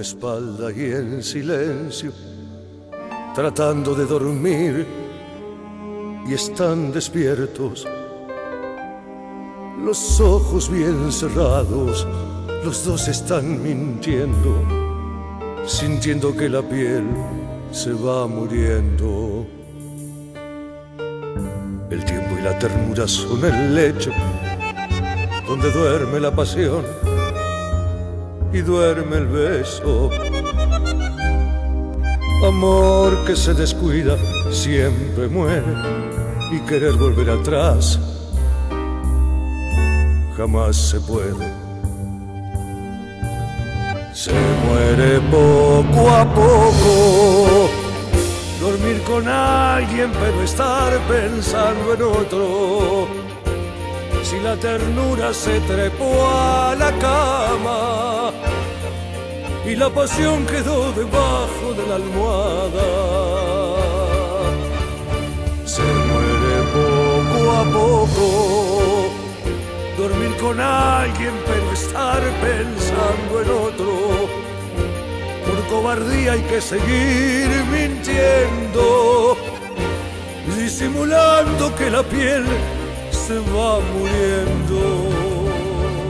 con espalda y en silencio, tratando de dormir y están despiertos, los ojos bien cerrados, los dos están mintiendo, sintiendo que la piel se va muriendo. El tiempo y la ternura son el lecho donde duerme la pasión y duerme el beso. Amor que se descuida siempre muere y querer volver atrás jamás se puede. Se muere poco a poco. Dormir con alguien pero estar pensando en otro. Si la ternura se trepó a la cama y la pasión quedó debajo de la almohada. Se muere poco a poco. Dormir con alguien pero estar pensando en otro. Por cobardía hay que seguir mintiendo, disimulando que la piel se va muriendo.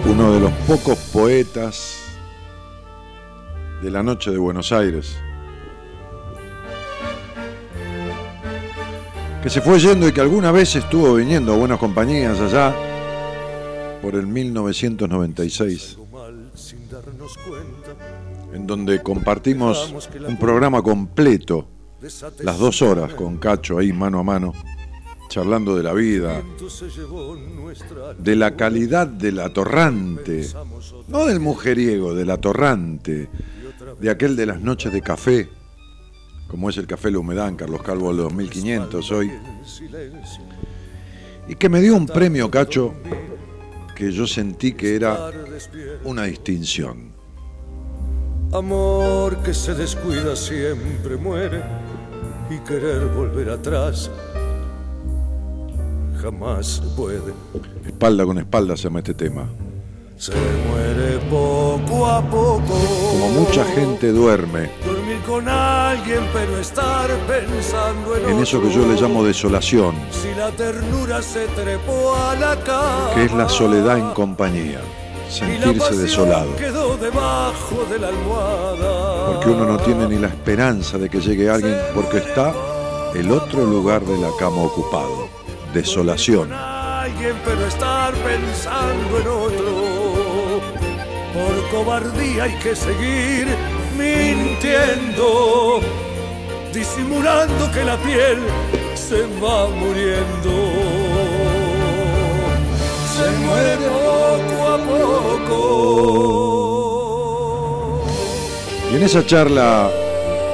Uno de los pocos poetas de la noche de Buenos Aires. Que se fue yendo y que alguna vez estuvo viniendo a buenas compañías allá por el 1996, en donde compartimos un programa completo, las dos horas con Cacho ahí mano a mano, charlando de la vida, de la calidad del atorrante, no del mujeriego, del atorrante, de aquel de las noches de café, como es el Café La Humedad en Carlos Calvo de 2500 hoy, y que me dio un premio, Cacho, que yo sentí que era una distinción. Amor que se descuida siempre muere y querer volver atrás jamás puede. Espalda con espalda se llama este tema. Se muere poco a poco. Como mucha gente duerme. Dormir con alguien, pero estar pensando en, en eso que yo le llamo desolación. Si la ternura se trepó a la cama, que es la soledad en compañía. Sentirse desolado. Quedó debajo de la almohada. Porque uno no tiene ni la esperanza de que llegue alguien porque está el otro lugar de la cama ocupado. Desolación. Alguien, pero estar pensando en otro. Cobardía hay que seguir mintiendo, disimulando que la piel se va muriendo. Se muere poco a poco. Y en esa charla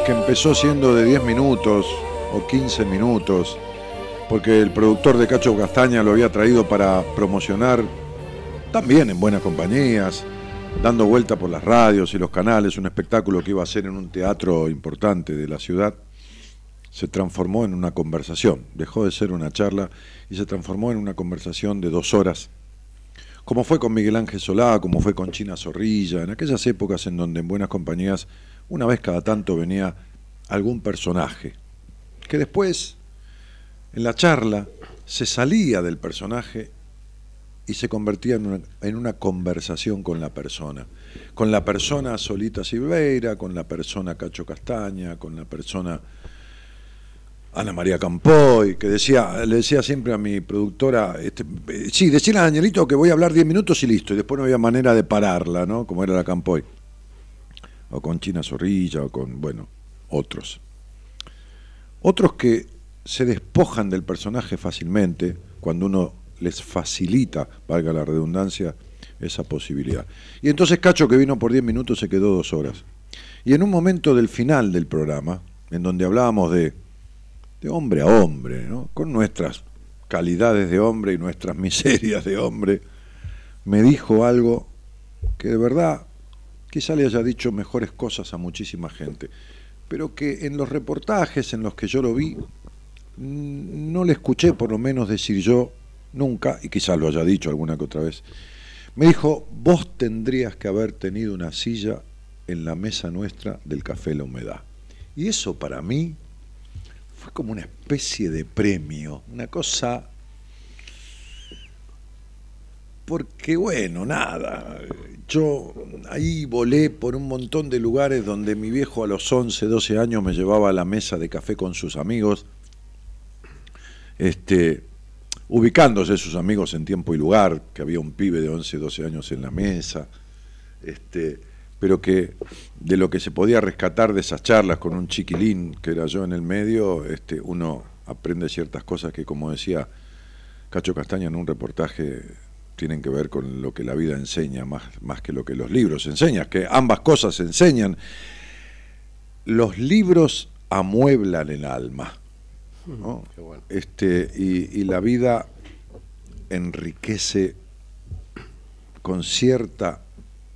que empezó siendo de 10 minutos o 15 minutos, porque el productor de Cacho Castaña lo había traído para promocionar también en buenas compañías, dando vuelta por las radios y los canales, un espectáculo que iba a ser en un teatro importante de la ciudad, se transformó en una conversación, dejó de ser una charla y se transformó en una conversación de dos horas, como fue con Miguel Ángel Solá, como fue con China Zorrilla, en aquellas épocas en donde en buenas compañías una vez cada tanto venía algún personaje, que después, en la charla, se salía del personaje y se convertía en una, conversación con la persona. Con la persona Solita Silveira, con la persona Cacho Castaña, con la persona Ana María Campoy, que decía, le decía siempre a mi productora, este, sí, decirle a Danielito que voy a hablar 10 minutos y listo, y después no había manera de pararla, ¿no? Como era la Campoy. O con China Zorrilla, o con, bueno, otros. Otros que se despojan del personaje fácilmente cuando uno les facilita, valga la redundancia, esa posibilidad. Y entonces Cacho, que vino por 10 minutos, se quedó dos horas. Y en un momento del final del programa, en donde hablábamos de, de hombre a hombre, ¿no? con nuestras calidades de hombre y nuestras miserias de hombre, me dijo algo que de verdad quizá le haya dicho mejores cosas a muchísima gente, pero que en los reportajes en los que yo lo vi, no le escuché por lo menos decir yo nunca, y quizás lo haya dicho alguna que otra vez, me dijo, vos tendrías que haber tenido una silla en la mesa nuestra del Café La Humedad. Y eso para mí fue como una especie de premio, una cosa... Porque bueno, nada, yo ahí volé por un montón de lugares donde mi viejo a los 11, 12 años me llevaba a la mesa de café con sus amigos, este, ubicándose sus amigos en tiempo y lugar, que había un pibe de 11, 12 años en la mesa, este, pero que de lo que se podía rescatar de esas charlas con un chiquilín que era yo en el medio, este, uno aprende ciertas cosas que, como decía Cacho Castaña en un reportaje, tienen que ver con lo que la vida enseña, más, más que lo que los libros enseñan, que ambas cosas enseñan. Los libros amueblan el alma. Este, y, y la vida enriquece con cierta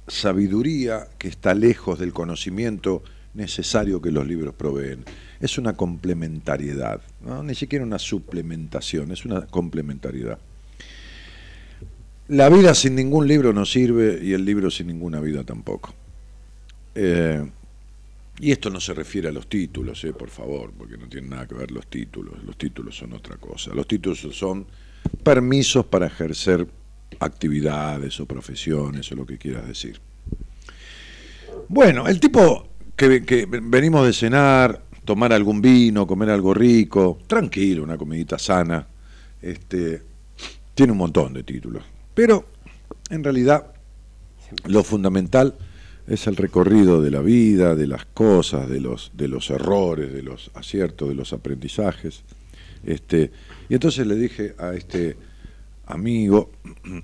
sabiduría que está lejos del conocimiento necesario que los libros proveen. Es una complementariedad, ¿no? ni siquiera una suplementación, es una complementariedad. La vida sin ningún libro no sirve y el libro sin ninguna vida tampoco. Eh, y esto no se refiere a los títulos, eh, por favor, porque no tiene nada que ver los títulos. Los títulos son otra cosa. Los títulos son permisos para ejercer actividades o profesiones o lo que quieras decir. Bueno, el tipo que, venimos de cenar, tomar algún vino, comer algo rico, tranquilo, una comidita sana, este, tiene un montón de títulos. Pero en realidad lo fundamental es el recorrido de la vida, de las cosas, de los, de los errores, de los aciertos, de los aprendizajes. Este, y entonces le dije a este amigo,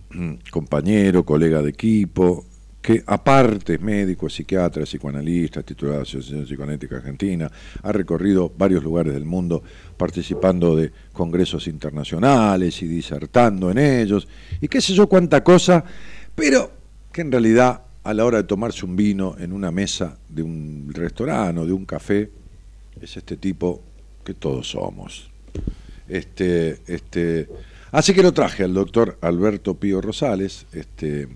compañero, colega de equipo, que aparte es médico, psiquiatra, psicoanalista, titular de la Asociación Psicoanálitica Argentina, ha recorrido varios lugares del mundo participando de congresos internacionales y disertando en ellos, y qué sé yo cuánta cosa, pero que en realidad a la hora de tomarse un vino en una mesa de un restaurante o de un café, es este tipo que todos somos. Este, este, Así que lo traje al doctor Alberto Pío Rosales este,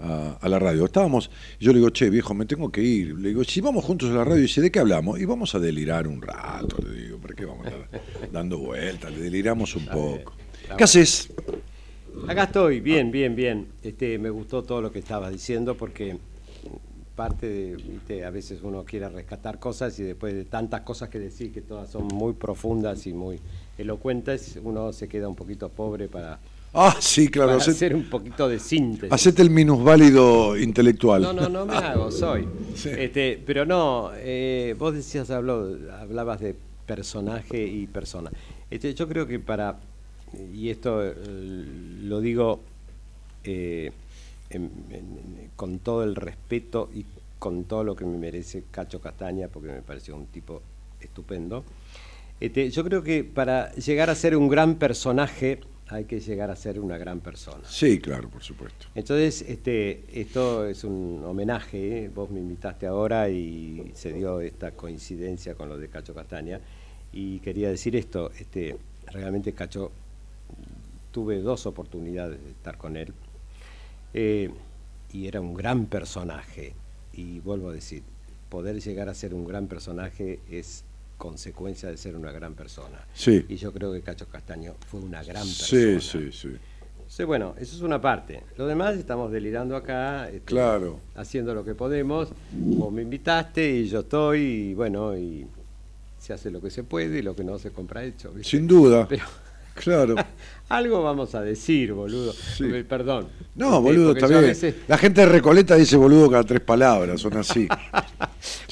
a, la radio. Estábamos, yo le digo, che, viejo, me tengo que ir. Le digo, si vamos juntos a la radio, y dice, ¿de qué hablamos? Y vamos a delirar un rato, le digo, ¿para qué vamos a estar dando vueltas? Le deliramos un poco. ¿Qué haces? Acá estoy, bien, bien, bien. Este, me gustó todo lo que estabas diciendo porque parte de, a veces uno quiere rescatar cosas y después de tantas cosas que decir, que todas son muy profundas y muy elocuentes, uno se queda un poquito pobre para, ah, sí, claro, hacer un poquito de síntesis. Hacete el minusválido intelectual. No, no, no me hago, soy. Este, pero no, eh, vos decías, habló, hablabas de personaje y persona. Este, yo creo que para, y esto eh, lo digo eh, con todo el respeto y con todo lo que me merece Cacho Castaña, porque me pareció un tipo estupendo, este, yo creo que para llegar a ser un gran personaje hay que llegar a ser una gran persona. Sí, claro, por supuesto. Entonces, este, esto es un homenaje. ¿eh? Vos me invitaste ahora y se dio esta coincidencia con lo de Cacho Castaña. Y quería decir esto, este, realmente Cacho, tuve dos oportunidades de estar con él. Eh, y era un gran personaje. Y vuelvo a decir, poder llegar a ser un gran personaje es consecuencia de ser una gran persona. Sí. Y yo creo que Cacho Castaño fue una gran persona. Sí, sí, sí. Sí, bueno, eso es una parte. Lo demás estamos delirando acá, este, claro. haciendo lo que podemos. Vos me invitaste y yo estoy, y bueno, y se hace lo que se puede y lo que no se compra hecho. Sin duda. Claro. Algo vamos a decir, boludo. Perdón. No, boludo, está bien. La gente de Recoleta dice boludo cada tres palabras, son así.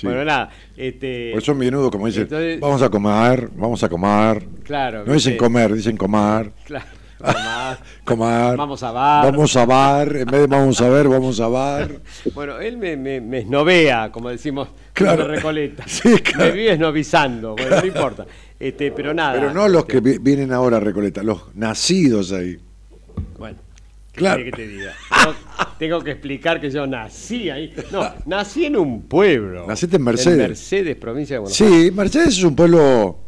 Bueno, nada. Este... Por eso menudo, como dicen, vamos a comer, vamos a comer. Claro. No dicen comer, dicen comer. Claro. Comer. Vamos a bar. Vamos a bar. En vez de vamos a ver, vamos a bar. Bueno, él me, me, me esnovea, como decimos, claro. de Recoleta. Sí, claro. Me vive esnovizando, bueno, no importa. Este, pero nada. Pero no los que este vienen ahora a Recoleta, los nacidos ahí. Bueno. Claro. Que te diga? tengo que explicar que yo nací ahí. No, nací en un pueblo. Naciste en Mercedes. En Mercedes, provincia de Buenos Aires. Sí, Mercedes es un pueblo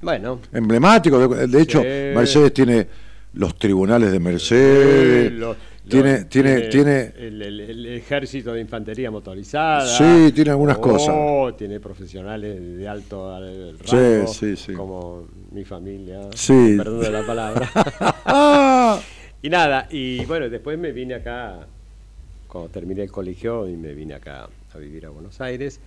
bueno. emblemático. De hecho, Mercedes tiene los tribunales de Mercedes. Tiene, tiene, tiene. El, ejército de infantería motorizada. Sí, tiene algunas oh, cosas. Tiene profesionales de alto rango, sí, sí, sí. como mi familia. Sí. Perdón de la palabra. y nada, y bueno, después me vine acá, cuando terminé el colegio, y me vine acá a vivir a Buenos Aires.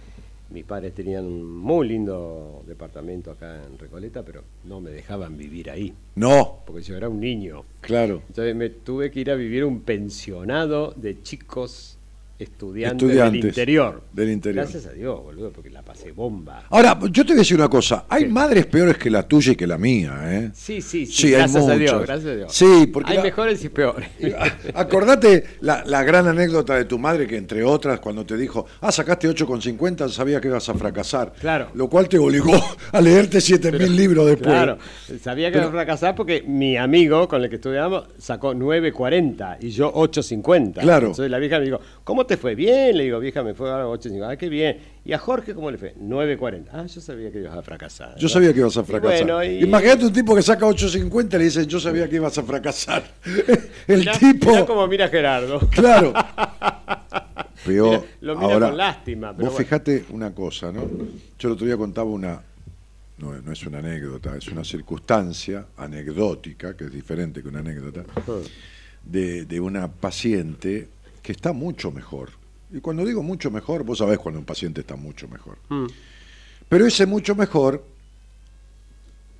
Mis padres tenían un muy lindo departamento acá en Recoleta, pero no me dejaban vivir ahí. No. Porque yo era un niño. Claro. Entonces me tuve que ir a vivir un pensionado de chicos estudiantes, del interior. Del interior. Gracias a Dios, boludo, porque la pasé bomba. Ahora, yo te voy a decir una cosa. Hay madres peores que la tuya y que la mía, ¿eh? Sí, sí, sí. gracias a Dios, gracias a Dios. Sí, porque... Hay mejores y peores. Acordate la, la, gran anécdota de tu madre que, entre otras, cuando te dijo, ah, sacaste 8,50, sabía que ibas a fracasar. Claro. Lo cual te obligó a leerte 7.000 libros después. Claro, sabía que iba a fracasar porque mi amigo con el que estudiábamos sacó 9,40 y yo 8,50. Claro. Entonces la vieja me dijo, ¿cómo te fue? Bien, le digo, vieja, me fue a 8.50. Ah, qué bien. ¿Y a Jorge cómo le fue? 9.40. Ah, yo sabía que ibas a fracasar. Yo sabía que ibas a fracasar. Imagínate un tipo que saca 8.50 y le dice, yo sabía que ibas a fracasar. El tipo... Mirá como mira Gerardo. Claro. Peor. lo mira con lástima. vos fijate una cosa, ¿no? Yo el otro día contaba una... No, no es una anécdota, es una circunstancia anecdótica, que es diferente que una anécdota, de, de una paciente que está mucho mejor. Y cuando digo mucho mejor, vos sabés cuando un paciente está mucho mejor. Mm. Pero ese mucho mejor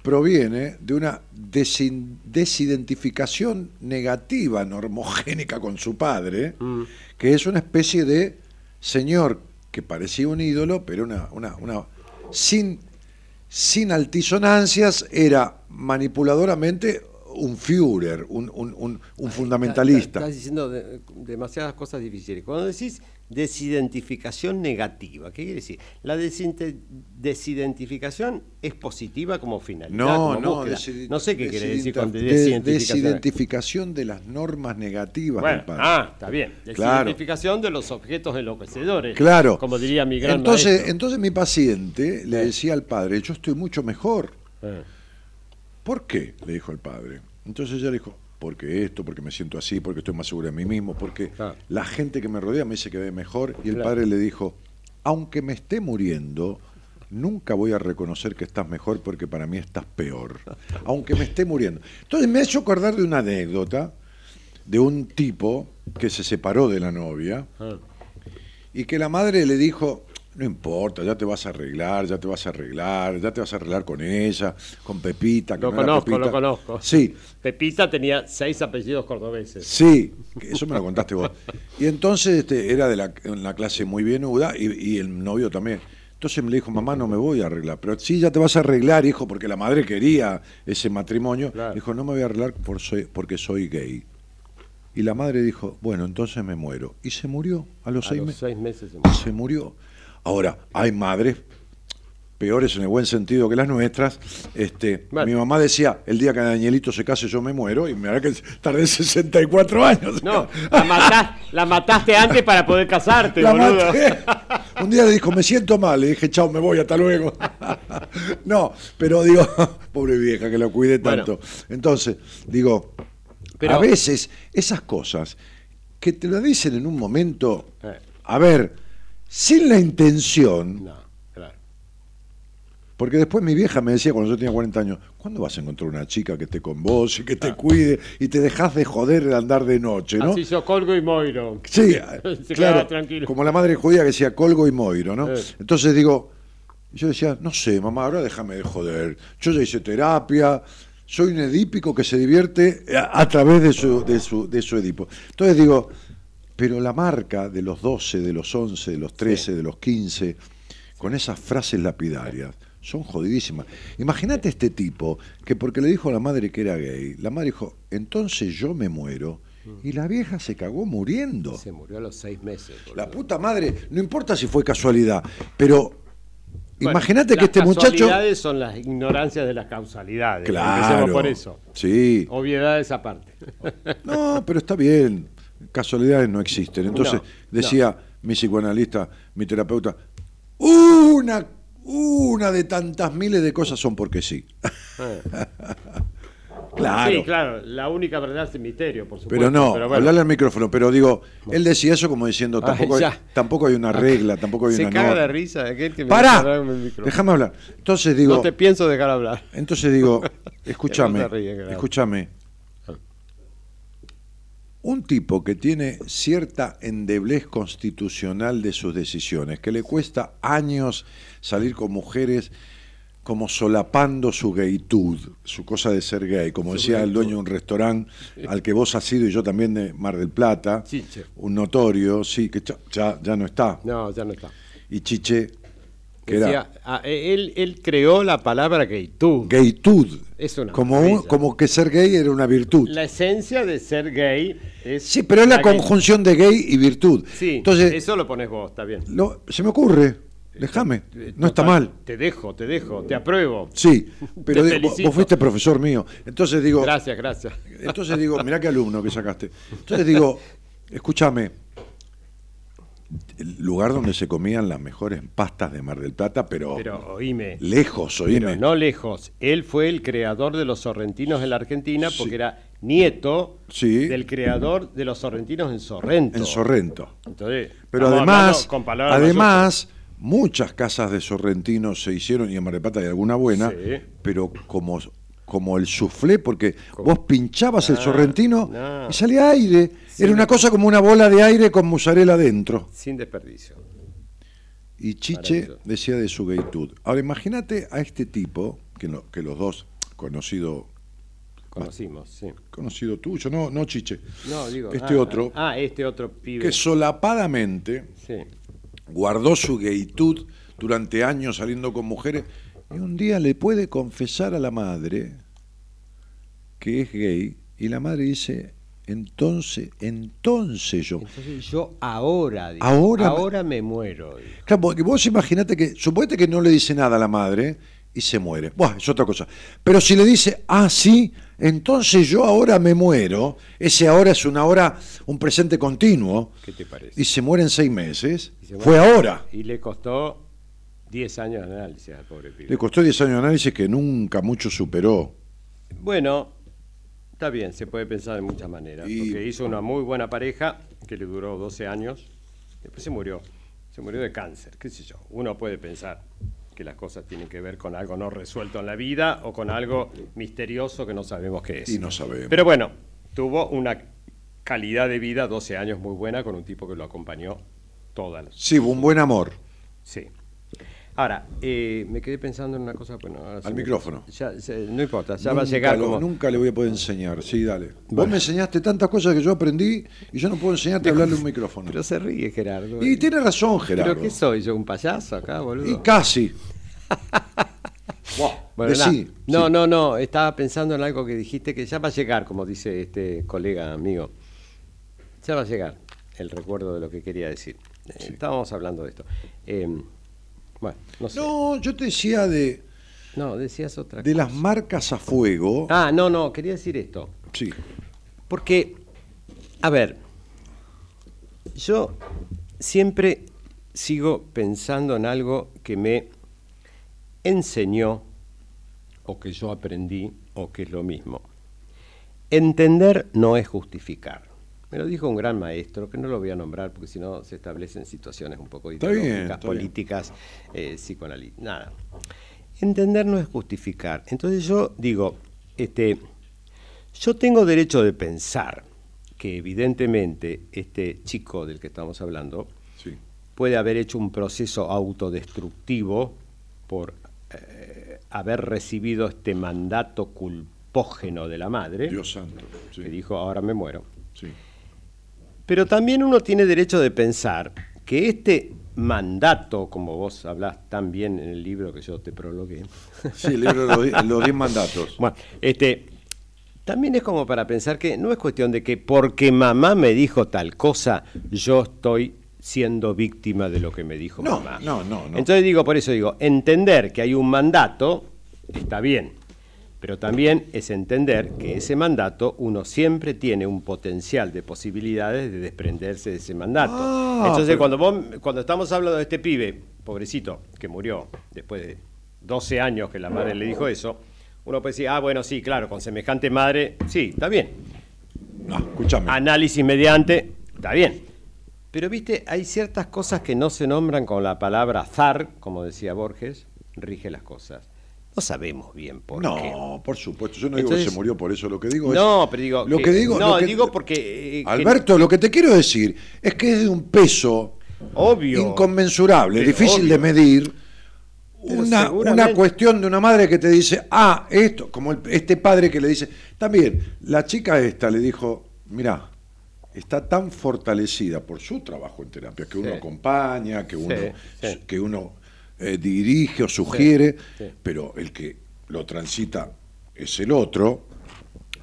proviene de una desidentificación negativa, normogénica con su padre, mm. que es una especie de señor que parecía un ídolo, pero una, una, una sin, sin altisonancias, era manipuladoramente un Führer, un, un, un, fundamentalista. Estás diciendo demasiadas cosas difíciles. Cuando decís desidentificación negativa, ¿qué quiere decir? La desidentificación es positiva como finalidad. No, no, no sé qué quiere decir con desidentificación. desidentificación de las normas negativas del padre. Ah, está bien. Desidentificación de los objetos enloquecedores. Claro. Como diría mi gran entonces, Entonces mi paciente le decía al padre, yo estoy mucho mejor. Eh. ¿Por qué? le dijo el padre. Entonces ella le dijo, porque esto, porque me siento así, porque estoy más seguro de mí mismo, porque la gente que me rodea me dice que ve mejor. Y el padre le dijo, aunque me esté muriendo, nunca voy a reconocer que estás mejor porque para mí estás peor, aunque me esté muriendo. Entonces me ha hecho acordar de una anécdota de un tipo que se separó de la novia ah. y que la madre le dijo, no importa, ya te vas a arreglar, ya te vas a arreglar, ya te vas a arreglar con ella, con Pepita. lo conozco, lo conozco. Sí. Pepita tenía seis apellidos cordobeses. Sí, eso me lo contaste vos. Y entonces este, era de la, la clase muy bienuda y, y el novio también. Entonces me dijo, mamá, no me voy a arreglar. Pero sí, ya te vas a arreglar, hijo, porque la madre quería ese matrimonio. Dijo, no me voy a arreglar por soy, porque soy gay. Y la madre dijo, bueno, entonces me muero. Y se murió a los, seis, seis, meses. Se murió. Se murió. Ahora, hay madres peores en el buen sentido que las nuestras. Este, Mi mamá decía, el día que Danielito se case yo me muero, y me hará que tardé 64 años. No, la, mataste antes para poder casarte, boludo. Un día le dijo, me siento mal, le dije, chao, me voy, hasta luego. no, pero digo, pobre vieja que lo cuide tanto. Entonces, digo, a veces esas cosas que te lo dicen en un momento, eh. a ver, sin la intención. No, claro. Porque después mi vieja me decía cuando yo tenía 40 años, ¿cuándo vas a encontrar una chica que esté con vos y que te cuide y te dejas de joder de andar de noche, ¿no? Así yo colgo y moiro. Sí, claro, como la madre judía que decía colgo y moiro, ¿no? Entonces digo, yo decía, no sé, mamá, ahora déjame de joder. Yo ya hice terapia, soy un edípico que se divierte a, través de su, de, su, de su edipo. Entonces digo, pero la marca de los 12, de los 11, de los 13, de los 15, con esas frases lapidarias, son jodidísimas. Imagínate este tipo que porque le dijo a la madre que era gay, la madre dijo, entonces yo me muero. Y la vieja se cagó muriendo. Se murió a los seis meses. La puta madre, no importa si fue casualidad, pero Imagínate que este muchacho. Las causalidades son las ignorancias de las causalidades. Claro. por eso. Sí. Obviedades aparte. No, pero está bien casualidades no existen. Entonces decía mi psicoanalista, mi terapeuta, una, una de tantas miles de cosas son porque sí. Claro. Sí, claro, la única verdad es el misterio, por supuesto. Pero no, bueno. hablarle al micrófono. Pero digo, él decía eso como diciendo, tampoco, hay, tampoco hay una regla, tampoco hay Se una caga norma. de risa aquel que me ¡Para! Déjame hablar. Entonces digo, No te pienso dejar hablar. entonces digo, escúchame, escúchame. Un tipo que tiene cierta endeblez constitucional de sus decisiones, que le cuesta años salir con mujeres como solapando su gaytud, su cosa de ser gay, como decía el dueño de un restaurante al que vos has ido y yo también de Mar del Plata, Chiche. un notorio, sí, que ya, ya no está. No, ya no está. Y Chiche, que Decía, era ah, eh, él, él creó la palabra gaytud, Es una como, un- maravilla. como que ser gay era una virtud. La esencia de ser gay es. Sí, pero es la conjunción de gay y virtud. Sí, Entonces, eso lo pones vos, está bien. lo- se me ocurre, déjame, no está mal. Te dejo, te dejo, te apruebo. Sí, pero digo, vos fuiste profesor mío. Entonces digo, Gracias, gracias. entonces digo, mirá qué alumno que sacaste. Entonces digo, escúchame, el lugar donde se comían las mejores pastas de Mar del Plata, pero, Pero oíme. lejos, oíme. Pero no lejos. Él fue el creador de los sorrentinos en la Argentina porque era nieto Sí. del creador de los sorrentinos en Sorrento. en Sorrento. Entonces, Pero además, con además, muchas casas de sorrentinos se hicieron, y en Mar del Plata hay alguna buena, Sí. pero como, como el soufflé, porque vos pinchabas el Ah, sorrentino no. y salía aire. Era una cosa como una bola de aire con mozzarella adentro. Sin desperdicio. Y Chiche decía de su gaytud. Ahora imagínate a este tipo, que, lo- que los dos, conocido, Conocimos, sí. conocido tuyo, no, no Chiche, No, digo. este ah, otro, Ah, este otro pibe. que solapadamente Sí. guardó su gaytud durante años saliendo con mujeres y un día le puede confesar a la madre que es gay y la madre dice, entonces, entonces yo... Entonces yo ahora, digo, Ahora ahora me muero. digo. Claro, porque vos imaginate que, suponete que no le dice nada a la madre y se muere. Buah, es otra cosa. Pero si le dice, ah, sí, entonces yo ahora me muero, ese ahora es una hora, un presente continuo, ¿Qué te parece? y se muere en seis meses, fue ahora. Y le costó 10 años de análisis al pobre pibe. Le costó 10 años de análisis que nunca mucho superó. Bueno, está bien, se puede pensar de muchas maneras. Y- Porque hizo una muy buena pareja que le duró 12 años, después se murió. Se murió de cáncer, qué sé yo. Uno puede pensar que las cosas tienen que ver con algo no resuelto en la vida o con algo misterioso que no sabemos qué es. Y no sabemos. Pero bueno, tuvo una calidad de vida, 12 años muy buena, con un tipo que lo acompañó todas las... Sí, un buen amor. Sí. Ahora, eh, me quedé pensando en una cosa. Bueno, ahora Al me- micrófono. Ya, ya- no importa, ya va a llegar lo- como. Nunca le voy a poder enseñar, sí, dale. Vos Bueno. me enseñaste tantas cosas que yo aprendí y yo no puedo enseñarte a hablarle un micrófono. Pero se ríe, Gerardo. Y tiene razón, Gerardo. ¿Pero qué soy yo, un payaso acá, boludo? Y casi. Bueno, decí, no, sí. no, no, estaba pensando en algo que dijiste que ya va a llegar, como dice este colega amigo. Ya va a llegar el recuerdo de lo que quería decir. Eh, Estábamos hablando de esto. Eh, bueno, no sé. No, No, yo te decía de, decías otra de cosa. las marcas a fuego. Ah, no, no, quería decir esto. Sí. Porque, a ver, yo siempre sigo pensando en algo que me enseñó, o que yo aprendí, o que es lo mismo. Entender no es justificar. Me lo dijo un gran maestro, que no lo voy a nombrar porque si no se establecen situaciones un poco Está bien, ideológicas, está políticas, eh, psicoanalíticas, nada. Entender no es justificar. Entonces yo digo, este, yo tengo derecho de pensar que evidentemente este chico del que estamos hablando Sí. puede haber hecho un proceso autodestructivo por eh, haber recibido este mandato culpógeno de la madre, Dios santo. Sí. que dijo, ahora me muero. Pero también uno tiene derecho de pensar que este mandato, como vos hablás tan bien en el libro que yo te prologué, Sí, el libro de los die- los 10 mandatos. Bueno, este, también es como para pensar que no es cuestión de que porque mamá me dijo tal cosa, yo estoy siendo víctima de lo que me dijo No, mamá. no, no, no. Entonces digo, por eso digo, entender que hay un mandato está bien, pero también es entender que ese mandato uno siempre tiene un potencial de posibilidades de desprenderse de ese mandato. Ah, Entonces pero- cuando vos, cuando estamos hablando de este pibe, pobrecito, que murió después de 12 años que la madre le dijo eso, uno puede decir, ah, bueno, sí, claro, con semejante madre, sí, está bien. No, escúchame. Análisis mediante, está bien. Pero viste, hay ciertas cosas que no se nombran con la palabra zar, como decía Borges, rige las cosas. No sabemos bien por no, qué. No, por supuesto. Yo no digo que se murió por eso. Lo que digo no, es. pero digo. Lo que, digo. No, que, digo porque. Eh, Alberto, lo que te quiero decir es que es de un peso. Obvio. Inconmensurable, difícil de medir. Una, una, cuestión de una madre que te dice, ah, esto, como este padre que le dice. También, la chica esta le dijo, mira, está tan fortalecida por su trabajo en terapia, que uno acompaña, que uno, Que uno eh, dirige o sugiere, pero el que lo transita es el otro,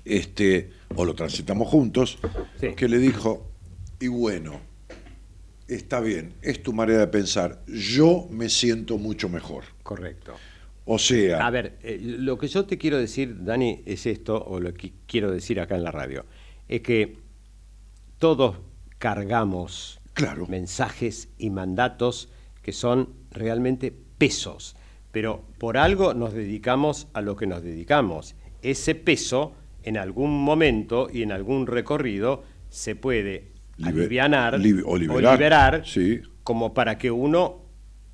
este, o lo transitamos juntos, que le dijo, y bueno, está bien, es tu manera de pensar, yo me siento mucho mejor. Correcto. O sea... A ver, eh, lo que yo te quiero decir, Dani, es esto, o lo que quiero decir acá en la radio, es que todos cargamos mensajes y mandatos que son realmente pesos, pero por algo nos dedicamos a lo que nos dedicamos. Ese peso, en algún momento y en algún recorrido, se puede alivianar o liberar, como para que uno,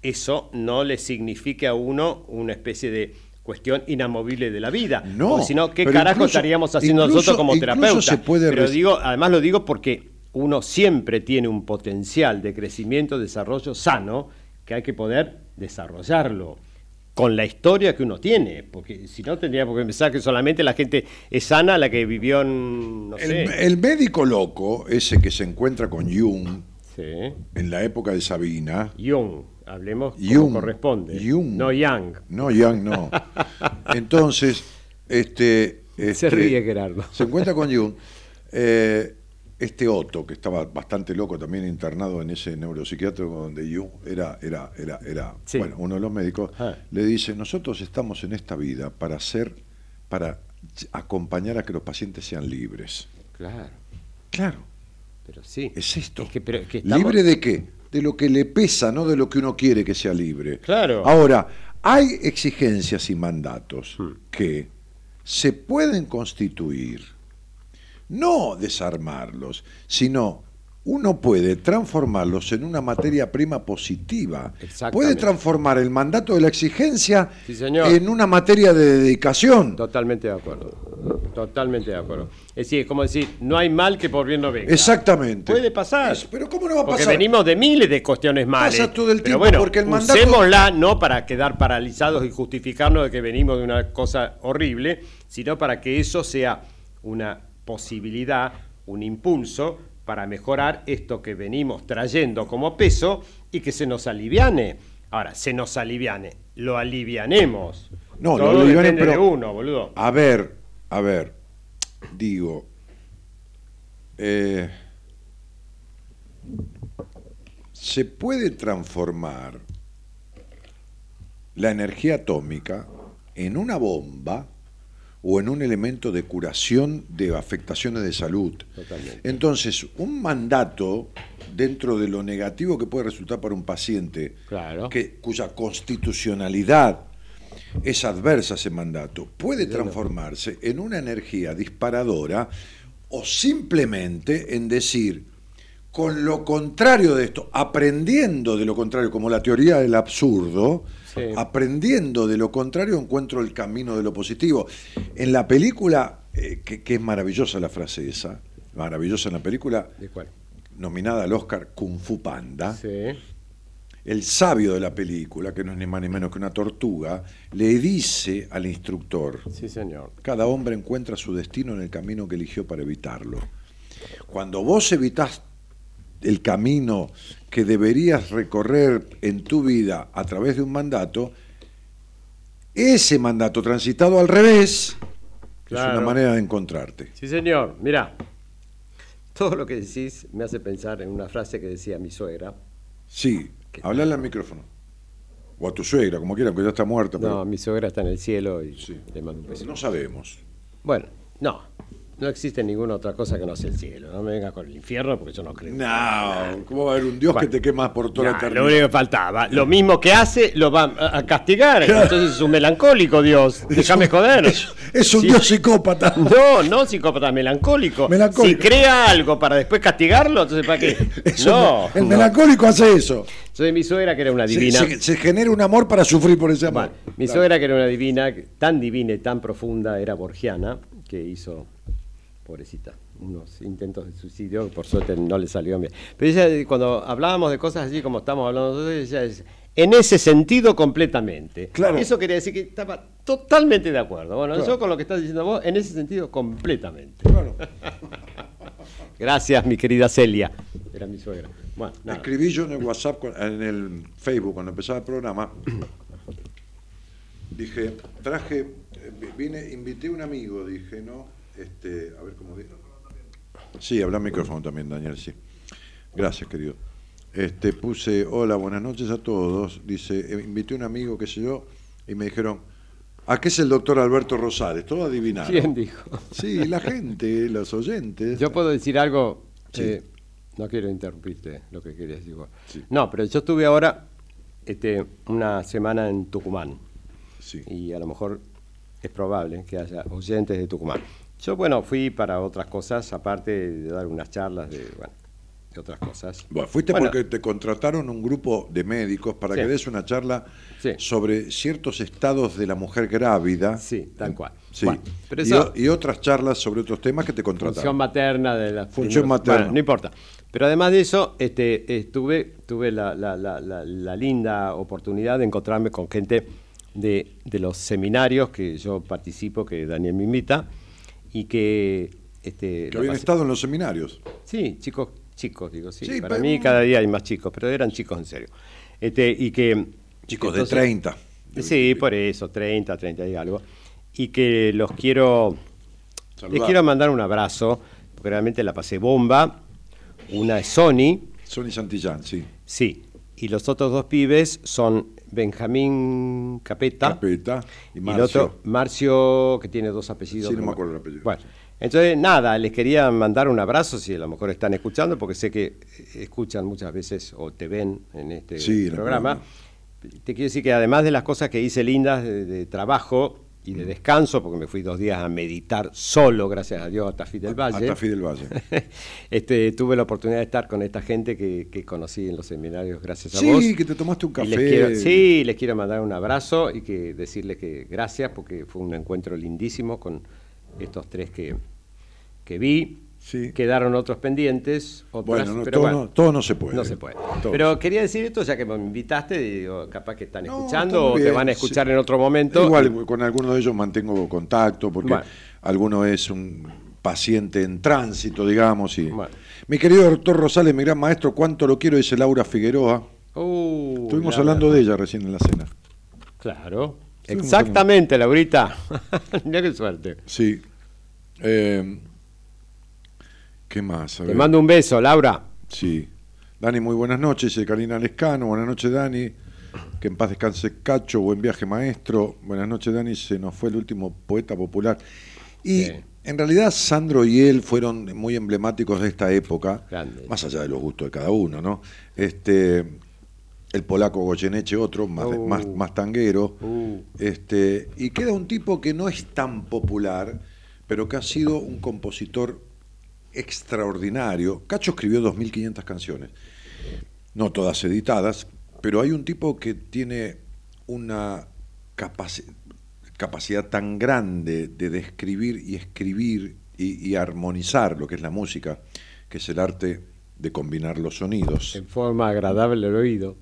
eso no le signifique a uno una especie de cuestión inamovible de la vida. No, sino, ¿qué carajo estaríamos haciendo nosotros como terapeutas? Pero digo, además lo digo porque uno siempre tiene un potencial de crecimiento, desarrollo sano, que hay que poder desarrollarlo con la historia que uno tiene, porque si no tendríamos que pensar que solamente la gente es sana la que vivió en, no el, el, médico loco, ese que se encuentra con Jung, en la época de Sabina. Jung, hablemos como corresponde. Jung. No Young. No Young, no. Entonces, este, se este, ríe Gerardo. Se encuentra con Jung. Eh, este Otto, que estaba bastante loco, también internado en ese neuropsiquiátrico donde yo era, era, era, era bueno, uno de los médicos, ah. le dice, nosotros estamos en esta vida para hacer, para acompañar a que los pacientes sean libres. Claro. Claro. Pero sí. Es esto. que, ¿Libre de qué? De lo que le pesa, no de lo que uno quiere que sea libre. Claro. Ahora, hay exigencias y mandatos hmm. que se pueden constituir no desarmarlos, sino uno puede transformarlos en una materia prima positiva. Puede transformar el mandato de la exigencia en una materia de dedicación. Totalmente de acuerdo. Totalmente de acuerdo. Es decir, es como decir, no hay mal que por bien no venga. Exactamente. Puede pasar. pero ¿cómo no va a pasar? Porque venimos de miles de cuestiones malas. Pasa todo el tiempo bueno, porque el mandato... usémosla no para quedar paralizados y justificarnos de que venimos de una cosa horrible, sino para que eso sea una posibilidad, un impulso para mejorar esto que venimos trayendo como peso y que se nos aliviane. Ahora, se nos aliviane, lo alivianemos. No, lo aliviane, pero, de uno, boludo. A ver, a ver, digo, eh, se puede transformar la energía atómica en una bomba o en un elemento de curación de afectaciones de salud. Entonces, un mandato dentro de lo negativo que puede resultar para un paciente, que, cuya constitucionalidad es adversa a ese mandato, puede transformarse en una energía disparadora o simplemente en decir, con lo contrario de esto, aprendiendo de lo contrario, como la teoría del absurdo, Aprendiendo de lo contrario encuentro el camino de lo positivo. En la película, eh, que, es maravillosa la frase esa, maravillosa en la película, nominada al Oscar Kung Fu Panda, el sabio de la película, que no es ni más ni menos que una tortuga, le dice al instructor, sí, señor. cada hombre encuentra su destino en el camino que eligió para evitarlo. Cuando vos evitás el camino que deberías recorrer en tu vida a través de un mandato, ese mandato transitado al revés es una manera de encontrarte. Sí, señor. Mira, todo lo que decís me hace pensar en una frase que decía mi suegra. Sí, hablale al micrófono. O a tu suegra, como quieran, que ya está muerta. No, mi suegra está en el cielo y le mando un beso. No sabemos. Bueno, no. No existe ninguna otra cosa que no sea el cielo. No me venga con el infierno porque yo no creo. No, ¿cómo va a haber un Dios que te quema por toda la eternidad? lo único que faltaba. Lo mismo que hace, lo va a castigar. Entonces es un melancólico Dios. Déjame joder. Es un Sí. Dios psicópata. No, no psicópata, melancólico. Melancólico. Si crea algo para después castigarlo, entonces ¿para qué? Eso no. el no. melancólico hace eso. Soy mi suegra que era una divina. se- se genera un amor para sufrir por ese amor. Bueno, mi suegra que era una divina, tan divina y tan profunda, era borgiana, que hizo, pobrecita, unos intentos de suicidio, que por suerte no le salió bien. Pero ella, cuando hablábamos de cosas así como estamos hablando nosotros, ella es, en ese sentido completamente. Claro. Eso quería decir que estaba totalmente de acuerdo. Bueno, Claro. yo con lo que estás diciendo vos, en ese sentido completamente. Claro. Gracias, mi querida Celia. Era mi suegra. Bueno, nada. Escribí yo en el WhatsApp, en el Facebook, cuando empezaba el programa, dije, traje, eh, vi- vine, invité a un amigo, dije, ¿no? Este, a ver cómo digo. Sí, habla micrófono también, Daniel, sí. Gracias, querido. Este, puse, hola, buenas noches a todos. Dice, eh, invité a un amigo, qué sé yo, y me dijeron, ¿a qué es el doctor Alberto Rosales? Todo adivinaron. ¿Quién dijo? Sí, la gente, los oyentes. Yo puedo decir algo. Sí. eh, no quiero interrumpirte lo que querías decir. Sí. No, pero yo estuve ahora este, una semana en Tucumán Sí. y a lo mejor es probable que haya oyentes de Tucumán. Yo, bueno, fui para otras cosas, aparte de dar unas charlas de, bueno, de otras cosas. Bueno, fuiste Bueno, porque te contrataron un grupo de médicos para Sí. que des una charla Sí. sobre ciertos estados de la mujer grávida. Sí, tal cual. Sí. Bueno, pero y, eso- o- y otras charlas sobre otros temas que te Función contrataron. materna de la Función materna. Bueno, no importa. Pero además de eso, este, estuve, tuve la, la- la- la- la linda oportunidad de encontrarme con gente de, de los seminarios que yo participo, que Daniel me invita, y que... Este, que habían estado en los seminarios. Sí, chicos, chicos, digo, sí. Sí, para mí cada día hay más chicos, pero eran chicos en serio. Este, y que... Chicos entonces- de 30. Sí, por eso, 30, 30 y algo. Y que los quiero... Les quiero mandar un abrazo, porque realmente la pasé bomba. Una es Sony, Sonny Santillán, sí. sí. Y los otros dos pibes son Benjamín Capeta. Capeta y y el Marcio. otro, Marcio, que tiene dos apellidos. Sí, no me acuerdo el apellido. Bueno, entonces nada, les quería mandar un abrazo, si a lo mejor están escuchando, porque sé que escuchan muchas veces o te ven en este Sí, programa. Te quiero decir que además de las cosas que hice lindas de, de trabajo y de descanso, porque me fui dos días a meditar solo, gracias a Dios, a Tafí del Valle. A Tafí del Valle. este, tuve la oportunidad de estar con esta gente que, que conocí en los seminarios gracias a vos. Sí, que te tomaste un café. les quiero- sí, les quiero mandar un abrazo y que decirles que gracias porque fue un encuentro lindísimo con estos tres que, que vi. Sí. Quedaron otros pendientes, otras, Bueno, no, pero todo, bueno, no, todo no se puede. no se puede. Todo. Pero quería decir esto ya que me invitaste, digo, capaz que están No, escuchando o te van a escuchar sí. en otro momento. Igual con algunos de ellos mantengo contacto porque Bueno. alguno es un paciente en tránsito, digamos. Y... Bueno. Mi querido doctor Rosales, mi gran maestro, cuánto lo quiero, dice Laura Figueroa. Uh, Estuvimos la- hablando de ella recién en la cena. Claro. Exactamente, Laurita. Mira qué suerte. Sí. Eh, ¿Qué más? A Te ver. mando un beso, Laura. Sí. Dani, muy buenas noches. Dice Karina Lescano. Buenas noches, Dani. Que en paz descanse Cacho. Buen viaje, maestro. Buenas noches, Dani. Se nos fue el último poeta popular. Y en realidad Sandro y él fueron muy emblemáticos de esta época. Grande. Más allá de los gustos de cada uno, ¿no? Este, el polaco Goyeneche, otro, más, Uh. más, más tanguero. Uh. Este, y queda un tipo que no es tan popular, pero que ha sido un compositor extraordinario. Cacho escribió 2.500 canciones, no todas editadas, pero hay un tipo que tiene una capaci- capacidad tan grande de describir y escribir y, y armonizar lo que es la música, que es el arte de combinar los sonidos. En forma agradable al oído.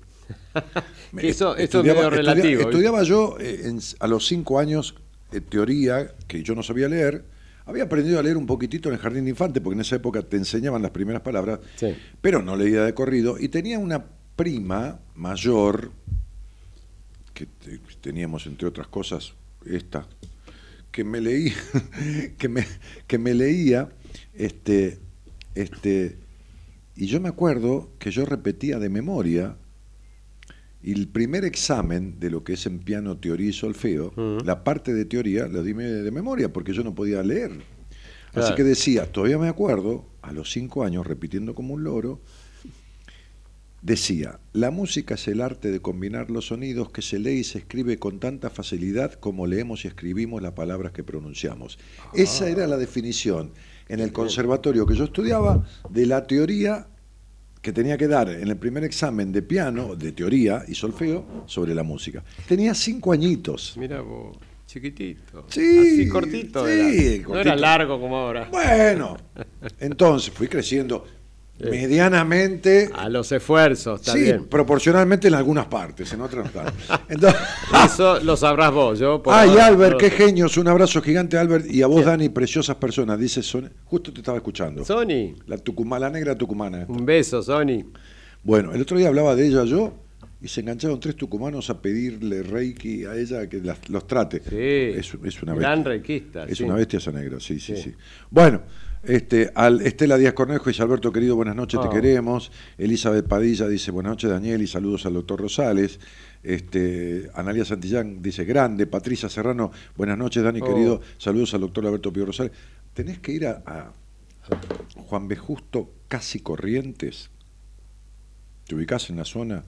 Eso, es Estudiaba- medio estudia- relativo. Estudiaba yo eh, en- a los cinco años eh, teoría, que yo no sabía leer. Había aprendido a leer un poquitito en el jardín de infante, porque en esa época te enseñaban las primeras palabras, Sí. pero no leía de corrido. Y tenía una prima mayor, que te- teníamos entre otras cosas esta, que me leía, que me, que me leía, este, este, y yo me acuerdo que yo repetía de memoria y el primer examen de lo que es en piano, teoría y solfeo, la parte de teoría la di me- de memoria porque yo no podía leer. Así que decía, todavía me acuerdo, a los cinco años, repitiendo como un loro, decía, la música es el arte de combinar los sonidos que se lee y se escribe con tanta facilidad como leemos y escribimos las palabras que pronunciamos. Esa era la definición en el conservatorio que yo estudiaba de la teoría que tenía que dar en el primer examen de piano, de teoría y solfeo, sobre la música. Tenía cinco añitos. Mira vos, chiquitito. Sí. Así cortito. Sí, era. No cortito. era largo como ahora. Bueno, entonces fui creciendo medianamente. A los esfuerzos Sí, también. proporcionalmente en algunas partes, en otras no. Entonces, Eso lo sabrás vos. Yo por Ay, ahora Albert, qué genios. Un abrazo gigante, Albert. Y a vos, Dani, preciosas personas. Dice Son... Justo te estaba escuchando. Sony, La, la negra tucumana. un beso, Sony. Bueno, el otro día hablaba de ella yo y se engancharon tres tucumanos a pedirle reiki a ella que las- los trate. Sí. Es, es una bestia. Gran reikista. Es sí. una bestia esa negra, sí, sí, sí. Sí. Bueno, este, al Estela Díaz Cornejo dice Alberto querido, buenas noches, te Ah. queremos. Elizabeth Padilla dice buenas noches Daniel y saludos al doctor Rosales. Este, Analia Santillán dice grande. Patricia Serrano, buenas noches Dani Oh. querido, saludos al doctor Alberto Pío Rosales. Tenés que ir a, a Juan B. Justo, casi Corrientes. Te ubicás en la zona.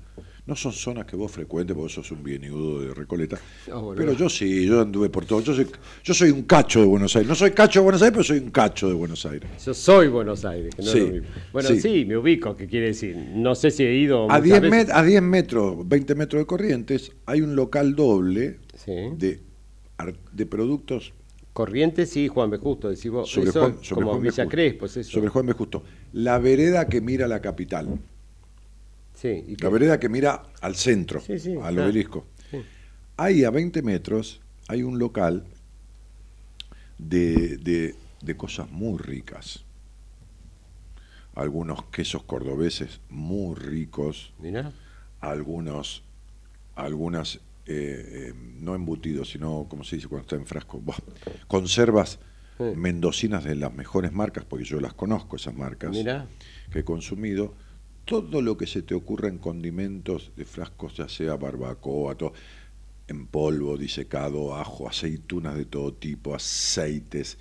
No son zonas que vos frecuentes porque sos un bieniudo de Recoleta. No, pero yo sí, yo anduve por todo. Yo soy, yo soy un cacho de Buenos Aires. No soy cacho de Buenos Aires, pero soy un cacho de Buenos Aires. Yo soy Buenos Aires, que no Sí, lo. Bueno, sí. sí. me ubico, ¿qué quiere decir? No sé si he ido. A muchas 10, veces. met- a 10 metros, 20 metros de Corrientes, hay un local doble Sí. de, de productos Corrientes sí, Juan B. Justo, decís vos. sobre eso Juan, sobre como Juan. Villa. Crespo, eso. Sobre Juan B. Justo. La vereda que mira la capital. Sí, y La vereda que mira al centro, Sí, sí, al claro. obelisco. Ahí a 20 metros hay un local de, de- de cosas muy ricas. Algunos quesos cordobeses muy ricos, Mirá. algunos, algunas, eh, eh, no embutidos, sino, como se dice cuando está en frasco? Conservas mendocinas de las mejores marcas, porque yo las conozco, esas marcas Mirá. que he consumido, todo lo que se te ocurra en condimentos de frascos, ya sea barbacoa, todo, en polvo, disecado, ajo, aceitunas de todo tipo, aceites,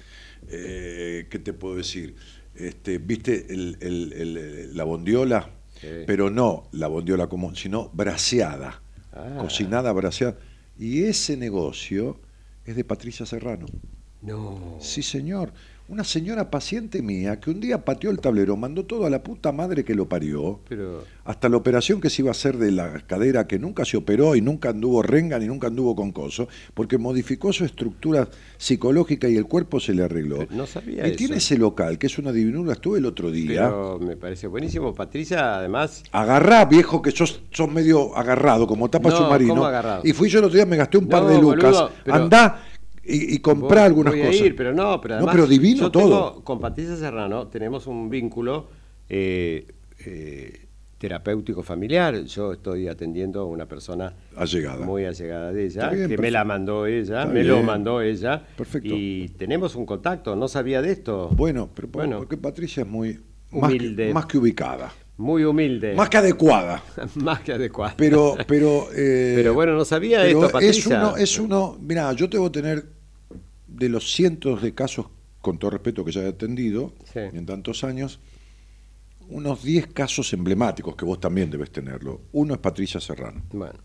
eh, ¿qué te puedo decir? Este, ¿Viste el- el- el- la bondiola? Sí. Pero no la bondiola común, sino braseada, Ah. cocinada braseada. Y ese negocio es de Patricia Serrano. No. Sí, señor. Una señora paciente mía que un día pateó el tablero, mandó todo a la puta madre que lo parió, Pero. hasta la operación que se iba a hacer de la cadera, que nunca se operó y nunca anduvo renga ni nunca anduvo con coso, porque modificó su estructura psicológica y el cuerpo se le arregló. Pero no sabía y eso. tiene ese local, que es una divinura, estuve el otro día. Pero me parece buenísimo. Patricia, además. Agarrá, viejo, que sos, sos medio agarrado, como tapa No, submarino. Y fui yo el otro día, me gasté un par de lucas. boludo, pero- Andá y, voy- algunas voy cosas. Ir, pero no, pero No, pero divino yo todo. tengo- con Patricia Serrano tenemos un vínculo eh, eh, terapéutico familiar. Yo estoy atendiendo a una persona Allegada. muy allegada de ella, bien, que me la mandó ella, Está me lo mandó ella. Perfecto. Y tenemos un contacto, no sabía de esto. Bueno, pero Bueno. porque Patricia es muy más que, Humilde. más que ubicada, Muy humilde. más que adecuada. Más que adecuado. Pero, pero, eh, Pero bueno, no sabía esto, es Patricia. uno, es uno, mira, yo debo tener de los cientos de casos, con todo respeto que ya he atendido Sí. en tantos años, unos 10 casos emblemáticos que vos también debes tenerlo. Uno es Patricia Serrano. Bueno,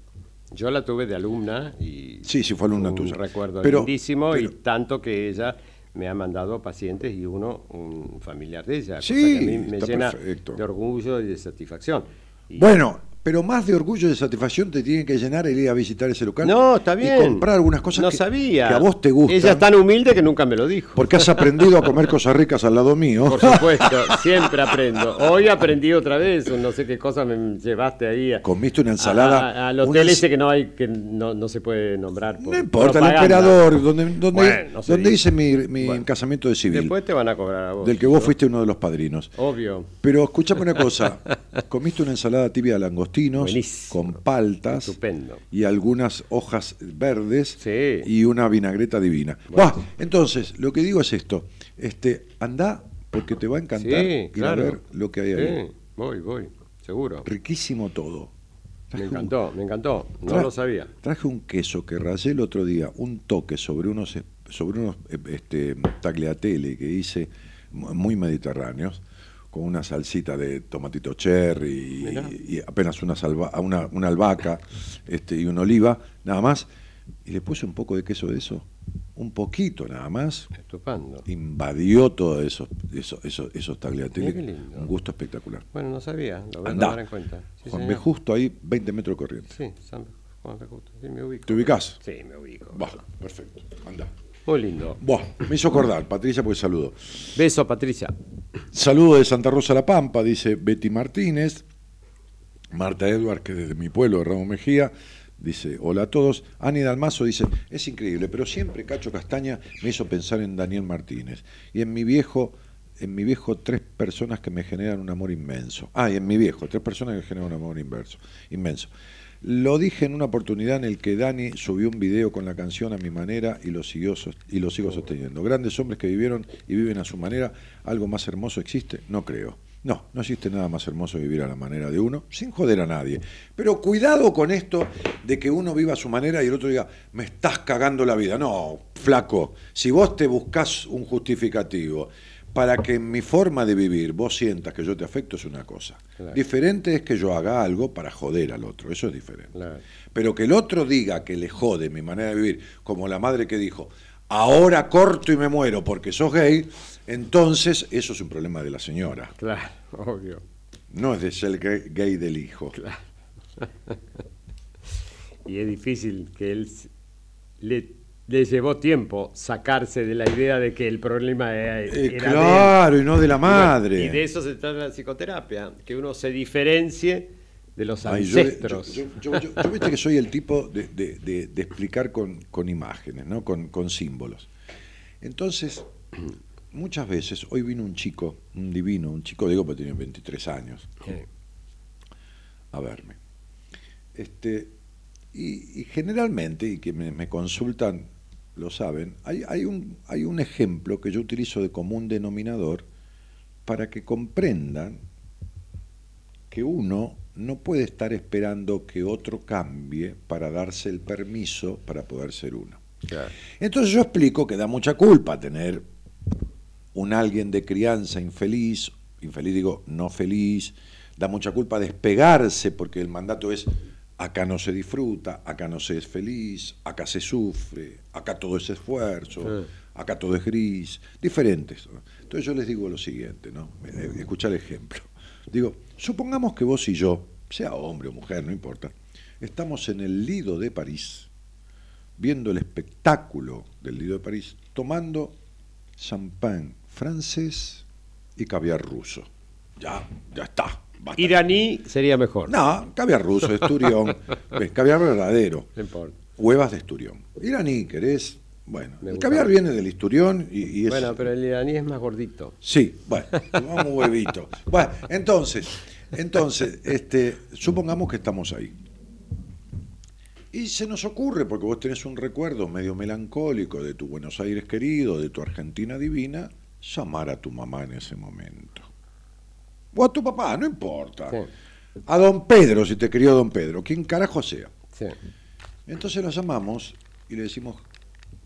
yo la tuve de alumna y Sí, sí, fue alumna un tuya. recuerdo Pero- lindísimo y tanto que ella me ha mandado pacientes y uno un familiar de ella. cosa Sí, que a mí me llena perfecto. de orgullo y de satisfacción. Y- Bueno, pero más de orgullo y de satisfacción te tiene que llenar el ir a visitar ese local. no, está bien. Y comprar algunas cosas no que, sabía. que a vos te gustan. Ella es tan humilde que nunca me lo dijo. Porque has aprendido a comer cosas ricas al lado mío. Por supuesto, siempre aprendo. Hoy aprendí otra vez, no sé qué cosa me llevaste ahí. a- Comiste una ensalada. al hotel ese que no hay que no, no se puede nombrar. por No importa, el propaganda. emperador, donde, donde, Bueno, no se donde hice mi, mi Bueno. casamiento de civil, Después te van a cobrar a vos. del que vos fuiste uno de los padrinos. Obvio. Pero escúchame una cosa, comiste una ensalada tibia de langostinos Buenísimo. con paltas Estupendo. y algunas hojas verdes Sí. y una vinagreta divina. Bueno. Entonces, lo que digo es esto, este, anda porque te va a encantar Sí, ir claro. a ver lo que hay ahí. Voy, voy, seguro. Riquísimo todo. Me encantó, me encantó, no lo sabía. Traje un queso que rayé el otro día, un toque sobre unos, sobre unos este, tagliatelle que hice muy mediterráneos, con una salsita de tomatito cherry y, apenas una, salva, una, una albahaca este, y una oliva, nada más. Y le puse un poco de queso de eso, un poquito nada más. Estupendo. Invadió todos esos, esos, esos, esos Un gusto espectacular. Bueno, no sabía, lo voy a tomar en cuenta. Juan B. Justo ahí, 20 metros corriente. Sí, Juan B. Justo. Sí, me ubico. ¿Te ubicás? Sí, me ubico. perfecto. Anda. Muy lindo. Buah, me hizo acordar, Patricia, pues saludo. Beso, Patricia. Saludo de Santa Rosa La Pampa, dice Betty Martínez. Marta Edward, que desde mi pueblo, de Ramos Mejía. Dice, hola a todos. Ani Dalmazo dice, es increíble, pero siempre Cacho Castaña me hizo pensar en Daniel Martínez. Y en mi viejo, en mi viejo, tres personas que me generan un amor inmenso. Ah, y en mi viejo, tres personas que generan un amor inverso, inmenso. Lo dije en una oportunidad en el que Dani subió un video con la canción a mi manera y lo, siguió, y sigo sosteniendo. Grandes hombres que vivieron y viven a su manera, ¿algo más hermoso existe? No creo. No, no existe nada más hermoso vivir a la manera de uno, sin joder a nadie. Pero cuidado con esto de que uno viva a su manera y el otro diga, me estás cagando la vida. No, flaco, si vos te buscas un justificativo para que en mi forma de vivir vos sientas que yo te afecto es una cosa. Diferente es que yo haga algo para joder al otro, eso es diferente. Pero que el otro diga que le jode mi manera de vivir, como la madre que dijo, ahora corto y me muero porque sos gay, entonces eso es un problema de la señora. Claro, obvio. No es de ser gay del hijo. Claro. y es difícil que él le, llevó tiempo sacarse de la idea de que el problema era, eh, claro, y no de la madre. Y de eso se trata la psicoterapia, que uno se diferencie de los ancestros. Yo, viste que soy el tipo de, explicar con, imágenes, ¿no? Con, símbolos. Entonces, muchas veces, hoy vino un chico, un divino, un chico, digo, porque tiene 23 años, a verme. Este, y, generalmente, y que me, consultan, lo saben, hay, hay, un, hay un ejemplo que yo utilizo de común denominador para que comprendan que uno no puede estar esperando que otro cambie para darse el permiso para poder ser uno. Entonces yo explico que da mucha culpa tener un alguien de crianza infeliz, infeliz digo, no feliz, da mucha culpa despegarse porque el mandato es acá no se disfruta, acá no se es feliz, acá se sufre, acá todo es esfuerzo, acá todo es gris, diferentes. Entonces yo les digo lo siguiente, ¿no? Eh, escuchar el ejemplo. Digo, supongamos que vos y yo, sea hombre o mujer, no importa, estamos en el Lido de París, viendo el espectáculo del Lido de París, tomando champán francés y caviar ruso. Ya, ya está. Iraní sería mejor. No, caviar ruso, esturión, caviar verdadero. Huevas de esturión. Iraní, querés, bueno, el caviar viene del isturión y, es... Bueno, pero el iraní es más gordito. Sí, bueno, vamos huevito. Bueno, entonces, entonces, este, supongamos que estamos ahí. Y se nos ocurre, porque vos tenés un recuerdo medio melancólico de tu Buenos Aires querido, de tu Argentina divina, llamar a tu mamá en ese momento. O a tu papá, no importa. A don Pedro, si te crió don Pedro, quien carajo sea. Sí. Entonces lo llamamos y le decimos,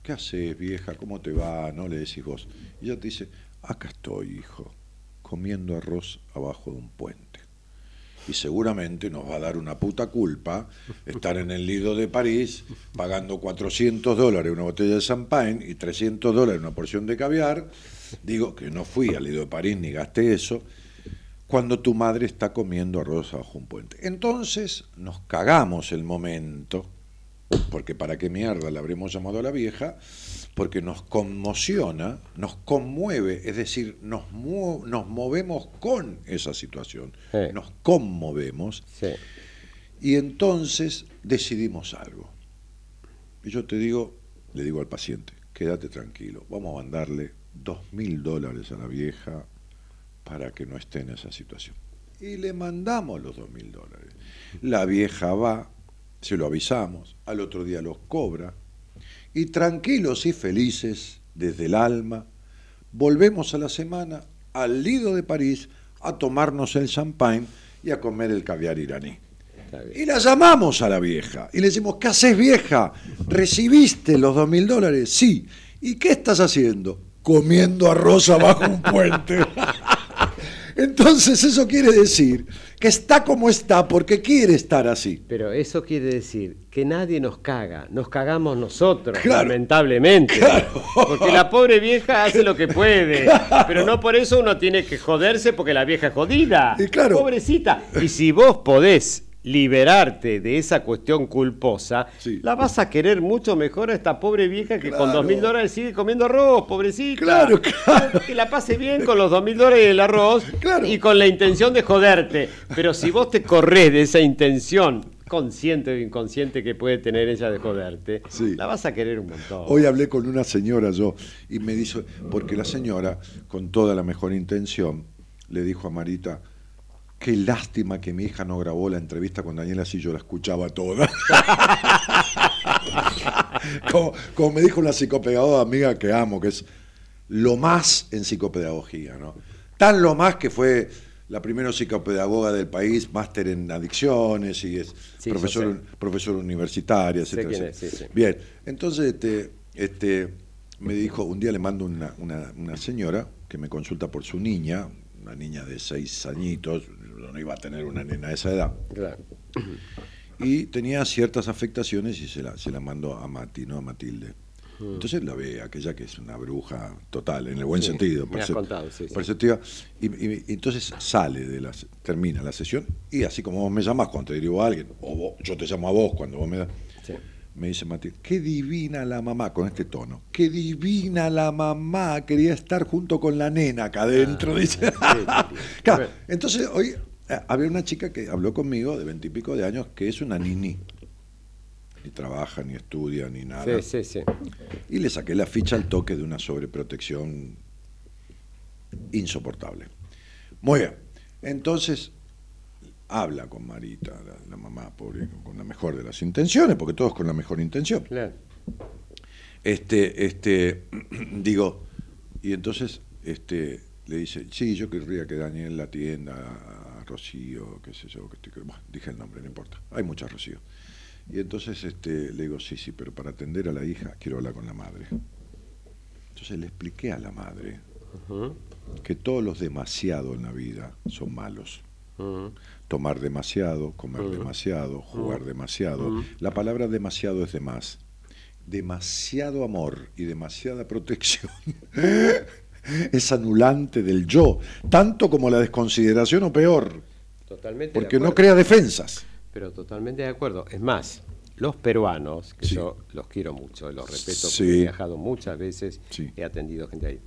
¿qué haces, vieja? ¿Cómo te va? No le decís vos. Y ella te dice, acá estoy, hijo, comiendo arroz abajo de un puente. Y seguramente nos va a dar una puta culpa estar en el Lido de París pagando 400 dólares una botella de champagne y 300 dólares una porción de caviar. Digo que no fui al Lido de París ni gasté eso cuando tu madre está comiendo arroz abajo un puente. Entonces nos cagamos el momento porque para qué mierda la habremos llamado a la vieja, porque nos conmociona, nos conmueve, es decir, nos, nos movemos con esa situación, nos conmovemos, y entonces decidimos algo. Y yo te digo, le digo al paciente, quédate tranquilo, vamos a mandarle dos mil dólares a la vieja para que no esté en esa situación. Y le mandamos los dos mil dólares. La vieja va, se lo avisamos, al otro día los cobra, y tranquilos y felices desde el alma, volvemos a la semana al Lido de París a tomarnos el champagne y a comer el caviar iraní. Y la llamamos a la vieja y le decimos, ¿qué haces vieja? ¿Recibiste los dos mil dólares? Sí. ¿Y qué estás haciendo? Comiendo arroz abajo un puente. Entonces eso quiere decir que está como está porque quiere estar así. Pero eso quiere decir que nadie nos caga, nos cagamos nosotros, lamentablemente. Porque la pobre vieja hace lo que puede, pero no por eso uno tiene que joderse porque la vieja es jodida. Y claro. Pobrecita. Y si vos podés liberarte de esa cuestión culposa, la vas a querer mucho mejor a esta pobre vieja que con dos mil dólares sigue comiendo arroz, pobrecita. Claro, claro. Que la pase bien con los dos mil dólares del arroz y con la intención de joderte. Pero si vos te corres de esa intención consciente o inconsciente que puede tener ella de joderte, la vas a querer un montón. Hoy hablé con una señora yo y me dijo, porque la señora, con toda la mejor intención, le dijo a Marita, Qué lástima que mi hija no grabó la entrevista con Daniela si yo la escuchaba toda. como, me dijo una psicopedagoga amiga que amo, que es lo más en psicopedagogía, ¿no? Tan lo más que fue la primera psicopedagoga del país, máster en adicciones y es profesor, profesor universitaria, etcétera. Bien, entonces este, este, me dijo, un día le mando una, una señora que me consulta por su niña, una niña de seis añitos, no iba a tener una nena de esa edad. Y tenía ciertas afectaciones y se la, se la mandó a Mati, ¿no? A Matilde. Mm. Entonces la ve, aquella que es una bruja total, en el buen sentido, perceptiva. Y, entonces sale de la, termina la sesión y así como vos me llamás cuando te dirigo a alguien, o yo te llamo a vos cuando vos me das me dice Matilde, qué divina la mamá con este tono, qué divina la mamá, quería estar junto con la nena acá adentro, ah, dice. entonces hoy había una chica que habló conmigo de veintipico de años que es una nini. Ni trabaja, ni estudia, ni nada. Sí, sí, sí. Y le saqué la ficha al toque de una sobreprotección insoportable. Muy bien. Entonces, habla con Marita, la, mamá, pobre, con la mejor de las intenciones, porque todos con la mejor intención. Claro. Este, este, digo, y entonces este, le dice, sí, yo querría que Daniel la atienda a Rocío, qué sé yo, que estoy, bueno, dije el nombre, no importa, hay muchas Rocío. Y entonces este, le digo, sí, sí, pero para atender a la hija quiero hablar con la madre. Entonces le expliqué a la madre que todos los demasiado en la vida son malos tomar demasiado, comer demasiado, jugar demasiado. La palabra demasiado es de más. Demasiado amor y demasiada protección es anulante del yo, tanto como la desconsideración o peor. Totalmente. Porque no crea defensas. Pero totalmente de acuerdo. Es más, los peruanos, que yo los quiero mucho, los respeto, he viajado muchas veces, he atendido gente ahí,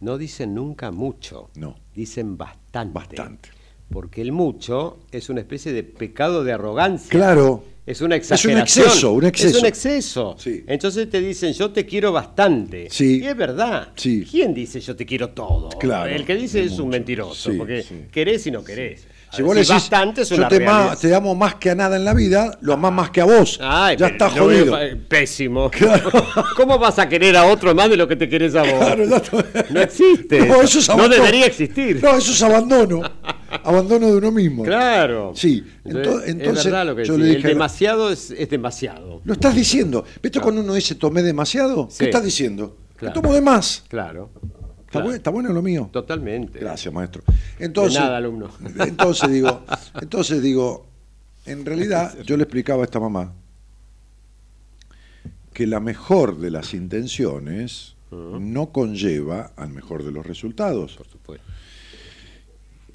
no dicen nunca mucho, no. dicen bastante. Bastante porque el mucho es una especie de pecado de arrogancia. Claro. Es una exageración. Es un exceso, un exceso. Es un exceso. Entonces te dicen, yo te quiero bastante. Sí. Y es verdad. Sí. ¿Quién dice yo te quiero todo? Claro. El que dice es un mentiroso, porque querés y no querés. Si vos decís, bastante es yo te, te, amo más que a nada en la vida, lo amás más que a vos. ya está jodido. pésimo. ¿Cómo vas a querer a otro más de lo que te querés a vos? Claro, no existe. No, eso es no debería existir. No, eso es abandono. abandono de uno mismo. Claro. Sí. Entonces, es verdad lo que yo le dije, El demasiado es, es, demasiado. Lo estás diciendo. ¿Viste cuando uno dice tomé demasiado? ¿Qué estás diciendo? Claro. tomo de más. Claro. Está, bueno, lo mío. Totalmente. Gracias, maestro. Entonces, nada, alumno. Entonces digo, entonces digo, en realidad yo le explicaba a esta mamá que la mejor de las intenciones no conlleva al mejor de los resultados. Por supuesto.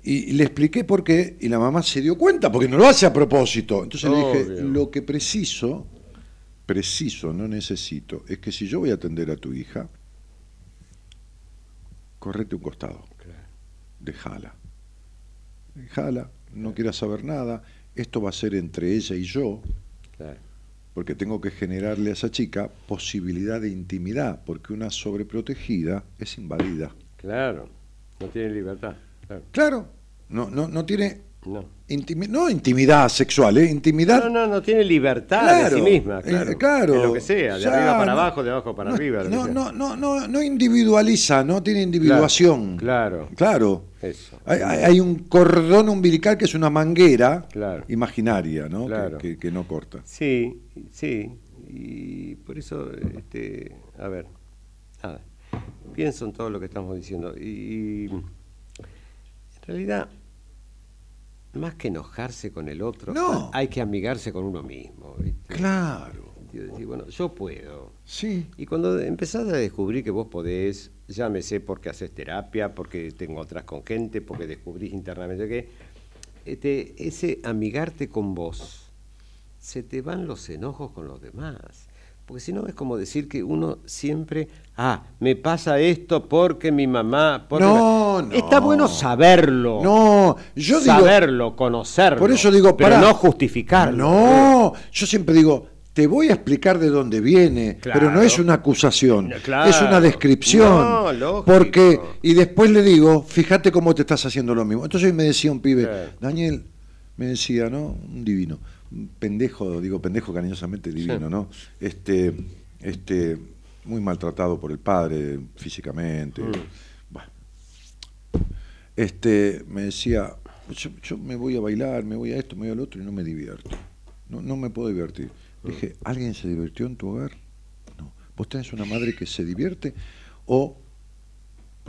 Y, le expliqué por qué, y la mamá se dio cuenta, porque no lo hace a propósito. Entonces le dije, lo que preciso, preciso, no necesito, es que si yo voy a atender a tu hija, correte un costado. Claro. Dejala. Dejala, no quieras saber nada. Esto va a ser entre ella y yo. Porque tengo que generarle a esa chica posibilidad de intimidad, porque una sobreprotegida es invadida. Claro, no tiene libertad. Claro, no, no, no tiene No. no intimidad sexual, ¿eh? Intimidad. No, no, no tiene libertad de sí misma, eh, claro. De lo que sea, de arriba para abajo, de abajo para arriba. No, no, no, no, no individualiza, no tiene individuación. Claro. Claro. Eso. Hay, un cordón umbilical que es una manguera imaginaria, ¿no? Que, que, no corta. Sí, sí. Y por eso, este, a ver, nada. Pienso en todo lo que estamos diciendo. y realidad más que enojarse con el otro, hay que amigarse con uno mismo. Claro. Decir, bueno, yo puedo. Sí. Y cuando empezás a descubrir que vos podés, llámese porque haces terapia, porque tengo otras con gente, porque descubrís internamente que este, ese amigarte con vos, se te van los enojos con los demás. Porque si no es como decir que uno siempre, ah, me pasa esto porque mi mamá... no, no. Está bueno saberlo. No, yo digo... Saberlo, conocerlo. Por eso digo, pero no justificarlo. No, yo siempre digo, te voy a explicar de dónde viene, pero no es una acusación, es una descripción. No, porque, y después le digo, fíjate cómo te estás haciendo lo mismo. Entonces me decía un pibe, Daniel, me decía, ¿no? Un divino pendejo, digo pendejo cariñosamente divino, ¿no? Este, este, muy maltratado por el padre físicamente. Mm. Este, me decía, yo, me voy a bailar, me voy a esto, me voy al otro y no me divierto. No, no me puedo divertir. Mm. Dije, ¿alguien se divirtió en tu hogar? No. ¿Vos tenés una madre que se divierte? ¿O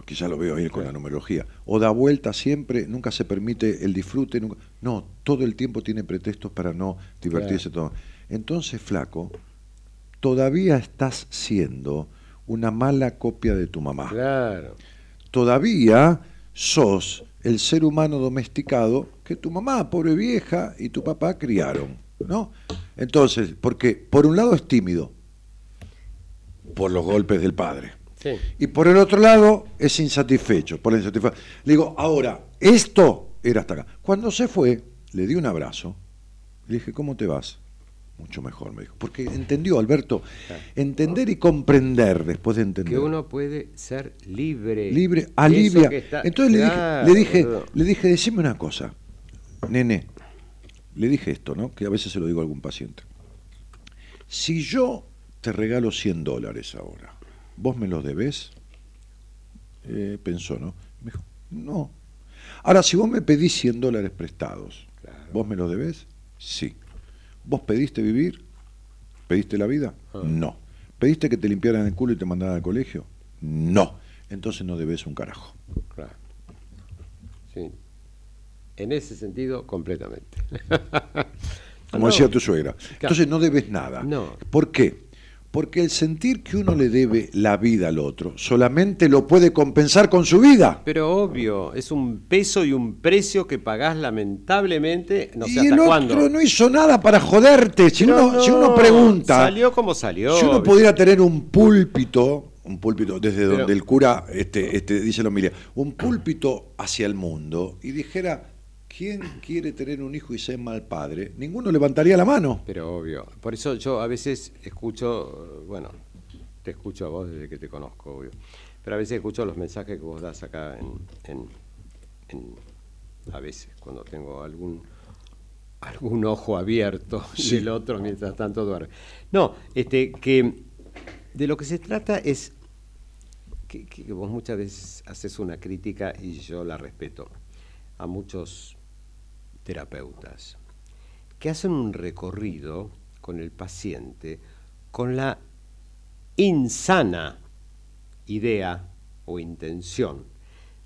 porque ya lo veo ahí con la numerología, o da vuelta siempre, nunca se permite el disfrute, no, todo el tiempo tiene pretextos para no divertirse todo. Entonces, flaco, todavía estás siendo una mala copia de tu mamá. Claro. Todavía sos el ser humano domesticado que tu mamá, pobre vieja, y tu papá criaron, ¿no? Entonces, porque por un lado es tímido, por los golpes del padre y por el otro lado es insatisfecho, por la Le digo, ahora, esto era hasta acá. Cuando se fue, le di un abrazo, le dije, ¿cómo te vas? Mucho mejor, me dijo. Porque entendió, Alberto, entender y comprender después de entender. Que uno puede ser libre. Libre, alivia. Entonces le dije, le dije, le dije, decime una cosa, nene, le dije esto, ¿no? Que a veces se lo digo a algún paciente. Si yo te regalo 100 dólares ahora, ¿vos me los debés? Eh, pensó, ¿no? Me dijo, no. Ahora, si vos me pedís 100 dólares prestados, ¿vos me los debés? Sí. ¿Vos pediste vivir? ¿Pediste la vida? Ah. No. ¿Pediste que te limpiaran el culo y te mandaran al colegio? No. Entonces no debes un carajo. Claro. Sí. En ese sentido, completamente. Como decía tu suegra. Entonces no debes nada. No. ¿Por qué? Porque el sentir que uno le debe la vida al otro solamente lo puede compensar con su vida. Pero obvio, es un peso y un precio que pagás lamentablemente, no sé y el otro no hizo nada para joderte. Si, uno, si uno pregunta. Salió como salió. Si uno pudiera tener un púlpito, un púlpito desde donde el cura este, este, dice la homilia, un púlpito hacia el mundo y dijera ¿Quién quiere tener un hijo y ser mal padre? Ninguno levantaría la mano. Pero obvio. Por eso yo a veces escucho, bueno, te escucho a vos desde que te conozco, obvio. Pero a veces escucho los mensajes que vos das acá en, a veces, cuando tengo algún algún ojo abierto y el otro mientras tanto duerme. No, este, que de lo que se trata es que, que vos muchas veces haces una crítica y yo la respeto a muchos terapeutas que hacen un recorrido con el paciente con la insana idea o intención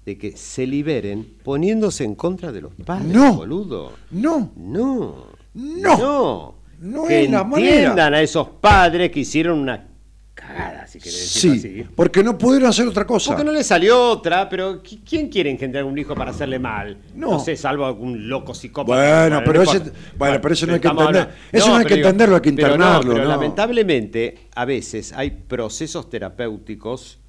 de que se liberen poniéndose en contra de los padres, no, boludo. No. No. No. No. No que entiendan a esos padres que hicieron una cagada, si querés decirlo sí, porque no pudieron hacer otra cosa. Porque no le salió otra, pero ¿quién quiere engendrar un hijo para hacerle mal? No, sé, salvo algún loco psicópata. Bueno, pero, ese, bueno, pero eso no hay que entender. Eso no, hay que entenderlo, hay que internarlo. Pero, lamentablemente, a veces hay procesos terapéuticos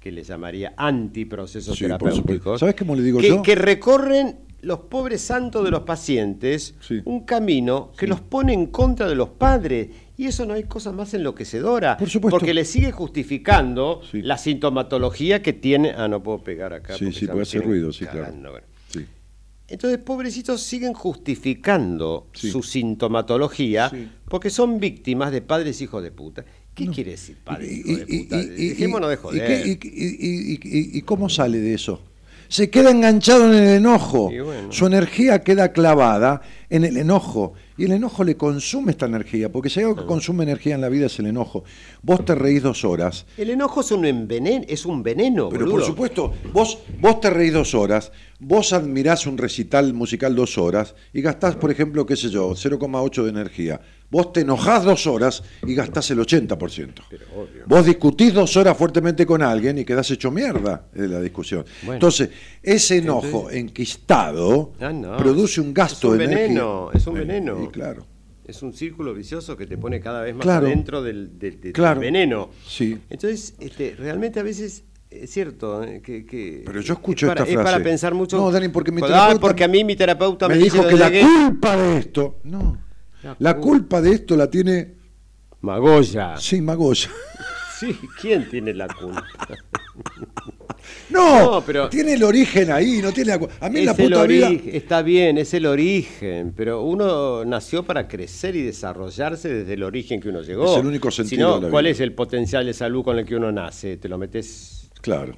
que le llamaría antiprocesos terapéuticos. ¿Sabes cómo le digo que, yo? Que recorren los pobres santos de los pacientes un camino que los pone en contra de los padres. Y eso no hay cosa más enloquecedora. Por supuesto. Porque le sigue justificando la sintomatología que tiene. Ah, no puedo pegar acá. Sí, sí, puede hacer ruido, sí, claro. Entonces, pobrecitos siguen justificando Sí. su sintomatología porque son víctimas de padres hijos de puta. ¿Qué quiere decir padres hijos de puta? Dejémonos de joder. y- y- y cómo sale de eso? Se queda enganchado en el enojo. Bueno. Su energía queda clavada en el enojo. Y el enojo le consume esta energía. Porque si hay algo que consume energía en la vida es el enojo. Vos te reís dos horas. El enojo es un, envenen- es un veneno, Pero por supuesto, vos, vos te reís dos horas, vos admirás un recital musical dos horas y gastás, por ejemplo, qué sé yo, 0,8 de energía. Vos te enojás dos horas y gastás el 80%. Vos discutís dos horas fuertemente con alguien y quedás hecho mierda de la discusión. Bueno. Entonces, ese enojo enquistado Ah, no. produce un gasto Es un de energía. veneno, es un Eh, veneno. y claro. Es un círculo vicioso que te pone cada vez más Claro. adentro del, del- del Claro. veneno. Sí. Entonces, este, realmente a veces es cierto eh, que, que- Pero yo escucho es para, esta es para frase. pensar mucho. No, Dani, porque mi Ah, porque a mí mi terapeuta me me, dijo que la culpa de esto, no, La la culpa. culpa de esto la tiene, Magoya. sí, Magoya. Sí, ¿quién tiene la culpa? No, No, pero- tiene el origen ahí, no tiene la cu- A mí la Es el puta vida. está bien, es el origen, pero uno nació para crecer y desarrollarse desde el origen que uno llegó. Es el único Si sentido no, de la ¿cuál vida. es el potencial de salud con el que uno nace? Te lo metes Claro,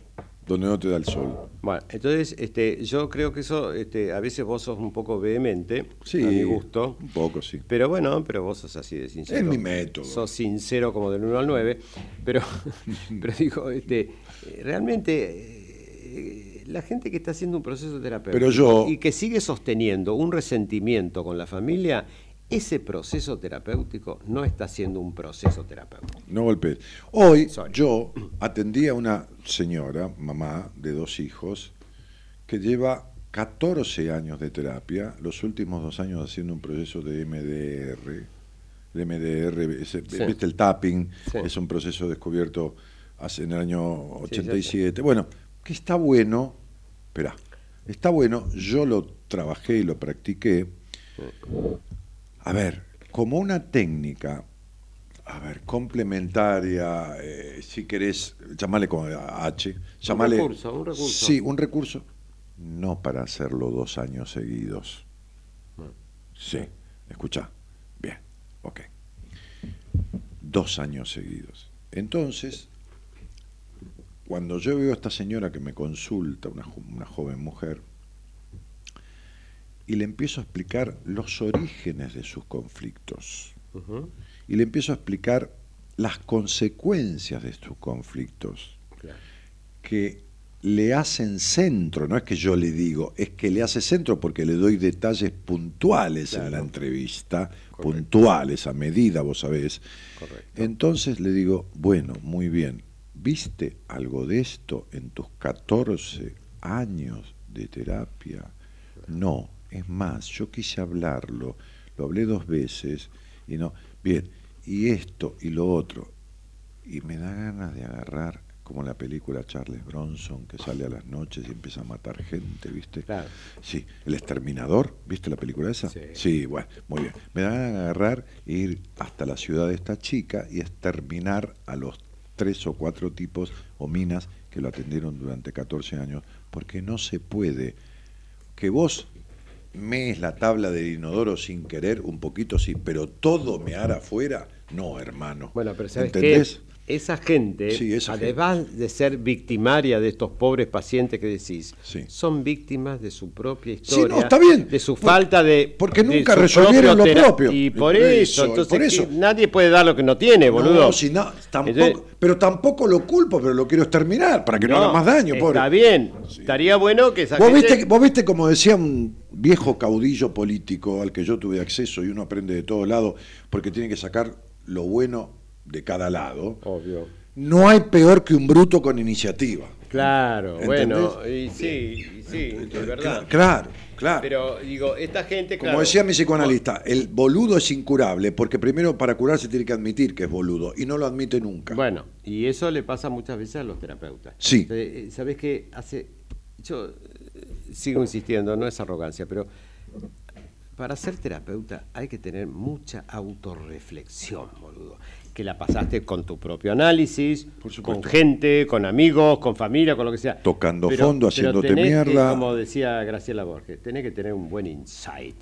donde no te da el sol. Bueno, entonces este, yo creo que eso, este, a veces vos sos un poco vehemente, Sí, a mi gusto. un poco, sí. Pero bueno, pero vos sos así de sincero. Es mi método. Sos sincero como del 1 al 9. Pero, pero digo, este, realmente eh, la gente que está haciendo un proceso terapéutico Pero yo- y que sigue sosteniendo un resentimiento con la familia, ese proceso terapéutico no está siendo un proceso terapéutico. No golpees. Hoy Sorry. yo atendí a una señora, mamá de dos hijos, que lleva 14 años de terapia, los últimos dos años haciendo un proceso de MDR. El MDR, Sí. ¿viste el tapping? Sí. Es un proceso descubierto hace, en el año Sí, ya sé. 87. Bueno, que está bueno, espera, está bueno, yo lo trabajé y lo practiqué. A ver, como una técnica, a ver, complementaria, eh, si querés, llamale con H, llamale... recurso, un recurso. Sí, un recurso, no para hacerlo dos años seguidos. Sí, escucha, bien, ok. Dos años seguidos. Entonces, cuando yo veo a esta señora que me consulta, una, jo- una joven mujer, y le empiezo a explicar los orígenes de sus conflictos, y le empiezo a explicar las consecuencias de sus conflictos, claro. que le hacen centro, no es que yo le digo, es que le hace centro porque le doy detalles puntuales en la entrevista, puntuales, a medida, vos sabés. Correcto. Entonces le digo, bueno, muy bien, ¿viste algo de esto en tus 14 años de terapia? No, es más, yo quise hablarlo, lo hablé dos veces y no, bien, y esto y lo otro, y me da ganas de agarrar, como la película Charles Bronson, que sale a las noches y empieza a matar gente, ¿viste? Claro. Sí, El Exterminador, ¿viste la película esa? Sí. bueno, muy bien. Me dan a agarrar e ir hasta la ciudad de esta chica y exterminar a los tres o cuatro tipos o minas que lo atendieron durante 14 años, porque no se puede que vos mees la tabla del inodoro sin querer, un poquito sí, pero todo mear afuera, no, hermano. Bueno, pero ¿sabes ¿Entendés? Esa gente, Sí, esa además de ser victimaria de estos pobres pacientes que decís, Sí. son víctimas de su propia Sí, historia, no, está bien. de su Por- falta de... porque nunca resolvieron lo propio. Y por eso, eso, entonces por eso. ¿qué? nadie puede dar lo que no tiene, boludo. No, si no, tampoco, Entonces- pero tampoco lo culpo, pero lo quiero exterminar para que no, haga más daño, pobre. Está bien, estaría bueno que esa Vos gente- viste, vos viste como decía un viejo caudillo político al que yo tuve acceso y uno aprende de todos lados porque tiene que sacar lo bueno de cada lado. Obvio. No hay peor que un bruto con iniciativa. Claro, bueno, y sí, y sí, es verdad. Claro, claro. Pero digo, esta gente, Como claro, decía mi psicoanalista, el boludo es incurable porque primero para curarse tiene que admitir que es boludo y no lo admite nunca. Bueno, y eso le pasa muchas veces a los terapeutas. Sí. Entonces, ¿Sabés qué hace? Yo eh, sigo insistiendo, no es arrogancia, pero para ser terapeuta hay que tener mucha autorreflexión, boludo. Que la pasaste con tu propio análisis, con gente, con amigos, con familia, con lo que sea. Tocando fondo, haciéndote tenés que, mierda. como decía Graciela Borges, tenés que tener un buen insight.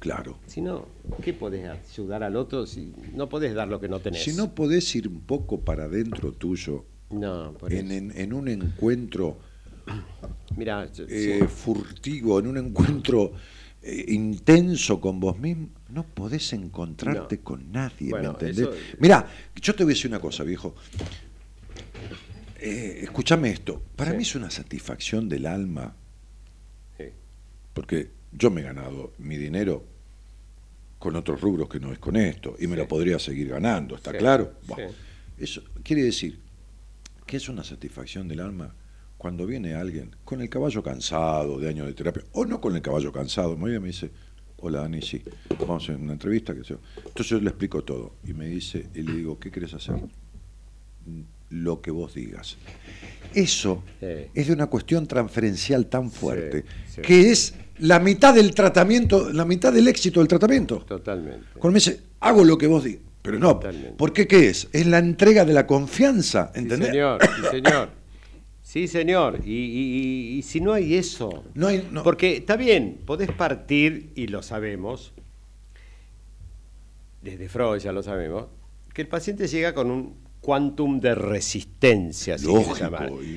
Claro. Si no, ¿qué podés ayudar al otro si no podés dar lo que no tenés? Si no podés ir un poco para adentro tuyo, no, por en, eso. en- en un encuentro Mira, yo- eh, furtivo, en un encuentro eh, intenso con vos mismo, no podés encontrarte No. con nadie, Bueno, ¿me entendés? eso- Mirá, yo te voy a decir una cosa, viejo. Eh, escúchame esto, para Sí. mí es una satisfacción del alma, sí. porque yo me he ganado mi dinero con otros rubros que no es con esto, y me Sí. lo podría seguir ganando, ¿está claro? Bueno, eso quiere decir que es una satisfacción del alma cuando viene alguien con el caballo cansado de años de terapia, o no con el caballo cansado, me y me dice, hola Dani, sí, vamos a hacer una entrevista, que yo. Entonces yo le explico todo, y me dice, y le digo, ¿qué querés hacer? "Mm, Lo que vos digas. Eso Sí. es de una cuestión transferencial tan fuerte, sí. que es la mitad del tratamiento, la mitad del éxito del tratamiento. Totalmente. Cuando me dice, hago lo que vos digas. Pero no, Totalmente. ¿por qué qué es? Es la entrega de la confianza, Sí, ¿entendés? señor, sí, señor. Sí, señor. Y, y- y- y si no hay eso. No hay- no. Porque está bien, podés partir, y lo sabemos, desde Freud ya lo sabemos, que el paciente llega con un quantum de resistencia, así Lógico,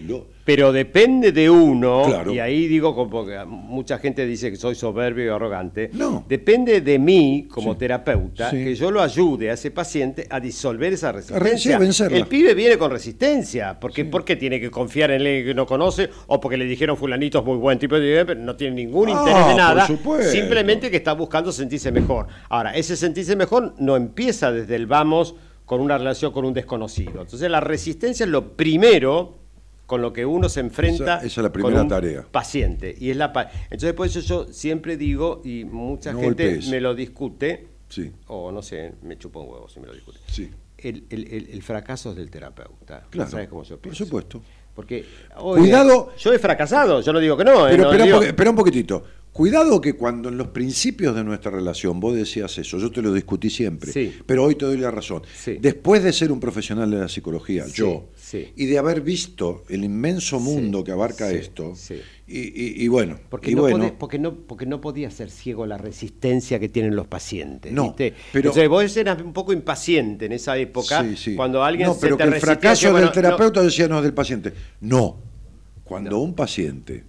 lo- Pero depende de uno, Claro. y ahí digo, como que mucha gente dice que soy soberbio y arrogante, No. depende de mí como Sí. terapeuta Sí. que yo lo ayude a ese paciente a disolver esa resistencia. El pibe viene con resistencia, porque ¿por qué tiene que confiar en alguien que no conoce o porque le dijeron fulanito es muy buen tipo de pero no tiene ningún Ah, interés de nada, simplemente que está buscando sentirse mejor. Ahora, ese sentirse mejor no empieza desde el vamos con una relación con un desconocido. Entonces la resistencia es lo primero con lo que uno se enfrenta Esa- esa es la con primera un tarea. paciente. Y es la pa- Entonces por eso yo siempre digo, y mucha No gente golpees. me lo discute, Sí, o no sé, me chupa un huevo si me lo discute. sí. El, el- el- el fracaso es del terapeuta. Claro, ¿Sabes cómo yo por pienso? supuesto. Porque, oye, Cuidado. Yo he fracasado, yo no digo que no. eh, Pero no espera, digo- un poqu- espera un poquitito. Cuidado que cuando en los principios de nuestra relación vos decías eso, yo te lo discutí siempre, Sí. pero hoy te doy la razón. Sí. Después de ser un profesional de la psicología, Sí, yo, y de haber visto el inmenso mundo que abarca esto. Y, y- y bueno, Porque, y no bueno, podés- porque, no, porque no podía ser ciego la resistencia que tienen los pacientes. No, ¿viste? pero- Entonces vos eras un poco impaciente en esa época, cuando alguien no, se pero te que el fracaso del bueno, no- terapeuta decía no es del paciente. No, cuando un paciente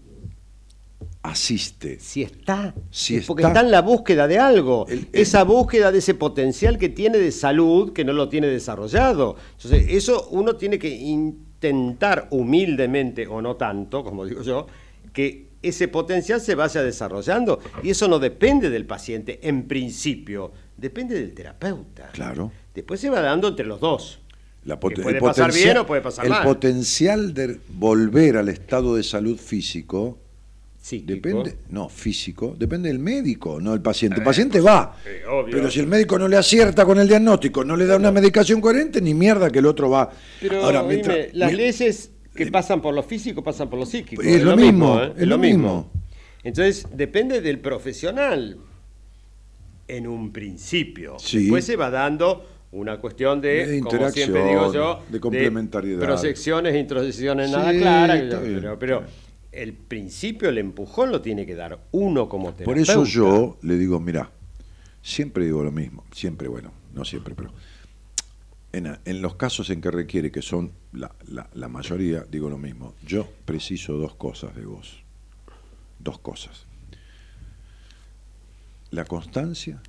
asiste, Si está, Si es porque está. está en la búsqueda de algo, El- el- esa búsqueda de ese potencial que tiene de salud que no lo tiene desarrollado. Entonces, eso uno tiene que intentar humildemente, o no tanto, como digo yo, que ese potencial se vaya desarrollando. Y eso no depende del paciente, en principio, depende del terapeuta. claro. Después se va dando entre los dos. La Que poten- puede el pasar bien o puede pasar el mal. potencial de volver al estado de salud físico Psíquico. depende, no, físico, depende del médico, no del paciente. El paciente va, eh, obvio. pero si el médico no le acierta con el diagnóstico, no le da una medicación coherente, ni mierda que el otro va. Pero Ahora, dime, mientras- las mi- leyes que pasan por lo físico pasan por lo psíquico. Es lo mismo, ¿eh? es lo mismo. Entonces, depende del profesional en un principio. Sí. Después se va dando una cuestión de, De como siempre digo yo, de complementariedad. proyecciones e introyecciones nada Sí, bien, pero. El principio, el empujón lo tiene que dar uno como terapeuta. Por eso yo le digo, mira, siempre digo lo mismo, siempre, bueno, no siempre, pero en, en los casos en que requiere, que son la, la- la mayoría, digo lo mismo, yo preciso dos cosas de vos, dos cosas. La constancia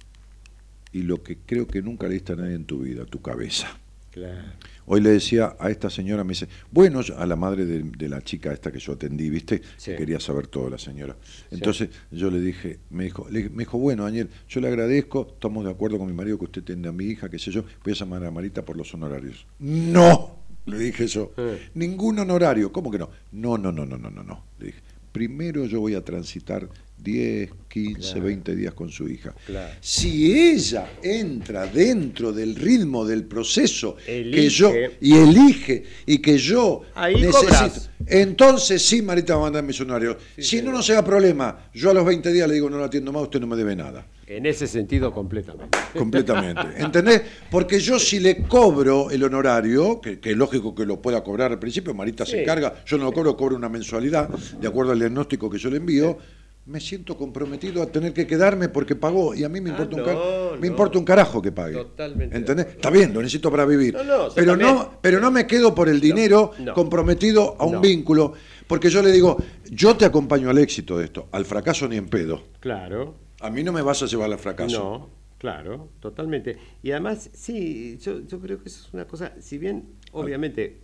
y lo que creo que nunca le diste a nadie en tu vida, tu cabeza. Claro. Hoy le decía a esta señora, me dice, bueno, a la madre de, de la chica esta que yo atendí, ¿viste? Sí. Que quería saber todo la señora. Entonces yo le dije, me dijo, le- me dijo, bueno, Daniel, yo le agradezco, estamos de acuerdo con mi marido que usted tenga a mi hija, qué sé yo, voy a llamar a Marita por los honorarios. No, le dije yo, ningún honorario, ¿cómo que no? No, no, no, no, no, no, no, le dije. Primero yo voy a transitar 10, 15, 20 días con su hija. Claro. Si ella entra dentro del ritmo del proceso que yo y elige y que yo Ahí necesito, cobras. entonces sí, Marita va a mandar mis honorarios. si no, no se da problema. Yo a los 20 días le digo, no lo atiendo más, usted no me debe nada. En ese sentido, completamente. Completamente. ¿Entendés? Porque yo si le cobro el honorario, que, que es lógico que lo pueda cobrar al principio, Marita se Sí. encarga, yo no lo cobro, cobro una mensualidad, de acuerdo al diagnóstico que yo le envío, me siento comprometido a tener que quedarme porque pagó y a mí me Ah, importa, un, no, ca- no. me importa un carajo que pague. Totalmente ¿Entendés? Está bien, lo necesito para vivir. No, pero, también. no, pero no me quedo por el dinero comprometido a un vínculo, porque yo le digo, yo te acompaño al éxito de esto, al fracaso ni en pedo. Claro. A mí no me vas a llevar al fracaso. No, claro, totalmente. Y además, sí, yo, yo creo que eso es una cosa, si bien, obviamente,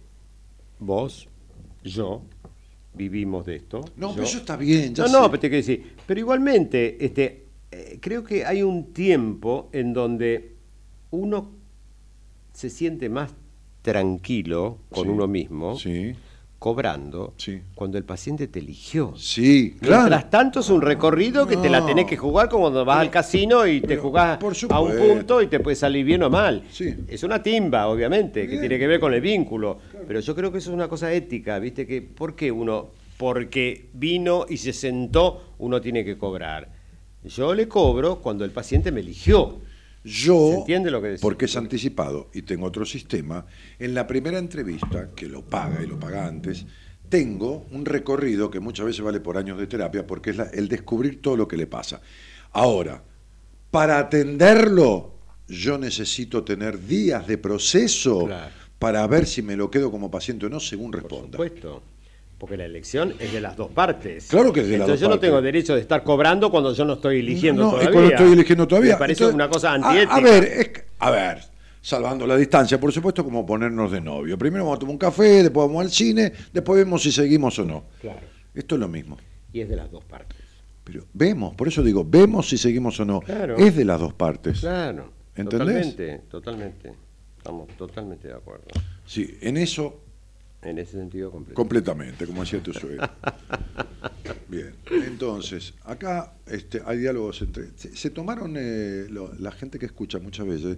vos, yo, vivimos de esto. No, yo- pero eso está bien. ya No, sé. no, pero te quiero decir, pero igualmente, este, eh, creo que hay un tiempo en donde uno se siente más tranquilo con Sí, uno mismo, Sí, cobrando, Sí. cuando el paciente te eligió. sí, claro. Mientras tanto es un recorrido que te la tenés que jugar como cuando vas al casino y te jugás a un punto y te puede salir bien o mal. Sí. Es una timba, obviamente, que tiene que ver con el vínculo. Pero yo creo que eso es una cosa ética, ¿viste? Que ¿Por qué uno, porque vino y se sentó, uno tiene que cobrar? Yo le cobro cuando el paciente me eligió. Yo, ¿Se entiende lo que decís? porque es anticipado y tengo otro sistema, en la primera entrevista, que lo paga y lo paga antes, tengo un recorrido que muchas veces vale por años de terapia, porque es la- el descubrir todo lo que le pasa. Ahora, para atenderlo, yo necesito tener días de proceso Claro. para ver si me lo quedo como paciente o no, según Por responda. supuesto. Porque la elección es de las dos partes. Claro que es de las Entonces dos yo no tengo derecho de estar cobrando cuando yo no estoy eligiendo No, todavía. cuando estoy eligiendo todavía. Me parece Entonces, una cosa antiética. A, ver, es a ver, salvando la distancia, por supuesto, como ponernos de novio. Primero vamos a tomar un café, después vamos al cine, después vemos si seguimos o no. Claro. Esto es lo mismo. Y es de las dos partes. Pero vemos, por eso digo, vemos si seguimos o no. Claro. Es de las dos partes. Claro. ¿Entendés? Totalmente, totalmente. Estamos totalmente de acuerdo. Sí, en eso En ese sentido completo. completamente, como decía tu suegra. Bien, entonces, acá este, hay diálogos entre... Se, se tomaron eh, lo- la gente que escucha muchas veces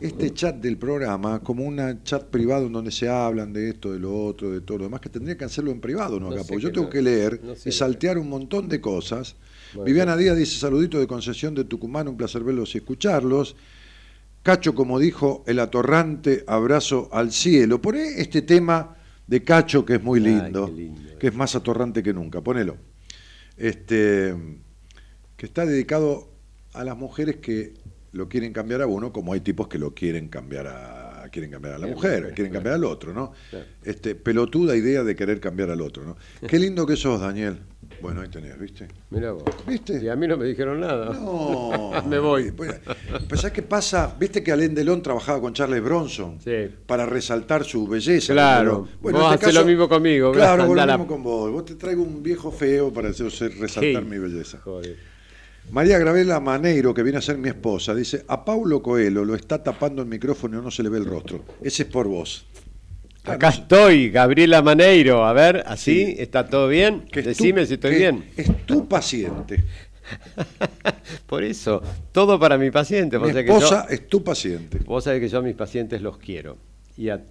este chat del programa como un chat privado en donde se hablan de esto, de lo otro, de todo lo demás, que tendría que hacerlo en privado, ¿no? No Acá, porque yo tengo no- que leer no sé y saltear un montón de cosas. Bueno, Viviana Díaz dice, saludito de concesión de Tucumán, un placer verlos y escucharlos. Cacho, como dijo, el atorrante abrazo al cielo. Poné este tema de Cacho que es muy lindo. que es más atorrante que nunca. Ponelo. Este, que está dedicado a las mujeres que lo quieren cambiar a uno, como hay tipos que lo quieren cambiar a quieren cambiar a la mujer, quieren cambiar al otro, ¿no? Este, pelotuda idea de querer cambiar al otro, ¿no? Qué lindo que sos, Daniel. Bueno, ahí tenés, ¿viste? Mira vos. ¿Viste? Y a mí no me dijeron nada. No. Me voy. Pues, ¿sabes qué pasa? Viste que Alain Delon trabajaba con Charles Bronson Sí. para resaltar su belleza. Claro. Vos este hacés lo mismo conmigo, Claro, vos lo mismo con vos. Vos te traigo un viejo feo para hacer resaltar Sí. mi belleza. Joder. María Gravela Maneiro, que viene a ser mi esposa, dice, a Paulo Coelho lo está tapando el micrófono y no se le ve el rostro. Ese es por vos. Acá estoy, Gabriela Maneiro. A ver, así, Sí. ¿está todo bien? Que Decime tu- si estoy bien. Es tu paciente. Por eso, todo para mi paciente. Mi que esposa yo- es tu paciente. Vos sabés que yo a mis pacientes los quiero. Y a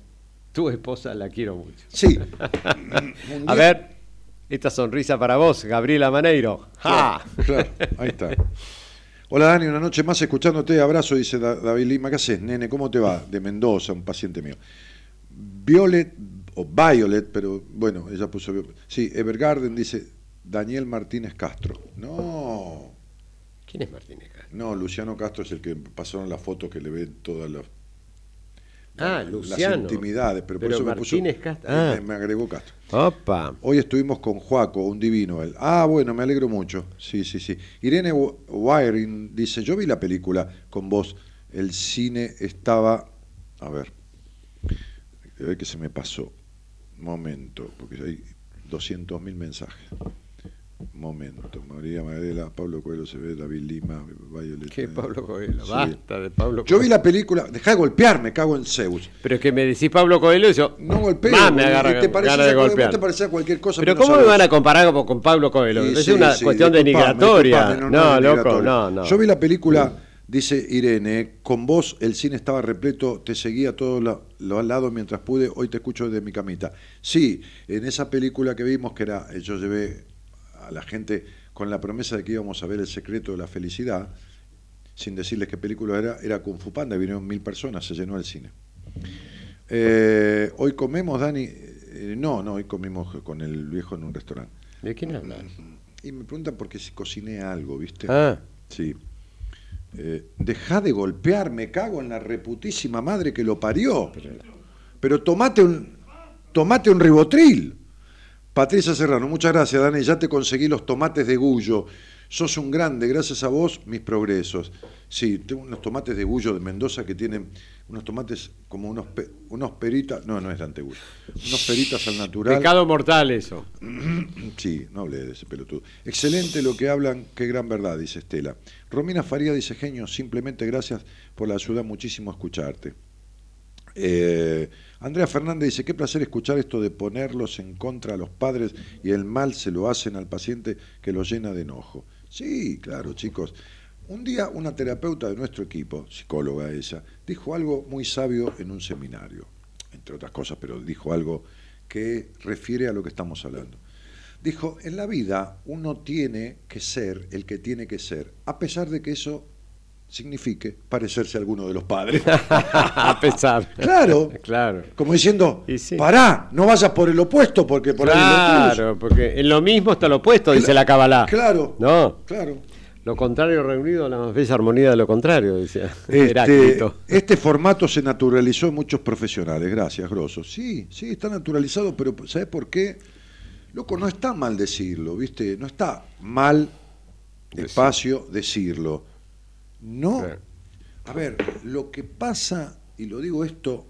tu esposa la quiero mucho. Sí. Un A día- ver, esta sonrisa para vos, Gabriela Maneiro. ¡Ja! Claro, ahí está. Hola Dani, una noche más escuchándote, abrazo, dice Da- David Lima. ¿Qué haces, nene? ¿Cómo te va? De Mendoza, un paciente mío. Violet, o Violet, pero bueno, ella puso... Violet. Sí, Evergarden dice Daniel Martínez Castro. No, ¿Quién es Martínez Castro? no, Luciano Castro es el que pasaron la foto que le ve todas las, Ah, las Luciano. intimidades, pero, por eso me puso... Castro. me- Ah. me agregó Castro. Opa. Hoy estuvimos con Juaco, un divino él. Ah, bueno, me alegro mucho. Sí, sí, sí. Irene Wiring dice, yo vi la película con vos. El cine estaba... A ver. A ver que se me pasó. Momento, porque hay 200.000 mensajes. Momento. María Magdalena, Pablo Coelho se ve, David Lima, Violet. ¿Qué Pablo Coelho? Basta de Pablo Coelho. Yo vi la película, deja de golpear, me cago en Zeus. Pero es que me decís Pablo Coelho y yo. No golpeo, me agarra, te parece, golpear. te parecía cualquier cosa. Pero ¿cómo me van a comparar con, Pablo Coelho? es una cuestión denigratoria. No, loco, no, no. Yo vi la película. Dice Irene, con vos el cine estaba repleto, te seguía a todos los lados mientras pude, hoy te escucho desde mi camita. Sí, en esa película que vimos, que era, yo llevé a la gente con la promesa de que íbamos a ver el secreto de la felicidad, sin decirles qué película era, era Kung Fu Panda, vinieron mil personas, se llenó el cine. Eh, hoy comemos, Dani, eh, no, no, hoy comimos con el viejo en un restaurante. ¿De quién hablas? Y me preguntan por qué si cociné algo, ¿viste? Ah. Sí. Eh, deja de golpear, me cago en la reputísima madre que lo parió. Pero tomate un, tomate un ribotril. Patricia Serrano, muchas gracias, Dani. Ya te conseguí los tomates de Gullo. Sos un grande, gracias a vos, mis progresos. Sí, tengo unos tomates de Gullo de Mendoza que tienen unos tomates como unos, unos peritas. No, no es de Antegullo. Unos peritas al natural. Pecado mortal, eso. Sí, no hablé de ese pelotudo. Excelente lo que hablan, qué gran verdad, dice Estela. Romina Faría dice, genio, simplemente gracias por la ayuda, muchísimo a escucharte. Eh, Andrea Fernández dice, qué placer escuchar esto de ponerlos en contra a los padres y el mal se lo hacen al paciente que lo llena de enojo. Sí, claro, chicos. Un día una terapeuta de nuestro equipo, psicóloga ella, dijo algo muy sabio en un seminario, entre otras cosas, pero dijo algo que refiere a lo que estamos hablando. Dijo, en la vida uno tiene que ser el que tiene que ser, a pesar de que eso signifique parecerse a alguno de los padres. a pesar. Claro. claro. Como diciendo, pará, no vayas por el opuesto porque por ahí lo Claro, porque en lo mismo está lo opuesto, dice la Kabbalah. Claro. No. Claro. Lo contrario reunido, la más bella armonía de lo contrario, decía este, Este formato se naturalizó en muchos profesionales, gracias, Grosso. Sí, sí, está naturalizado, pero ¿sabes por qué? Loco, no está mal decirlo, ¿viste? No está mal, despacio, decirlo no. A ver, lo que pasa, y lo digo esto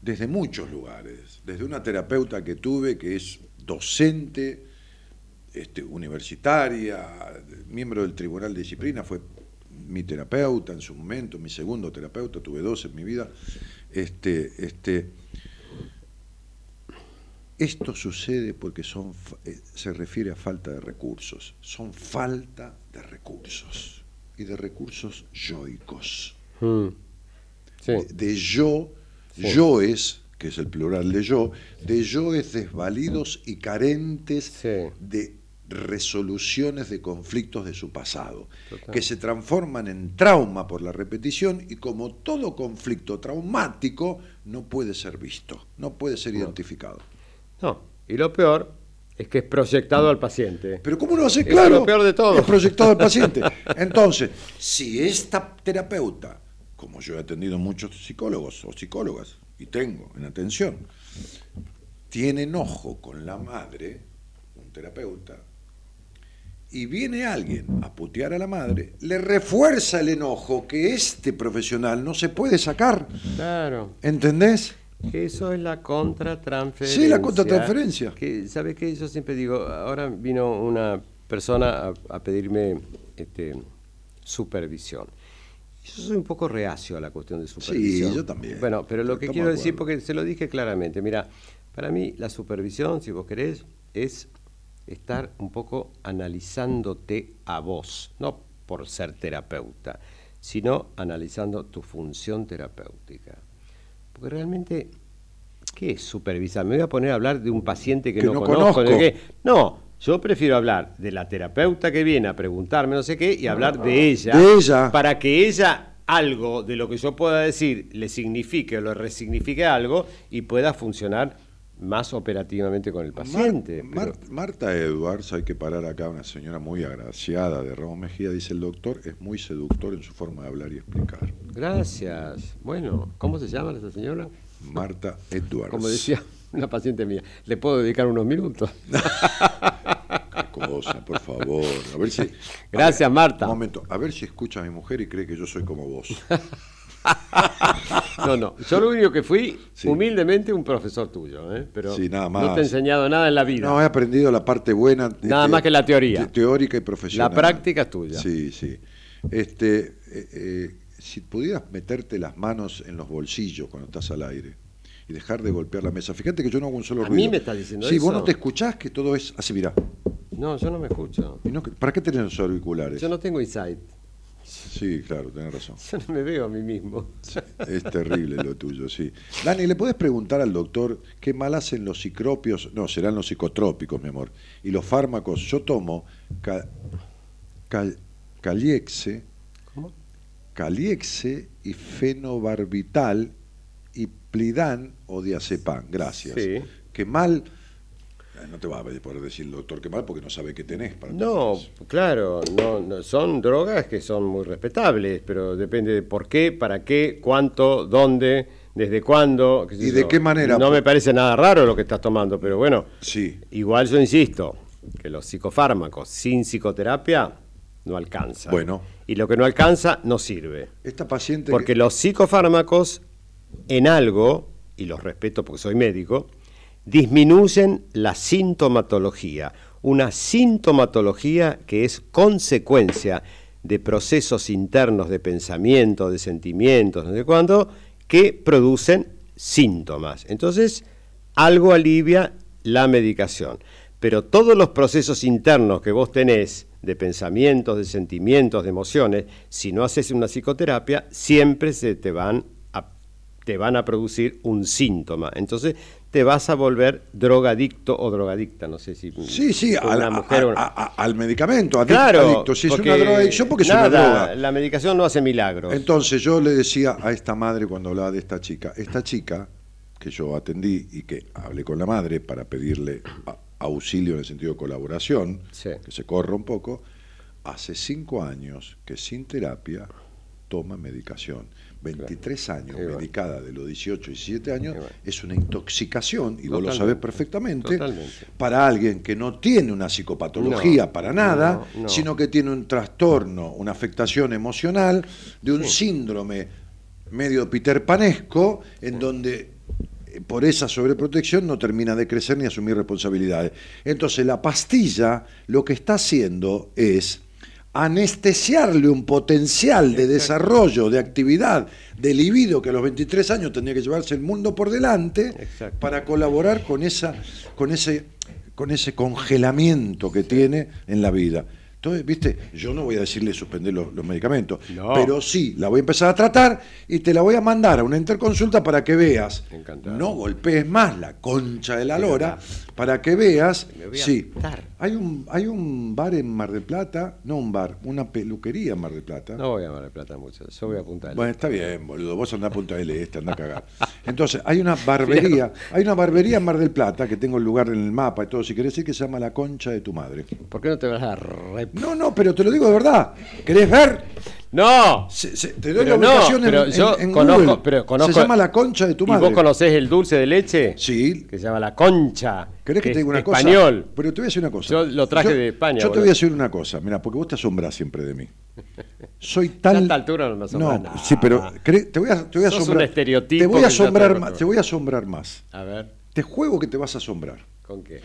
desde muchos lugares, desde una terapeuta que tuve que es docente, este, universitaria, miembro del Tribunal de Disciplina, fue mi terapeuta en su momento, mi segundo terapeuta, tuve dos en mi vida. Este, este, esto sucede porque son, eh, se refiere a falta de recursos, son falta de recursos y de recursos yoicos. Hmm. De, yo, yoes, que es el plural de yo, de yoes desvalidos y carentes de resoluciones de conflictos de su pasado, que se transforman en trauma por la repetición y como todo conflicto traumático no puede ser visto, no puede ser identificado. No, y lo peor es que es proyectado al paciente. Pero ¿cómo no va a ser claro? Es lo peor de todo. Es proyectado al paciente. Entonces, si esta terapeuta, como yo he atendido muchos psicólogos o psicólogas, y tengo en atención, tiene enojo con la madre, un terapeuta, y viene alguien a putear a la madre, le refuerza el enojo que este profesional no se puede sacar. Claro. ¿Entendés? Eso es la contratransferencia. Sí, la contratransferencia. Que, ¿Sabes qué? Yo siempre digo, ahora vino una persona a, pedirme este, supervisión. Yo soy un poco reacio a la cuestión de supervisión. Sí, yo también. Bueno, pero lo que quiero decir, porque se lo dije claramente, mira, para mí la supervisión, si vos querés, es estar un poco analizándote a vos, no por ser terapeuta, sino analizando tu función terapéutica. Porque realmente, ¿qué es supervisar? Me voy a poner a hablar de un paciente que, no, conozco. No, yo prefiero hablar de la terapeuta que viene a preguntarme no sé qué y hablar de ella. De ella. Para que ella algo de lo que yo pueda decir le signifique o lo resignifique algo y pueda funcionar más operativamente con el paciente. Marta Edwards, hay que parar acá, una señora muy agraciada de Ramón Mejía, dice el doctor, es muy seductor en su forma de hablar y explicar. Gracias. Bueno, ¿cómo se llama esa señora? Marta Edwards. Como decía una paciente mía, ¿le puedo dedicar unos minutos? Cosa, por favor. A ver si, Gracias, Marta. Un momento, a ver si escucha a mi mujer y cree que yo soy como vos. no, no. Yo lo único que fui, humildemente, un profesor tuyo, ¿eh? pero nada más. no te he enseñado nada en la vida. No, he aprendido la parte buena. nada más que la teoría. Teórica y profesional. La práctica es tuya. Sí, sí. Este, eh, eh, si pudieras meterte las manos en los bolsillos cuando estás al aire y dejar de golpear la mesa. Fíjate que yo no hago un solo ¿A ruido. mí me estás diciendo sí, eso? vos no te escuchás que todo es así, mirá. No, yo no me escucho. ¿Y no- ¿Para qué tenés los auriculares? Yo no tengo insight. Sí, claro, tenés razón. Yo no me veo a mí mismo. Es terrible lo tuyo, sí. Dani, ¿le podés preguntar al doctor qué mal hacen los cicropios? No, serán los psicotrópicos, mi amor. Y los fármacos, yo tomo ca, cal- Caliexe, ¿Cómo? Caliexe y fenobarbital y Plidan o diazepam. Gracias. Sí. Qué mal... Eh, No te va a poder decir el doctor qué mal porque no sabe qué tenés. Para No, claro, no, no, son drogas que son muy respetables, pero depende de por qué, para qué, cuánto, dónde, desde cuándo. ¿Y de yo. qué manera? No me parece nada raro lo que estás tomando, pero bueno, Sí. igual yo insisto que los psicofármacos sin psicoterapia no alcanzan. Bueno. Y lo que no alcanza no sirve. Esta paciente... Porque que- los psicofármacos en algo, y los respeto porque soy médico, disminuyen la sintomatología, una sintomatología que es consecuencia de procesos internos de pensamiento, de sentimientos, no sé cuándo, que producen síntomas. Entonces, algo alivia la medicación. Pero todos los procesos internos que vos tenés de pensamientos, de sentimientos, de emociones, si no haces una psicoterapia, siempre se te van a, te van a producir un síntoma. Entonces te vas a volver drogadicto o drogadicta, no sé si Sí, sí, al, una mujer a- una- a- a- al medicamento, adicto, Claro, adicto. Si es una drogadicción, porque es una nada, droga. La medicación no hace milagros. Entonces yo le decía a esta madre cuando hablaba de esta chica, esta chica que yo atendí y que hablé con la madre para pedirle a- auxilio en el sentido de colaboración, Sí. que se corra un poco, hace cinco años que sin terapia toma medicación. 23 años bueno. medicada de los 18 y 17 años bueno. es una intoxicación, y vos lo sabés perfectamente, totalmente. para alguien que no tiene una psicopatología No, para nada, no, no. sino que tiene un trastorno, una afectación emocional de un síndrome medio peterpanesco en donde eh, por esa sobreprotección no termina de crecer ni asumir responsabilidades. Entonces la pastilla lo que está haciendo es anestesiarle un potencial de desarrollo, de actividad, de libido que a los 23 años tendría que llevarse el mundo por delante Exacto. para colaborar con esa con ese con ese congelamiento que tiene en la vida. Entonces, viste, yo no voy a decirle suspender los, los medicamentos, No. pero sí, la voy a empezar a tratar y te la voy a mandar a una interconsulta para que veas. Encantado. No golpees más la concha de la lora, para que veas. Me voy a Sí, hay un, hay un bar en Mar del Plata, no un bar, una peluquería en Mar del Plata. No voy a Mar del Plata mucho, yo voy a Punta del Bueno, está bien, boludo. Vos andás a Punta del Este, andás a cagar. Entonces, hay una barbería, hay una barbería en Mar del Plata, que tengo el lugar en el mapa y todo, si querés decir, que se llama La Concha de tu Madre. ¿Por qué no te vas a re... No, no, pero te lo digo de verdad. ¿Querés ver? No Se- se- te doy Pero la no, ubicación pero en, yo en conozco- Google. pero conozco- Se llama La Concha de tu ¿Y Madre. vos conocés el dulce de leche? Sí. Que se llama la concha. ¿Querés que, te diga una cosa? español. Pero te voy a decir una cosa. Yo lo traje de España, Yo te voy a decir una cosa, mira, porque vos te asombrás siempre de mí. Soy tal. a esta altura no me asombras No, nada. sí, pero te voy a, te voy a un estereotipo te voy a asombrar más. Te voy a asombrar más. A ver, Te juego que te vas a asombrar. ¿Con qué?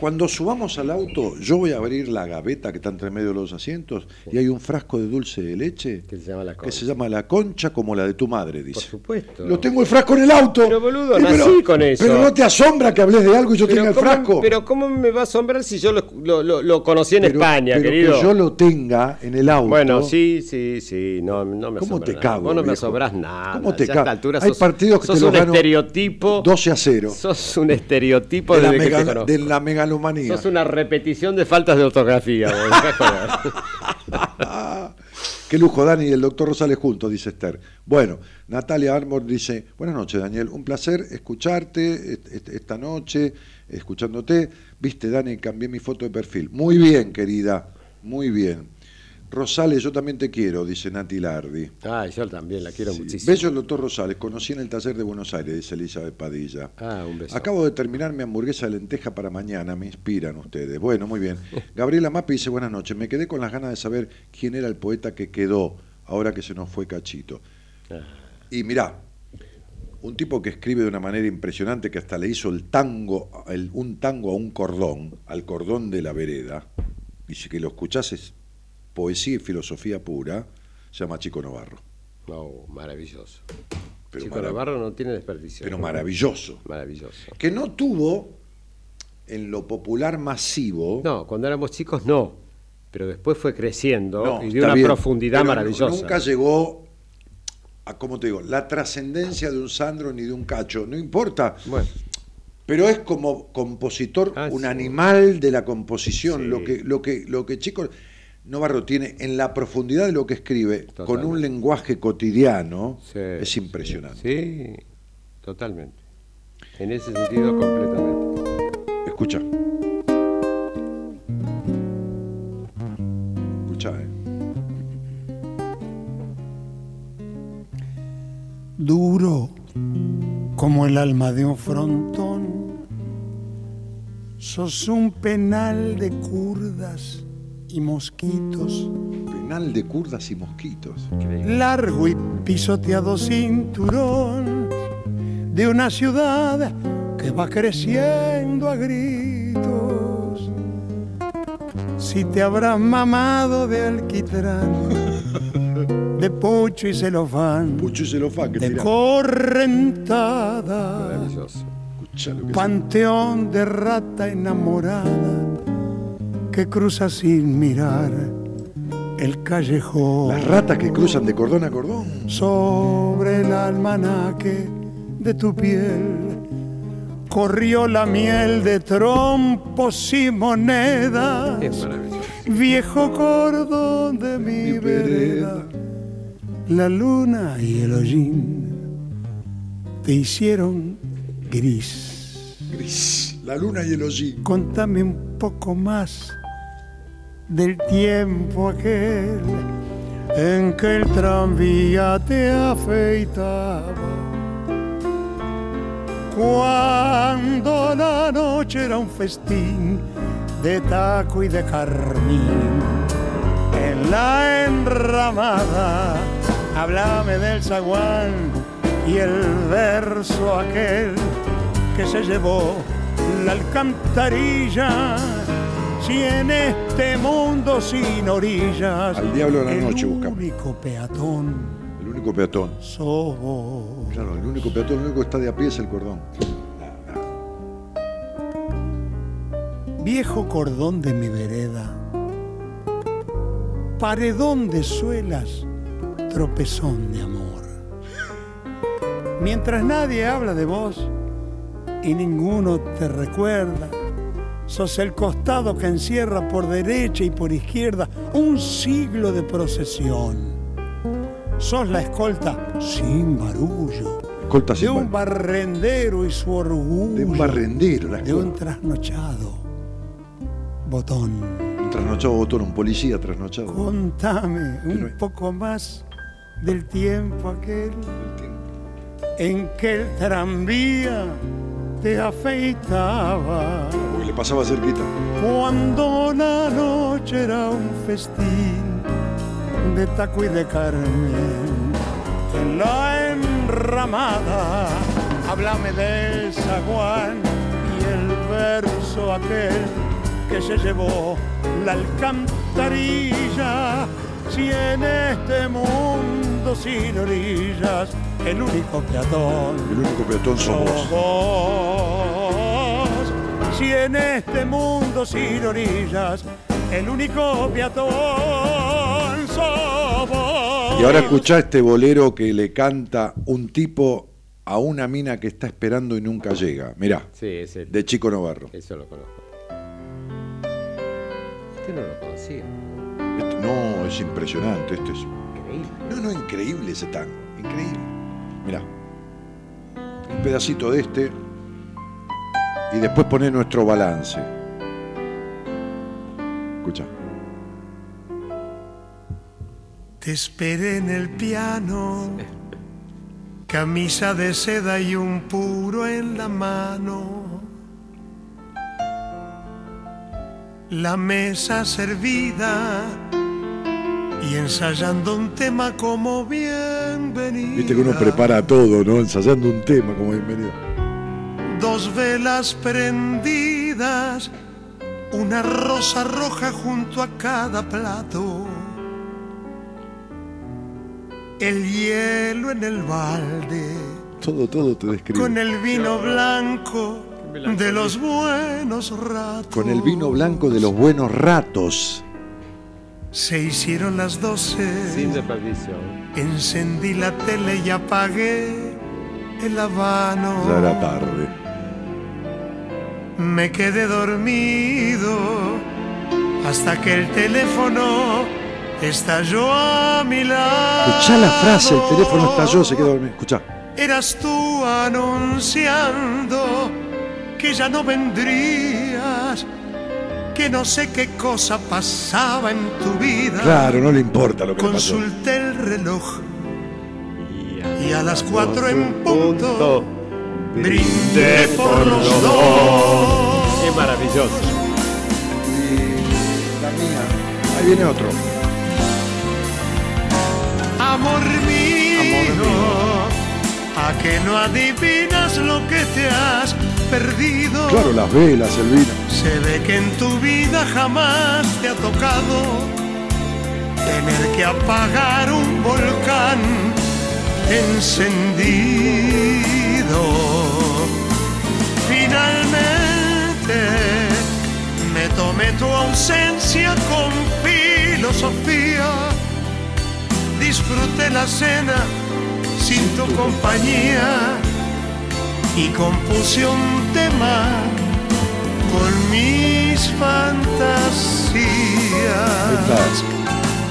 Cuando subamos al auto, yo voy a abrir la gaveta que está entre medio de los asientos y hay un frasco de dulce de leche Que se llama la que concha. se llama la concha como la de tu madre, Por dice. supuesto. Lo tengo el frasco en el auto. Pero, boludo, nací con eso. Pero no te asombra que hables de algo y yo Pero tenga el ¿cómo- frasco. Pero ¿cómo me va a asombrar si yo lo, lo- lo- lo conocí en Pero- España, pero querido? que yo lo tenga en el auto. Bueno, sí, sí, sí, no, no me ¿Cómo te nada. cago? Vos no me asombras nada. ¿Cómo te cago? Hay sos, partidos que sos te los un estereotipo. 12 a 0. Sos un estereotipo de que mega- conozco. de la megalomanía. Sos una repetición de faltas de ortografía. Qué lujo, Dani y el doctor Rosales juntos, dice Esther. Bueno, Natalia Armor dice, buenas noches, Daniel, un placer escucharte est- est- esta noche, escuchándote. Viste, Dani, cambié mi foto de perfil. Muy bien, querida, muy bien. Rosales, yo también te quiero, dice Nati Lardi. Ah, yo también la quiero Sí. muchísimo. Bello el doctor Rosales, conocí en el taller de Buenos Aires, dice Elizabeth Padilla. Ah, un beso. Acabo de terminar mi hamburguesa de lenteja para mañana, me inspiran ustedes. Bueno, muy bien. Gabriela Mapi dice, buenas noches, me quedé con las ganas de saber quién era el poeta que quedó ahora que se nos fue Cachito. Ah. Y mirá, un tipo que escribe de una manera impresionante, que hasta le hizo el tango, el- un tango a un cordón, al cordón de la vereda, si que lo escuchás es poesía y filosofía pura, se llama Chico Novarro. No, maravilloso. Pero, Chico marav- Navarro no tiene desperdicio. pero maravilloso. Maravilloso. Que no tuvo en lo popular masivo. No, cuando éramos chicos no, pero después fue creciendo No, y está una bien, profundidad maravillosa. Nunca llegó a, ¿cómo te digo? La trascendencia de un Sandro ni de un Cacho. No importa. Bueno, Pero es como compositor Ah, un sí. animal de la composición. Sí. Lo que, lo que, lo que Chico Novarro tiene en la profundidad de lo que escribe, con un lenguaje cotidiano, sí, es sí, impresionante. Sí, totalmente. En ese sentido, completamente. Escucha. Escucha, eh. duro como el alma de un frontón. Sos un penal de curdas y mosquitos, Penal de curdas y mosquitos. largo y pisoteado cinturón de una ciudad que va creciendo a gritos. Si te habrás mamado de alquitrán, de pucho y celofán, Pucho y celofán, que de correntada, Maravilloso. Panteón de rata enamorada que cruza sin mirar el callejón Las ratas que cruzan de cordón a cordón. sobre el almanaque de tu piel corrió la miel de trompos y monedas Es maravilloso. viejo cordón de mi, Mi vereda, la luna y el hollín te hicieron gris. Gris. La luna y el hollín. Contame un poco más del tiempo aquel en que el tranvía te afeitaba. Cuando la noche era un festín de taco y de carmín. En la enramada, háblame del zaguán y el verso aquel que se llevó la alcantarilla. Si en este mundo sin orillas, Al diablo de la el noche buscamos. único peatón El único peatón. sos vos. Claro, el único peatón, el único que está de a pie es el cordón. Viejo cordón de mi vereda, paredón de suelas, tropezón de amor. Mientras nadie habla de vos y ninguno te recuerda, sos el costado que encierra por derecha y por izquierda un siglo de procesión. Sos la escolta sin barullo Escolta de sin un bar- barrendero y su orgullo de un barrendero, la de un trasnochado botón. Un trasnochado botón, un policía trasnochado. Contame Pero- un poco más del tiempo aquel en que el tranvía te afeitaba. Pasaba cerquita. Cuando la noche era un festín de taco y de carmen. En la enramada, háblame del zaguán y el verso aquel que se llevó la alcantarilla. Si en este mundo sin orillas, el único peatón El único peatón vos. Si en este mundo sin orillas, el único peatón sos vos. Y ahora escuchá este bolero que le canta un tipo a una mina que está esperando y nunca llega. Mirá, Sí, ese, de Chico Novarro. eso lo conozco. Este no lo conocía. Este- no, es impresionante. Este es, Increíble. no, no, increíble ese tango. Increíble. Mirá. Un pedacito de este. Y después pone nuestro balance. Escucha. Te esperé en el piano, camisa de seda y un puro en la mano. La mesa servida y ensayando un tema como bien bienvenida. Viste que uno prepara todo, ¿no? Ensayando un tema como bienvenida. Dos velas prendidas, una rosa roja junto a cada plato. El hielo en el balde, Todo, todo te describe. con el vino blanco de los buenos ratos. Con el vino blanco de los buenos ratos. Se hicieron las doce. Sin desperdicio. Encendí la tele y apagué el habano. Ya era tarde. Me quedé dormido hasta que el teléfono estalló a mi lado. Escuchá la frase, el teléfono estalló, se quedó dormido. Escuchá. Eras tú anunciando que ya no vendrías, que no sé qué cosa pasaba en tu vida. Claro, no le importa lo que le pasó. Consulté el reloj y a las cuatro en punto brindé por los dos. Es maravilloso. La mía. Ahí viene otro. Amor mío, a que no adivinas lo que te has perdido. Claro, las velas, el vino. Se ve que en tu vida jamás te ha tocado tener que apagar un volcán encendido. Me tomé tu ausencia con filosofía. Disfruté la cena sin tu compañía y compuse un tema con mis fantasías.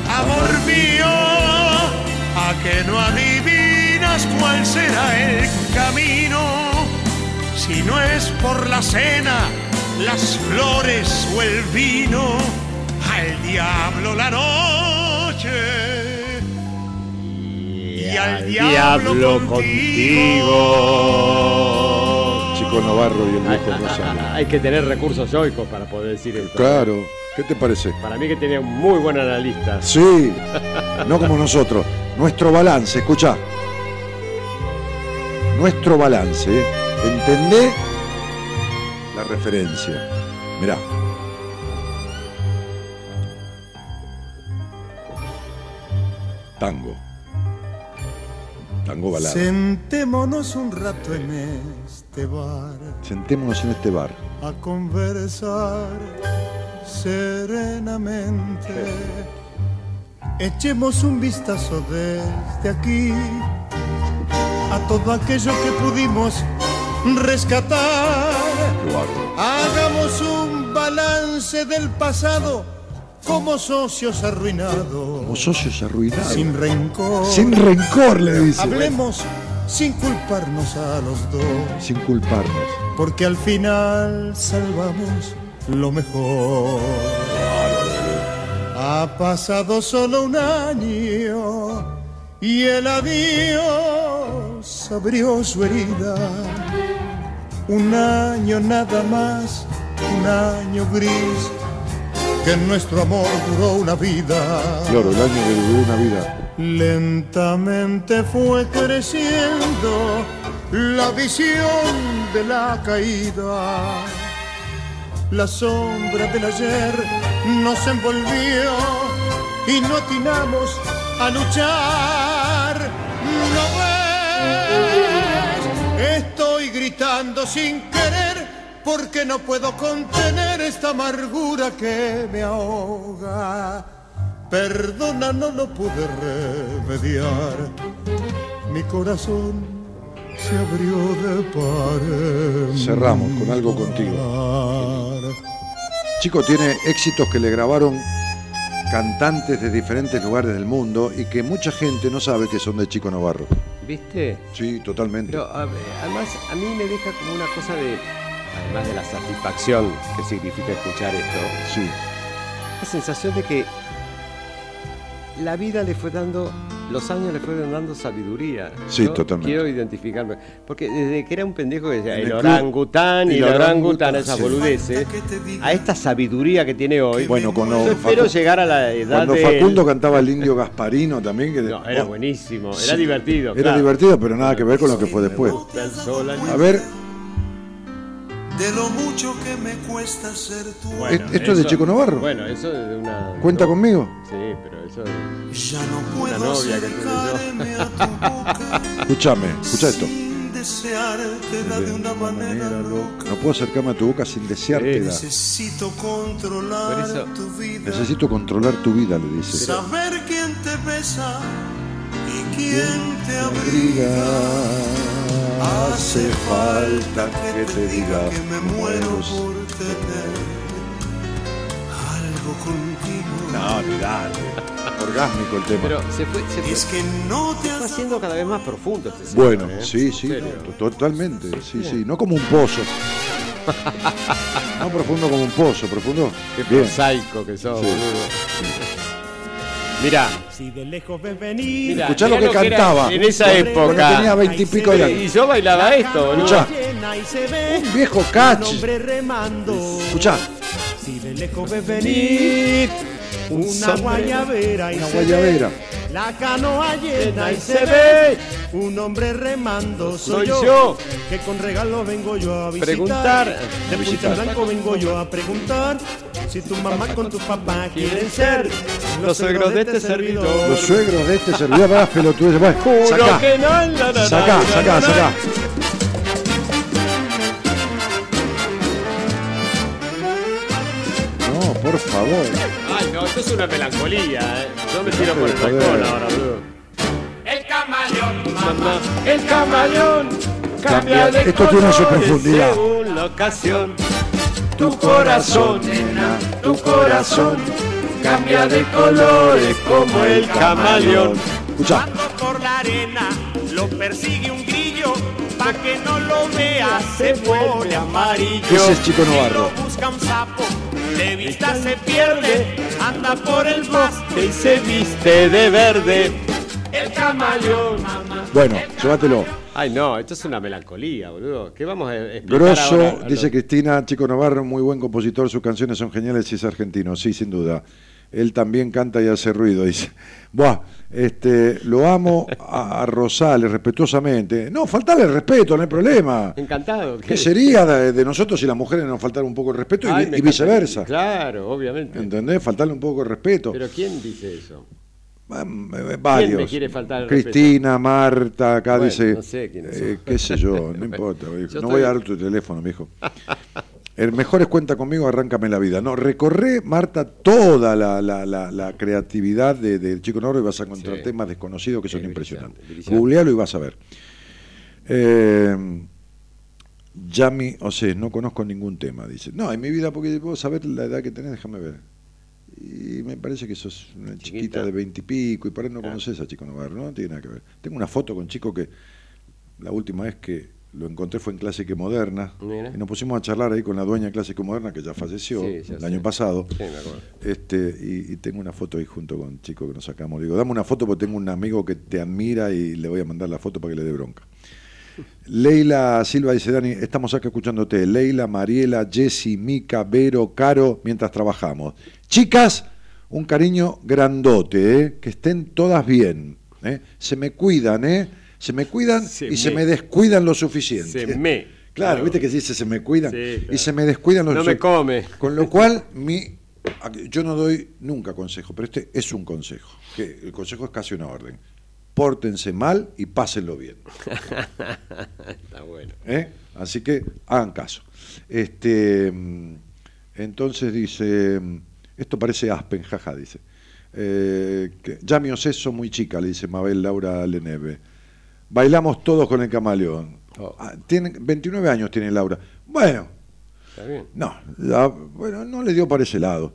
Amor mío, a que no adivinas cuál será el camino, si no es por la cena, las flores o el vino, al diablo la noche. Y al diablo contigo. Chico Navarro y el Hay, viejo Rosario. hay que tener recursos yoicos para poder decir esto. Claro. ¿Qué te parece? Para mí que tenía un muy buen analista. Sí, no como nosotros. Nuestro balance, escucha. Nuestro balance. ¿eh? ¿Entendé la referencia? Mirá. Tango. Tango balada. Sentémonos un rato en este bar Sentémonos en este bar. a conversar serenamente. Echemos un vistazo desde aquí a todo aquello que pudimos rescatar. Hagamos un balance del pasado como socios arruinados, Como socios arruinados. sin rencor. Sin rencor, le dice. Hablemos sin culparnos a los dos, Sin culparnos. porque al final salvamos lo mejor. Ha pasado solo un año y el adiós abrió su herida. Un año nada más, un año gris, que nuestro amor duró una vida. Claro, el año que duró una vida. Lentamente fue creciendo la visión de la caída. La sombra del ayer nos envolvió y no atinamos a luchar. Gritando sin querer porque no puedo contener esta amargura que me ahoga. Perdona, no lo pude remediar. Mi corazón se abrió de par. Cerramos con algo contigo. Chico tiene éxitos que le grabaron cantantes de diferentes lugares del mundo y que mucha gente no sabe que son de Chico Navarro. ¿Viste? Sí, totalmente. Pero a además a mí me deja como una cosa de, además de la satisfacción que significa escuchar esto, Sí, la sensación de que la vida le fue dando los años le fueron dando sabiduría. Sí, Yo totalmente. Quiero identificarme. Porque desde que era un pendejo que decía el orangután y el orangután, esas boludeces, a esta sabiduría que tiene hoy. Bueno, cuando yo espero llegar a la edad Cuando de. Facundo cantaba el indio Gasparino también. Que No, era oh, buenísimo, era sí, divertido. Era claro. divertido, pero nada que ver con lo que fue después. A ver, de lo mucho que me cuesta ser tu Bueno, ¿esto es de Chico Navarro? Bueno, eso es de una. ¿cuenta no, conmigo? Sí, pero eso. es- Ya no puedo novia que tuve yo. acercarme a tu boca Escúchame, escucha esto. sin desearte da de una manera loca. No puedo acercarme a tu boca sin desearte. Necesito controlar eso- tu vida, Necesito controlar tu vida, le dice. saber quién te besa y quién te abriga. Hace falta que te diga que me muero por tener contigo. No, ni dale. Orgásmico el tema. Pero se fue, se fue, Es que no te has haciendo cada vez más profundo este señor, Bueno, ¿eh? sí, sí, no, totalmente, sí, sí, no como un pozo. No profundo como un pozo, profundo. Qué Bien. prosaico que sos, Sí. boludo. Mirá, Si de lejos ves venir. mirá, Escuchá lo que cantaba. En esa Cuando época. tenía veintipico de años. Y yo bailaba esto, boludo. Escuchá. Un viejo un cachi. hombre remando. Escuchá, Si de lejos ves venir una sombrero, guayabera y una se guayabera. ve la canoa llena y se ve un hombre remando soy, Soy yo. que con regalos vengo yo a visitar Preguntar. de en blanco vengo yo a preguntar si tu mamá con tu papá quieren ser Los suegros de este servidor. Los suegros de este servidor, vas pelotudo, vas, Juro sacá, que no, favor. Ay, no, esto es una melancolía, ¿eh? Yo me tiro por el balcón ahora, boludo. El camaleón, mamá, el camaleón cambia de Esto tiene su profundidad. Según la ocasión, tu corazón, nena, tu corazón cambia de colores como el camaleón. Escuchá, Cuando por la arena lo persigue un grillo, pa' que no lo vea se vuelve amarillo. Ese es Chico Novarro. Si lo busca un sapo, de vista se pierde, anda por el bosque Y se viste de verde. El camaleón, mamá. bueno, llévatelo. Ay, no, esto es una melancolía, boludo. ¿Qué vamos a explicar ahora Grosso, a dice Cristina, Chico Navarro, muy buen compositor, sus canciones son geniales y es argentino, sí, sin duda. Él también canta y hace ruido, dice. Buah, este, lo amo a, Rosales, respetuosamente. No, faltarle el respeto, no hay problema. Encantado. ¿Qué sería de, de nosotros si las mujeres nos faltaran un poco el respeto y, Ay, viceversa? Claro, obviamente. ¿Entendés? Faltarle un poco el respeto. Pero ¿quién dice eso? Ah, eh, Varios. me quiere faltar el Cristina, Marta, acá Bueno, dice. no sé quiénes eh, son. qué sé yo, no importa. Yo no estoy- voy a dar tu teléfono, mijo. El mejor es cuenta conmigo, arráncame la vida. No, recorre, Marta, toda la, la- la- la creatividad de- del Chico Noro y vas a encontrar Sí. temas desconocidos que son Es impresionantes. brillante. Googlealo y vas a ver. Eh, Yami, o sea, no conozco ningún tema, dice. No, en mi vida, porque vos saber la edad que tenés, déjame ver. Y me parece que sos una chiquita, Chiquita. de veintipico y, por ahí no Ah. conoces a Chico Navarro, no tiene nada que ver. Tengo una foto con Chico que la última vez que lo encontré fue en Clásica Moderna Mira. y nos pusimos a charlar ahí con la dueña de Clásica Moderna que ya falleció Sí, ya el sé. año pasado. Sí, me acuerdo. Este, y, y tengo una foto ahí junto con Chico que nos sacamos. Le digo, dame una foto porque tengo un amigo que te admira y le voy a mandar la foto para que le dé bronca. Leila Silva dice, Dani, estamos acá escuchándote. Leila, Mariela, Jessy, Mica, Vero, Caro, mientras trabajamos. Chicas, un cariño grandote, ¿eh? que estén todas bien. ¿eh? Se me cuidan, ¿eh? Se me cuidan Se y se me. descuidan lo suficiente. Se me. Claro, viste que se dice se me cuidan Sí, claro. y se me descuidan los No me come. Con lo cual, mi, yo no doy nunca consejo, pero este es un consejo. Que el consejo es casi una orden. Pórtense mal y pásenlo bien. Está bueno. ¿eh? Así que hagan caso. Este, entonces dice, esto parece Aspen, jaja, dice. Eh, que, ya mi oseso muy chica, le dice Mabel Laura Leneve. Bailamos todos con el camaleón. Oh. Ah, tiene, 29 años tiene Laura. Bueno, Está bien. no, la- bueno, no le dio para ese lado.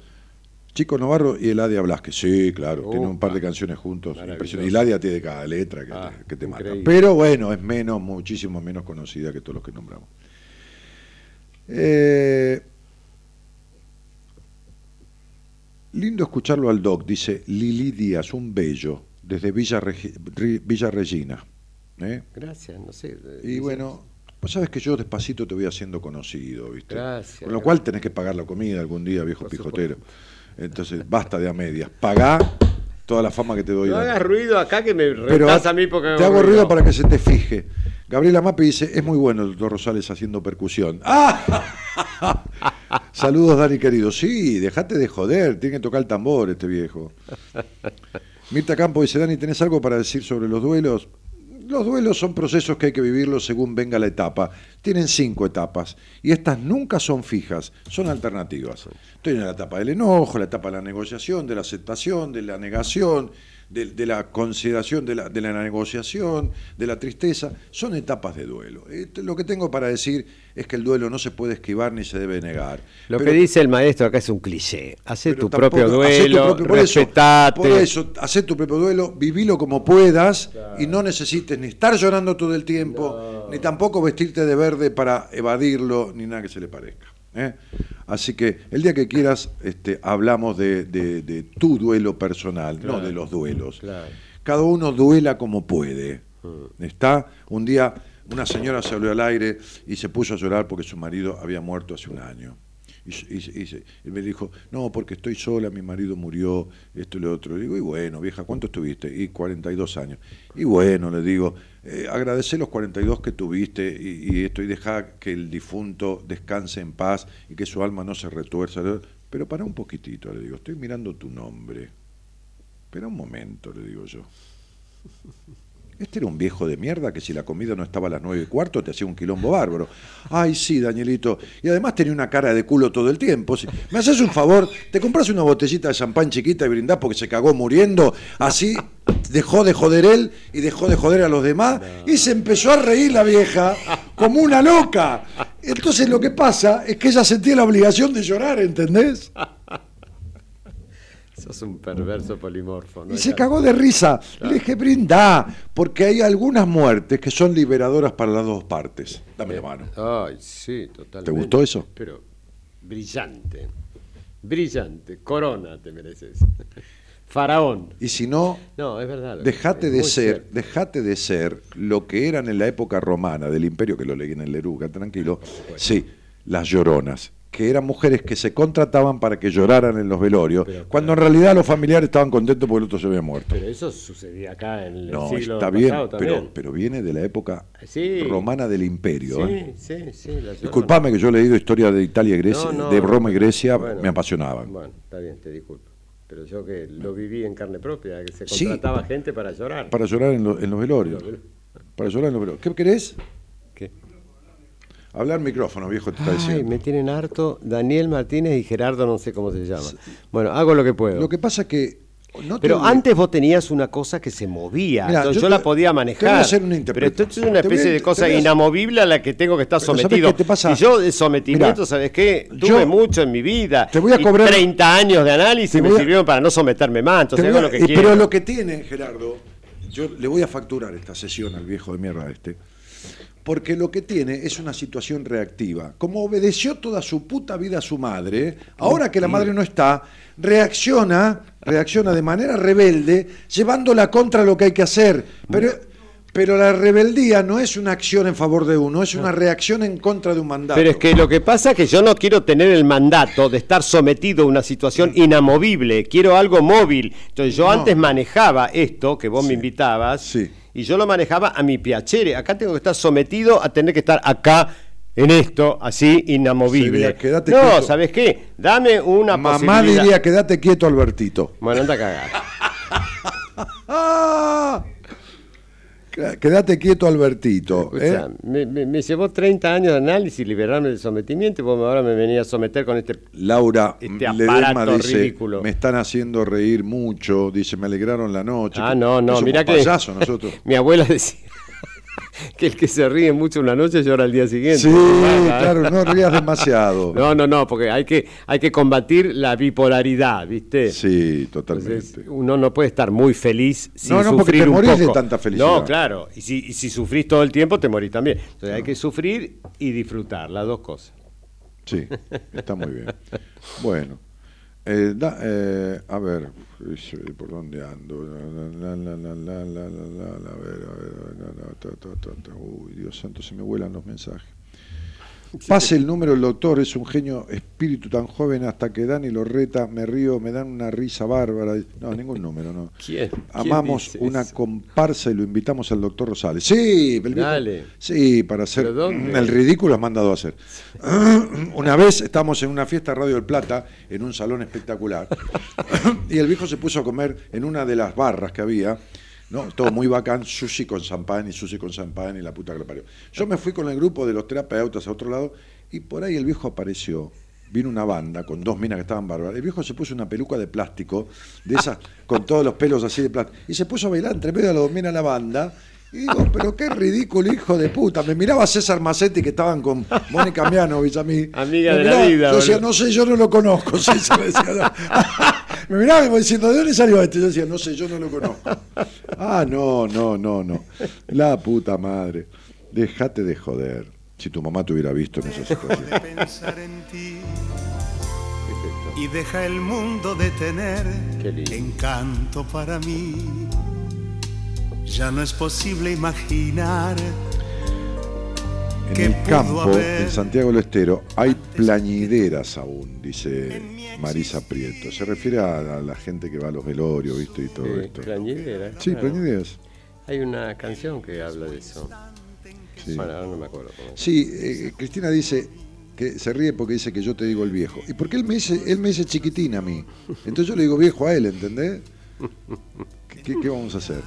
Chico Navarro y Eladia Blasque, sí, claro, Opa. tienen un par de canciones juntos. Y Eladia tiene cada letra que, Ah, te, que te mata. Pero bueno, es menos, muchísimo menos conocida que todos los que nombramos. Eh, lindo escucharlo al Doc, dice Lili Díaz, un bello. desde Villa, Regi- Villa Regina. ¿Eh? Gracias, no sé. Y bueno, vos sabes que yo despacito te voy haciendo conocido, ¿viste? Gracias. Con lo cual tenés que pagar la comida algún día, viejo Por pijotero. Entonces, basta de a medias. Pagá toda la fama que te doy. No hagas ruido acá que me Pero a mí porque te hago ruido para que se te fije. Gabriela Mapi dice, es muy bueno el doctor Rosales haciendo percusión. ¡Ah! Saludos, Dani querido. Sí, dejate de joder, tiene que tocar el tambor este viejo. Mirta Campo dice, Dani, ¿tenés algo para decir sobre los duelos? Los duelos son procesos que hay que vivirlos según venga la etapa. Tienen cinco etapas y estas nunca son fijas, son alternativas. Estoy en la etapa del enojo, la etapa de la negociación, de la aceptación, de la negación, de, de la consideración de la, de la negociación, de la tristeza. Son etapas de duelo. Eh, Lo que tengo para decir es que el duelo no se puede esquivar ni se debe negar. Lo Pero- que dice el maestro acá es un cliché. Hacé tu tampoco- propio tu duelo, propio- por eso-. Por eso, hacé tu propio duelo, vivilo como puedas y no necesites ni estar llorando todo el tiempo, ni tampoco vestirte de verde para evadirlo, ni nada que se le parezca. ¿Eh? Así que el día que quieras este, hablamos de, de- de tu duelo personal, no de los duelos. Claro. Cada uno duela como puede. ¿Está? Un día una señora salió al aire y se puso a llorar porque su marido había muerto hace un año. Y, y- y y me dijo, no, porque estoy sola, mi marido murió, esto y lo otro. Le digo, y bueno, vieja, ¿cuánto estuviste? Y 42 años. Y bueno, le digo, eh, agradecé los 42 que tuviste y, y esto, y deja que el difunto descanse en paz y que su alma no se retuerza. Pero para un poquitito, le digo, estoy mirando tu nombre. Espera un momento, le digo yo. Este era un viejo de mierda que si la comida no estaba a las nueve y cuarto te hacía un quilombo bárbaro. Ay, sí, Danielito. Y además tenía una cara de culo todo el tiempo. ¿Me haces un favor? ¿Te compras una botellita de champán chiquita y brindás porque se cagó muriendo? Así dejó de joder él y dejó de joder a los demás. Y se empezó a reír la vieja como una loca. Entonces lo que pasa es que ella sentía la obligación de llorar, ¿entendés? Sos un perverso polimorfo. ¿no? Y se cagó de risa. Le dije, brindá, porque hay algunas muertes que son liberadoras para las dos partes. Dame la mano. Ay, sí, totalmente. ¿Te gustó eso? Pero brillante. Brillante. Corona te mereces. Faraón. Y si no, No, es verdad. dejate es de ser, cierto. dejate de ser lo que eran en la época romana del imperio, que lo leí en el Leruga, tranquilo. Sí, las lloronas, que eran mujeres que se contrataban para que lloraran en los velorios, Pero, cuando en realidad los familiares estaban contentos porque el otro se había muerto. Pero eso sucedía acá en el No, siglo está bien, pasado pero, pero viene de la época Sí. Sí, romana del imperio. ¿eh? sí, sí. Disculpame que yo he leído historia de Italia y Grecia, No, no. de Roma y Grecia, Bueno, me apasionaban. Bueno, está bien, te disculpo. Pero yo que lo viví en carne propia, que se Sí. contrataba gente para llorar. Para llorar en, lo- en los velorios. Para llorar en los velorios. ¿Qué querés? Hablar micrófono, viejo, te está Ay, diciendo. me tienen harto Daniel Martínez y Gerardo, no sé cómo se llama. Bueno, hago lo que puedo. Lo que pasa es que. no te Pero antes vos tenías una cosa que se movía, Mirá, entonces yo yo, te- la podía te manejar. voy a hacer una pero esto es una Te a- especie de te cosa a- inamovible a la que tengo que estar Pero ¿sabés sometido. qué te pasa? Y yo de sometimiento, Mirá, ¿sabes qué? Tuve yo- mucho en mi vida. Te voy a Y cobrar- 30 años de Te análisis me a- sirvieron para no someterme más, entonces Te hago lo que quiero. Pero lo que tiene, Gerardo, yo le voy a facturar esta sesión al viejo de mierda este, porque lo que tiene es una situación reactiva. Como obedeció toda su puta vida a su madre, ahora que la madre no está, reacciona, reacciona de manera rebelde, llevándola contra lo que hay que hacer. Pero, pero la rebeldía no es una acción en favor de uno, es una reacción en contra de un mandato. Pero es que lo que pasa es que yo no quiero tener el mandato de estar sometido a una situación inamovible, quiero algo móvil. Entonces yo No. antes manejaba esto que vos Sí. me invitabas Sí. Y yo lo manejaba a mi piacere. Acá tengo que estar sometido a tener que estar acá en esto, así inamovible. Sería, no, quieto. ¿sabes qué? Dame una Mamá posibilidad. diría, quédate quieto, Albertito. Bueno, anda a cagar. Quédate quieto, Albertito. ¿eh? Escuchá, me, me- me llevó 30 años de análisis liberarme del sometimiento y vos ahora me venía a someter con este... Laura Este Ledesma dice, ridículo. me están haciendo reír mucho, dice, me alegraron la noche. Ah, no, no, mira que... nosotros. Mi abuela decía que el que se ríe mucho una noche llora al día siguiente. Sí, claro, no rías demasiado. No, no, no, porque hay que, hay que combatir la bipolaridad, ¿viste? Sí, Entonces, totalmente. uno no puede estar muy feliz sin No, no, porque sufrir te un morís de tanta felicidad. No, claro. Y si, y si sufrís todo el tiempo, te morís también. Entonces hay que sufrir y disfrutar, las dos cosas. Sí, está muy bien. Bueno, Eh, da- eh, a ver, ¿por dónde ando? A ver, a ver, a ver. Uy, Dios santo, se me vuelan los mensajes. Pase el número el doctor, es un genio espíritu tan joven hasta que Dani lo reta, me río, me dan una risa bárbara. No, ningún número, no. ¿Quién? ¿Quién Amamos una eso? comparsa y lo invitamos al doctor Rosales. Sí, el Dale. Sí, para hacer el ridículo has mandado a hacer. Una vez estábamos en una fiesta Radio del Plata, en un salón espectacular, y el viejo se puso a comer en una de las barras que había, ¿no? Todo muy bacán, sushi con champán y sushi con champán y la puta que lo parió. Yo me fui con el grupo de los terapeutas a otro lado y por ahí el viejo apareció. Vino una banda con dos minas que estaban bárbaras. El viejo se puso una peluca de plástico, de esas, con todos los pelos así de plástico. Y se puso a bailar entre medio de las dos minas la banda. Y digo, pero qué ridículo, hijo de puta. Me miraba César Macetti, que estaban con Mónica Mianovich a mí. Amiga Me de la vida, Yo decía, boludo. no sé, yo no lo conozco. César, decía, no. Me miraba diciendo, ¿de dónde salió este? Yo decía, no sé, yo no lo conozco. Ah, no, no, no, no. La puta madre. Déjate de joder. Si tu mamá te hubiera visto en esa situación. de pensar en ti y deja el mundo de tener encanto para mí. Ya no es posible imaginar En ¿Qué el campo, haber en Santiago del Estero, hay plañideras aún, dice Marisa Prieto. Se refiere a la, la gente que va a los velorios, ¿viste? Y todo Sí, esto. plañidera, Sí, claro. plañideras. Hay una canción que habla de eso. Sí. Bueno, ahora no me acuerdo cómo. Sí, eh, Cristina dice que se ríe porque dice que yo te digo el viejo. ¿Y porque él me dice, él me dice chiquitín a mí? Entonces yo le digo viejo a él, ¿entendés? ¿Qué, qué- qué vamos a hacer?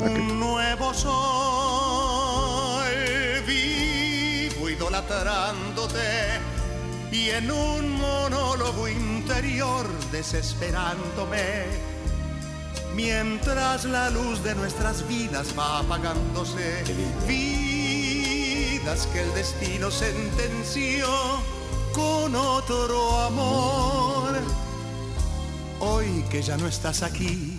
Un nuevo sol vivo idolatrándote y en un monólogo interior desesperándome. Mientras la luz de nuestras vidas va apagándose vidas que el destino sentenció con otro amor. Hoy que ya no estás aquí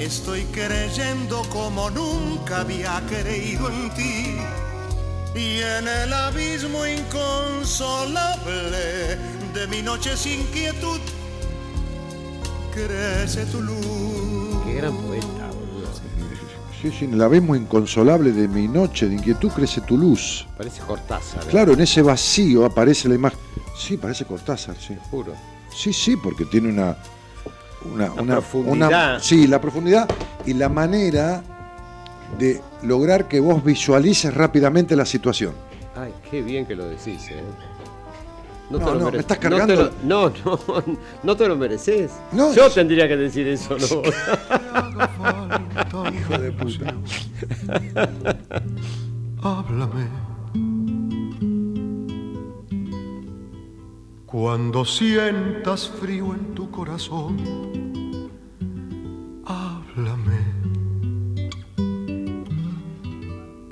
Estoy creyendo como nunca había creído en ti. Y en el abismo inconsolable de mi noche sin quietud, crece tu luz. Qué gran poeta, boludo. Sí, sí, en el abismo inconsolable de mi noche de inquietud crece tu luz. Parece Cortázar. ¿eh? Claro, en ese vacío aparece la imagen. Sí, parece Cortázar, sí. Juro. Sí, sí, porque tiene una. Una, una- profundidad. una- sí, la profundidad y la manera de lograr que vos visualices rápidamente la situación. Ay, qué bien que lo decís, ¿eh? No, te lo no, me estás no te cargando. lo- No, no, no, te lo mereces. No, Yo es- tendría que decir eso, ¿no? Hijo de puta. Háblame. Cuando sientas frío en tu corazón, háblame.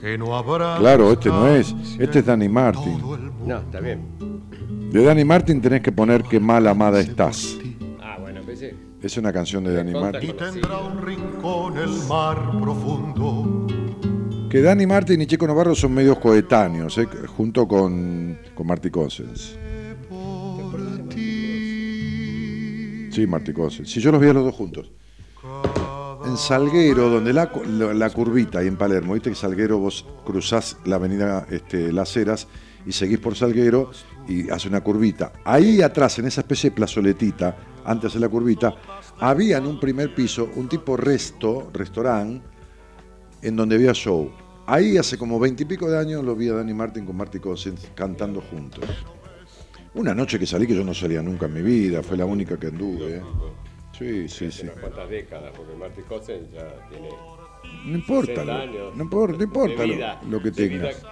Que no habrá. Claro, este no es. Este es Danny Martin. No, está bien. De Danny Martin tenés que poner qué mal amada estás. Ah, bueno, pensé. Es una canción de Danny Martin. Y tendrá un rincón el mar profundo. Que Danny Martin y Chico Navarro son medios coetáneos, ¿eh? junto con, con Marty Cousins. Sí, Marty Cousins. Sí, yo los vi a los dos juntos. En Salguero, donde la, cu- la, la curvita, ahí en Palermo, viste que Salguero vos cruzás la avenida este, Las Heras y seguís por Salguero y hace una curvita. Ahí atrás, en esa especie de plazoletita, antes de la curvita, había en un primer piso un tipo resto, restaurante, en donde había show. Ahí hace como veintipico de años lo vi a Danny Martin con Marty Cousins cantando juntos. Una noche que salí que yo no salía nunca en mi vida, fue la única que anduve. ¿eh? Sí, sí, sí. Unas cuantas décadas, porque Marty Cosen ya tiene. No importa, 60 lo- años no importa, no importa de lo- vida, lo, que tengas.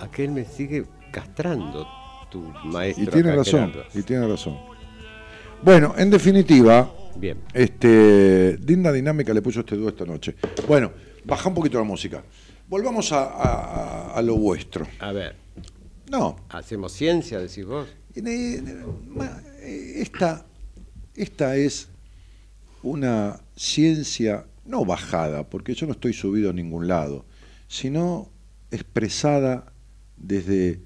Aquel me sigue castrando tu maestro. Y tiene razón, y tiene razón. Bueno, en definitiva, Bien. este, linda dinámica le puso este dúo esta noche. Bueno, baja un poquito la música. Volvamos a, a- a- a lo vuestro. A ver, No, ¿hacemos ciencia, decís vos? Esta, esta es una ciencia no bajada, porque yo no estoy subido a ningún lado, sino expresada desde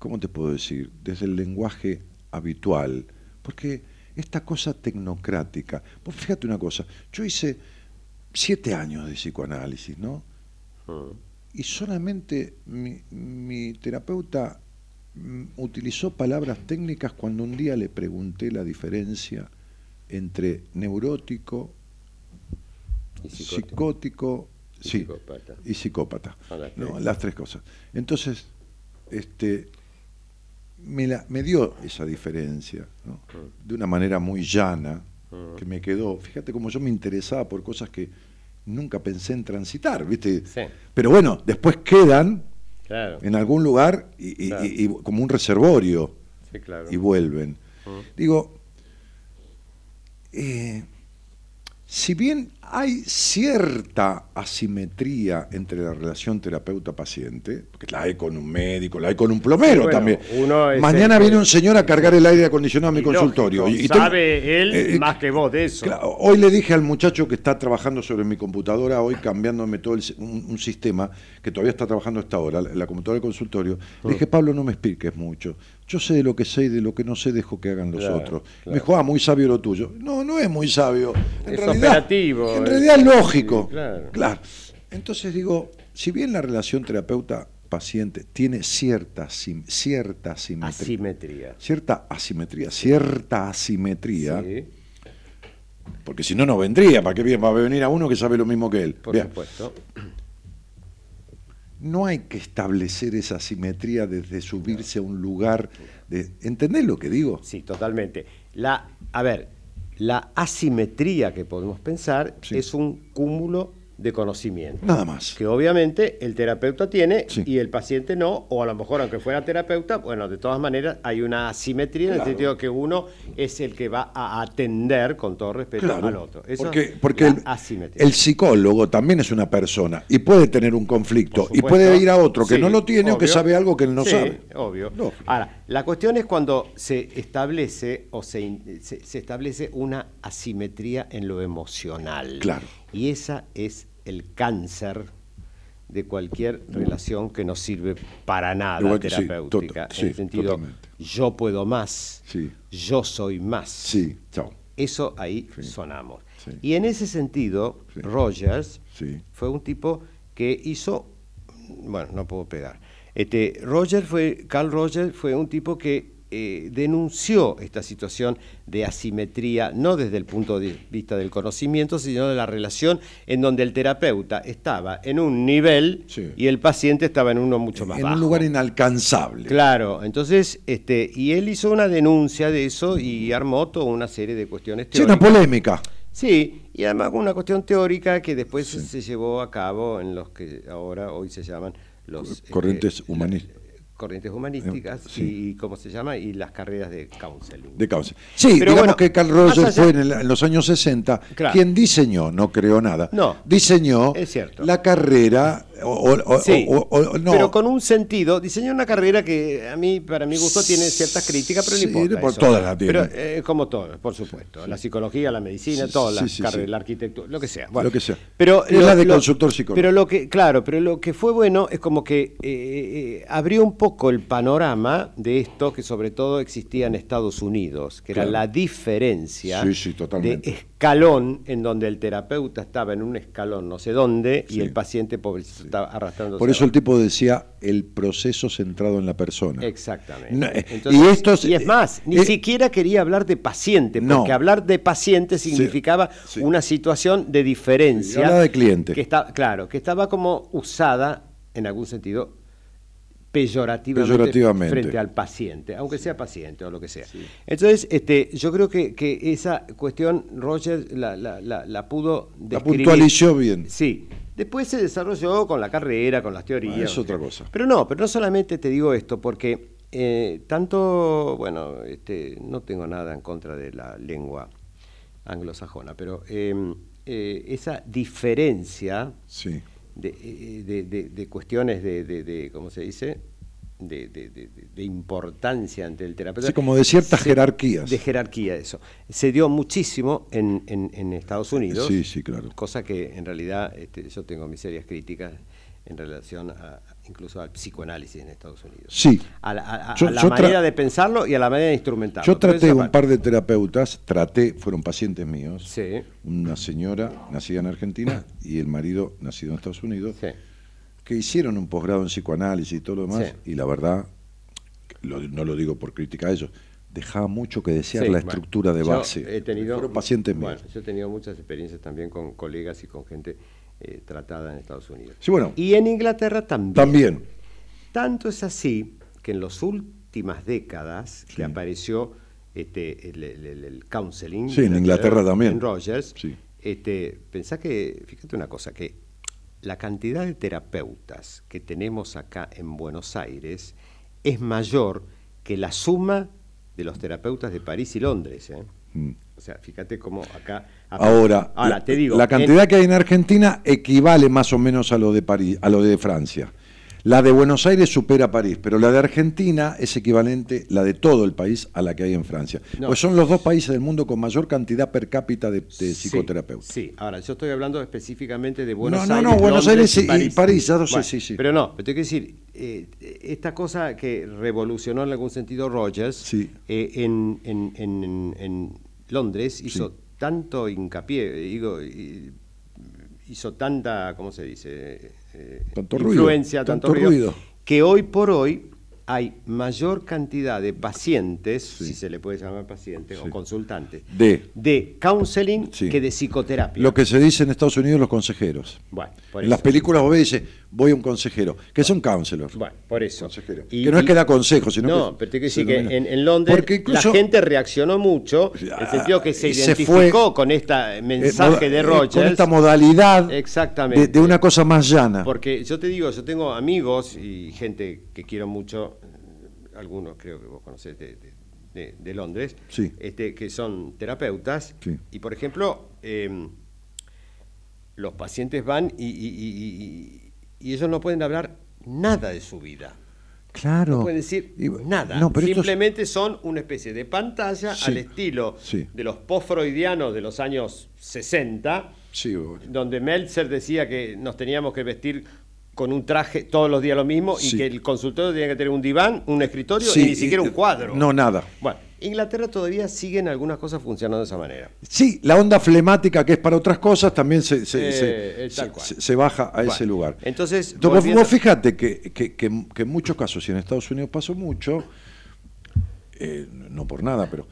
¿cómo te puedo decir? Desde el lenguaje habitual, porque esta cosa tecnocrática, pues fíjate una cosa, yo hice siete años de psicoanálisis, ¿no? Mm. Y solamente mi, mi terapeuta utilizó palabras técnicas cuando un día le pregunté la diferencia entre neurótico, Y psicótico, Y sí, psicópata. y psicópata. Las ¿no? tres. Las tres cosas. Entonces, este, me, la- me dio esa diferencia, ¿no? Mm. de una manera muy llana, que me quedó. Fíjate cómo yo me interesaba por cosas que nunca pensé en transitar, ¿viste? Sí. Pero bueno, después quedan Claro. en algún lugar y, y- Claro. y- y como un reservorio Sí, claro. y vuelven. Digo, eh, si bien hay cierta asimetría entre la relación terapeuta-paciente, porque la hay con un médico, la hay con un plomero Bueno, también. Mañana el viene un señor a cargar el aire acondicionado a mi consultorio. y tengo- sabe él eh, más que vos de eso. Claro, hoy le dije al muchacho que está trabajando sobre mi computadora, hoy cambiándome todo el un, un sistema que todavía está trabajando a esta hora, la, la computadora del consultorio. Le dije, Pablo, no me expliques mucho. Yo sé de lo que sé y de lo que no sé dejo que hagan los Claro, otros. claro. Me dijo, ah, muy sabio lo tuyo. No, no es muy sabio. En Es realidad, operativo, En realidad es lógico. claro. Entonces digo, si bien la relación terapeuta-paciente tiene cierta, sim- cierta asimetría, Asimetría. cierta asimetría, cierta asimetría, Sí, porque si no, no vendría. ¿Para qué bien va a venir a uno que sabe lo mismo que él? por Bien, supuesto. no hay que establecer esa asimetría desde subirse a un lugar. De, ¿Entendés lo que digo? Sí, totalmente. La, a ver, la asimetría que podemos pensar Sí. es un cúmulo de conocimiento. Nada más. Que obviamente el terapeuta tiene Sí. y el paciente no, o a lo mejor aunque fuera terapeuta, bueno, de todas maneras hay una asimetría en el sentido que uno es el que va a atender con todo respeto Claro, al otro. Eso porque, es porque el, asimetría. el psicólogo también es una persona y puede tener un conflicto y puede ir a otro que Sí, no lo tiene o que sabe algo que él no Sí, sabe. Obvio. Ahora, la cuestión es cuando se establece o se, in- se, se establece una asimetría en lo emocional. Claro. Y esa es el cáncer de cualquier relación que no sirve para nada Igual sí, terapéutica. tota- en el sí, sentido, totalmente. yo puedo más, Sí. yo soy más. Sí, chao. Eso ahí Sí. sonamos. Sí. Y en ese sentido, Sí. Rogers Sí. fue un tipo que hizo, bueno, no puedo pegar. Este, Roger fue, Carl Rogers fue un tipo que eh, denunció esta situación de asimetría, no desde el punto de vista del conocimiento, sino de la relación en donde el terapeuta estaba en un nivel Sí. y el paciente estaba en uno mucho más en bajo. un lugar inalcanzable. Claro, entonces, este, y él hizo una denuncia de eso y armó toda una serie de cuestiones Sí, una teóricas. polémica. Sí, y además una cuestión teórica que después se llevó a cabo en los que ahora hoy se llaman los Corrientes eh, humanistas. Corrientes humanísticas sí. y cómo se llama y las carreras de counseling. De causa. Sí, Pero digamos bueno, que Carl Rogers allá- fue en, el- en los años 60 Claro. quien diseñó, no creó nada, No, diseñó es cierto. la carrera, o, o- o- Sí, o- no, pero con un sentido, diseñó una carrera que a mí, para mi gusto, tiene ciertas críticas, pero no Sí, importa. por eso. todas la tienen. Pero eh, como todas, por supuesto. La psicología, la medicina, todas las carreras, la arquitectura, lo que sea. Lo que sea. Pero Es la de consultor psicólogo. Pero lo que, claro, pero lo que fue bueno es como que eh, eh, abrió un poco el panorama de esto que sobre todo existía en Estados Unidos, que era la diferencia Sí, sí, totalmente. de escalón en donde el terapeuta estaba en un escalón no sé dónde Sí. y el paciente pobrecito estaba arrastrando por eso el tipo decía el proceso centrado en la persona. Exactamente. No, eh, Entonces, y estos- y es más, ni eh, siquiera quería hablar de paciente, No. porque hablar de paciente significaba sí. una situación de diferencia. Hablaba de cliente. Que está, claro, que estaba como usada, en algún sentido, peyorativamente, Peyorativamente. frente al paciente, aunque sea paciente o lo que sea. Entonces, este, yo creo que, que esa cuestión Roger la, la- la- la pudo La describir. puntualizó bien. Sí. Después se desarrolló con la carrera, con las teorías. Ah, es otra cosa. Pero no, pero no solamente te digo esto, porque eh, tanto, bueno, este, no tengo nada en contra de la lengua anglosajona, pero eh, eh, esa diferencia Sí. De, de- de- cuestiones de, de- de, ¿cómo se dice? De, de- de- de- de importancia ante el terapeuta. Sí, como de ciertas Se- jerarquías. De jerarquía, eso. Se dio muchísimo en, en- en Estados Unidos. Sí, sí, claro. Cosa que en realidad este, yo tengo mis serias críticas. En relación a, incluso al psicoanálisis en Estados Unidos. Sí. A la, a- a Yo- la yo tra- manera de pensarlo y a la manera de instrumentarlo. Yo traté un par de terapeutas, traté, fueron pacientes míos, Sí, una señora nacida en Argentina y el marido nacido en Estados Unidos, sí. que hicieron un posgrado en psicoanálisis y todo lo demás, Sí. y la verdad, lo- no lo digo por crítica a ellos, dejaba mucho que desear Sí, la bueno, estructura de yo base. He tenido, fueron pacientes míos. bueno, yo he tenido muchas experiencias también con colegas y con gente eh, tratada en Estados Unidos. Sí, bueno, Y en Inglaterra también. también. Tanto es así que en las últimas décadas Sí. que apareció este, el, el- el- el counseling. Sí, en Inglaterra también. En Rogers. Sí. Este, pensá que, fíjate una cosa, que la cantidad de terapeutas que tenemos acá en Buenos Aires es mayor que la suma de los terapeutas de París y Londres. ¿eh? Mm. O sea, fíjate cómo acá... Ahora, ahora la, te digo, la en- cantidad que hay en Argentina equivale más o menos a lo de París, a lo de Francia. La de Buenos Aires supera a París, pero la de Argentina es equivalente, la de todo el país, a la que hay en Francia. No. Pues son los dos países del mundo con mayor cantidad per cápita de, de Sí, psicoterapeutas. Sí, ahora yo estoy hablando específicamente de Buenos No, no, Aires. no, Buenos Londres Aires y- y París, ya lo sé, sí, sí. Pero no, pero te quiero decir, eh, esta cosa que revolucionó en algún sentido Rogers Sí. eh, en, en- en- en- en Londres hizo Sí. tanto hincapié, digo, hizo tanta, ¿cómo se dice? Eh, Tanto ruido, influencia, tanto, tanto ruido, ruido. que hoy por hoy hay mayor cantidad de pacientes, Sí. si se le puede llamar pacientes Sí. o consultantes, De de counseling Sí. que de psicoterapia. lo que se dice en Estados Unidos los consejeros. Bueno, por en eso. las películas vos ves dice, voy a un consejero, que es un counselor. Bueno, por eso. Consejero. Y- que no es que da consejos, sino no, que pero te quiero decir que en, en Londres incluso- la gente reaccionó mucho, en el sentido que se identificó fue, con este mensaje de eh, Rogers. Con esta modalidad Exactamente. de, de una cosa más llana. Porque yo te digo, yo tengo amigos y gente que quiero mucho, algunos creo que vos conocés de, de- de- de Londres, Sí. este, que son terapeutas. Sí. Y por ejemplo, eh, los pacientes van y, y- y- ellos no pueden hablar nada de su vida. Claro. No pueden decir nada. no, pero es- Simplemente son una especie de pantalla Sí, al estilo sí. de los post-freudianos de los años 60, Sí, donde Meltzer decía que nos teníamos que vestir con un traje todos los días lo mismo Sí. y que el consultorio tenía que tener un diván, un escritorio Sí, y ni siquiera un cuadro. no, nada. Bueno, Inglaterra todavía siguen algunas cosas funcionando de esa manera. Sí, la onda flemática que es para otras cosas también se, se, Eh, se- eh, se- se- baja a Bueno, ese lugar. entonces, volviendo- vos fíjate que, que- que- que en muchos casos, y en Estados Unidos pasó mucho, eh, no por nada, pero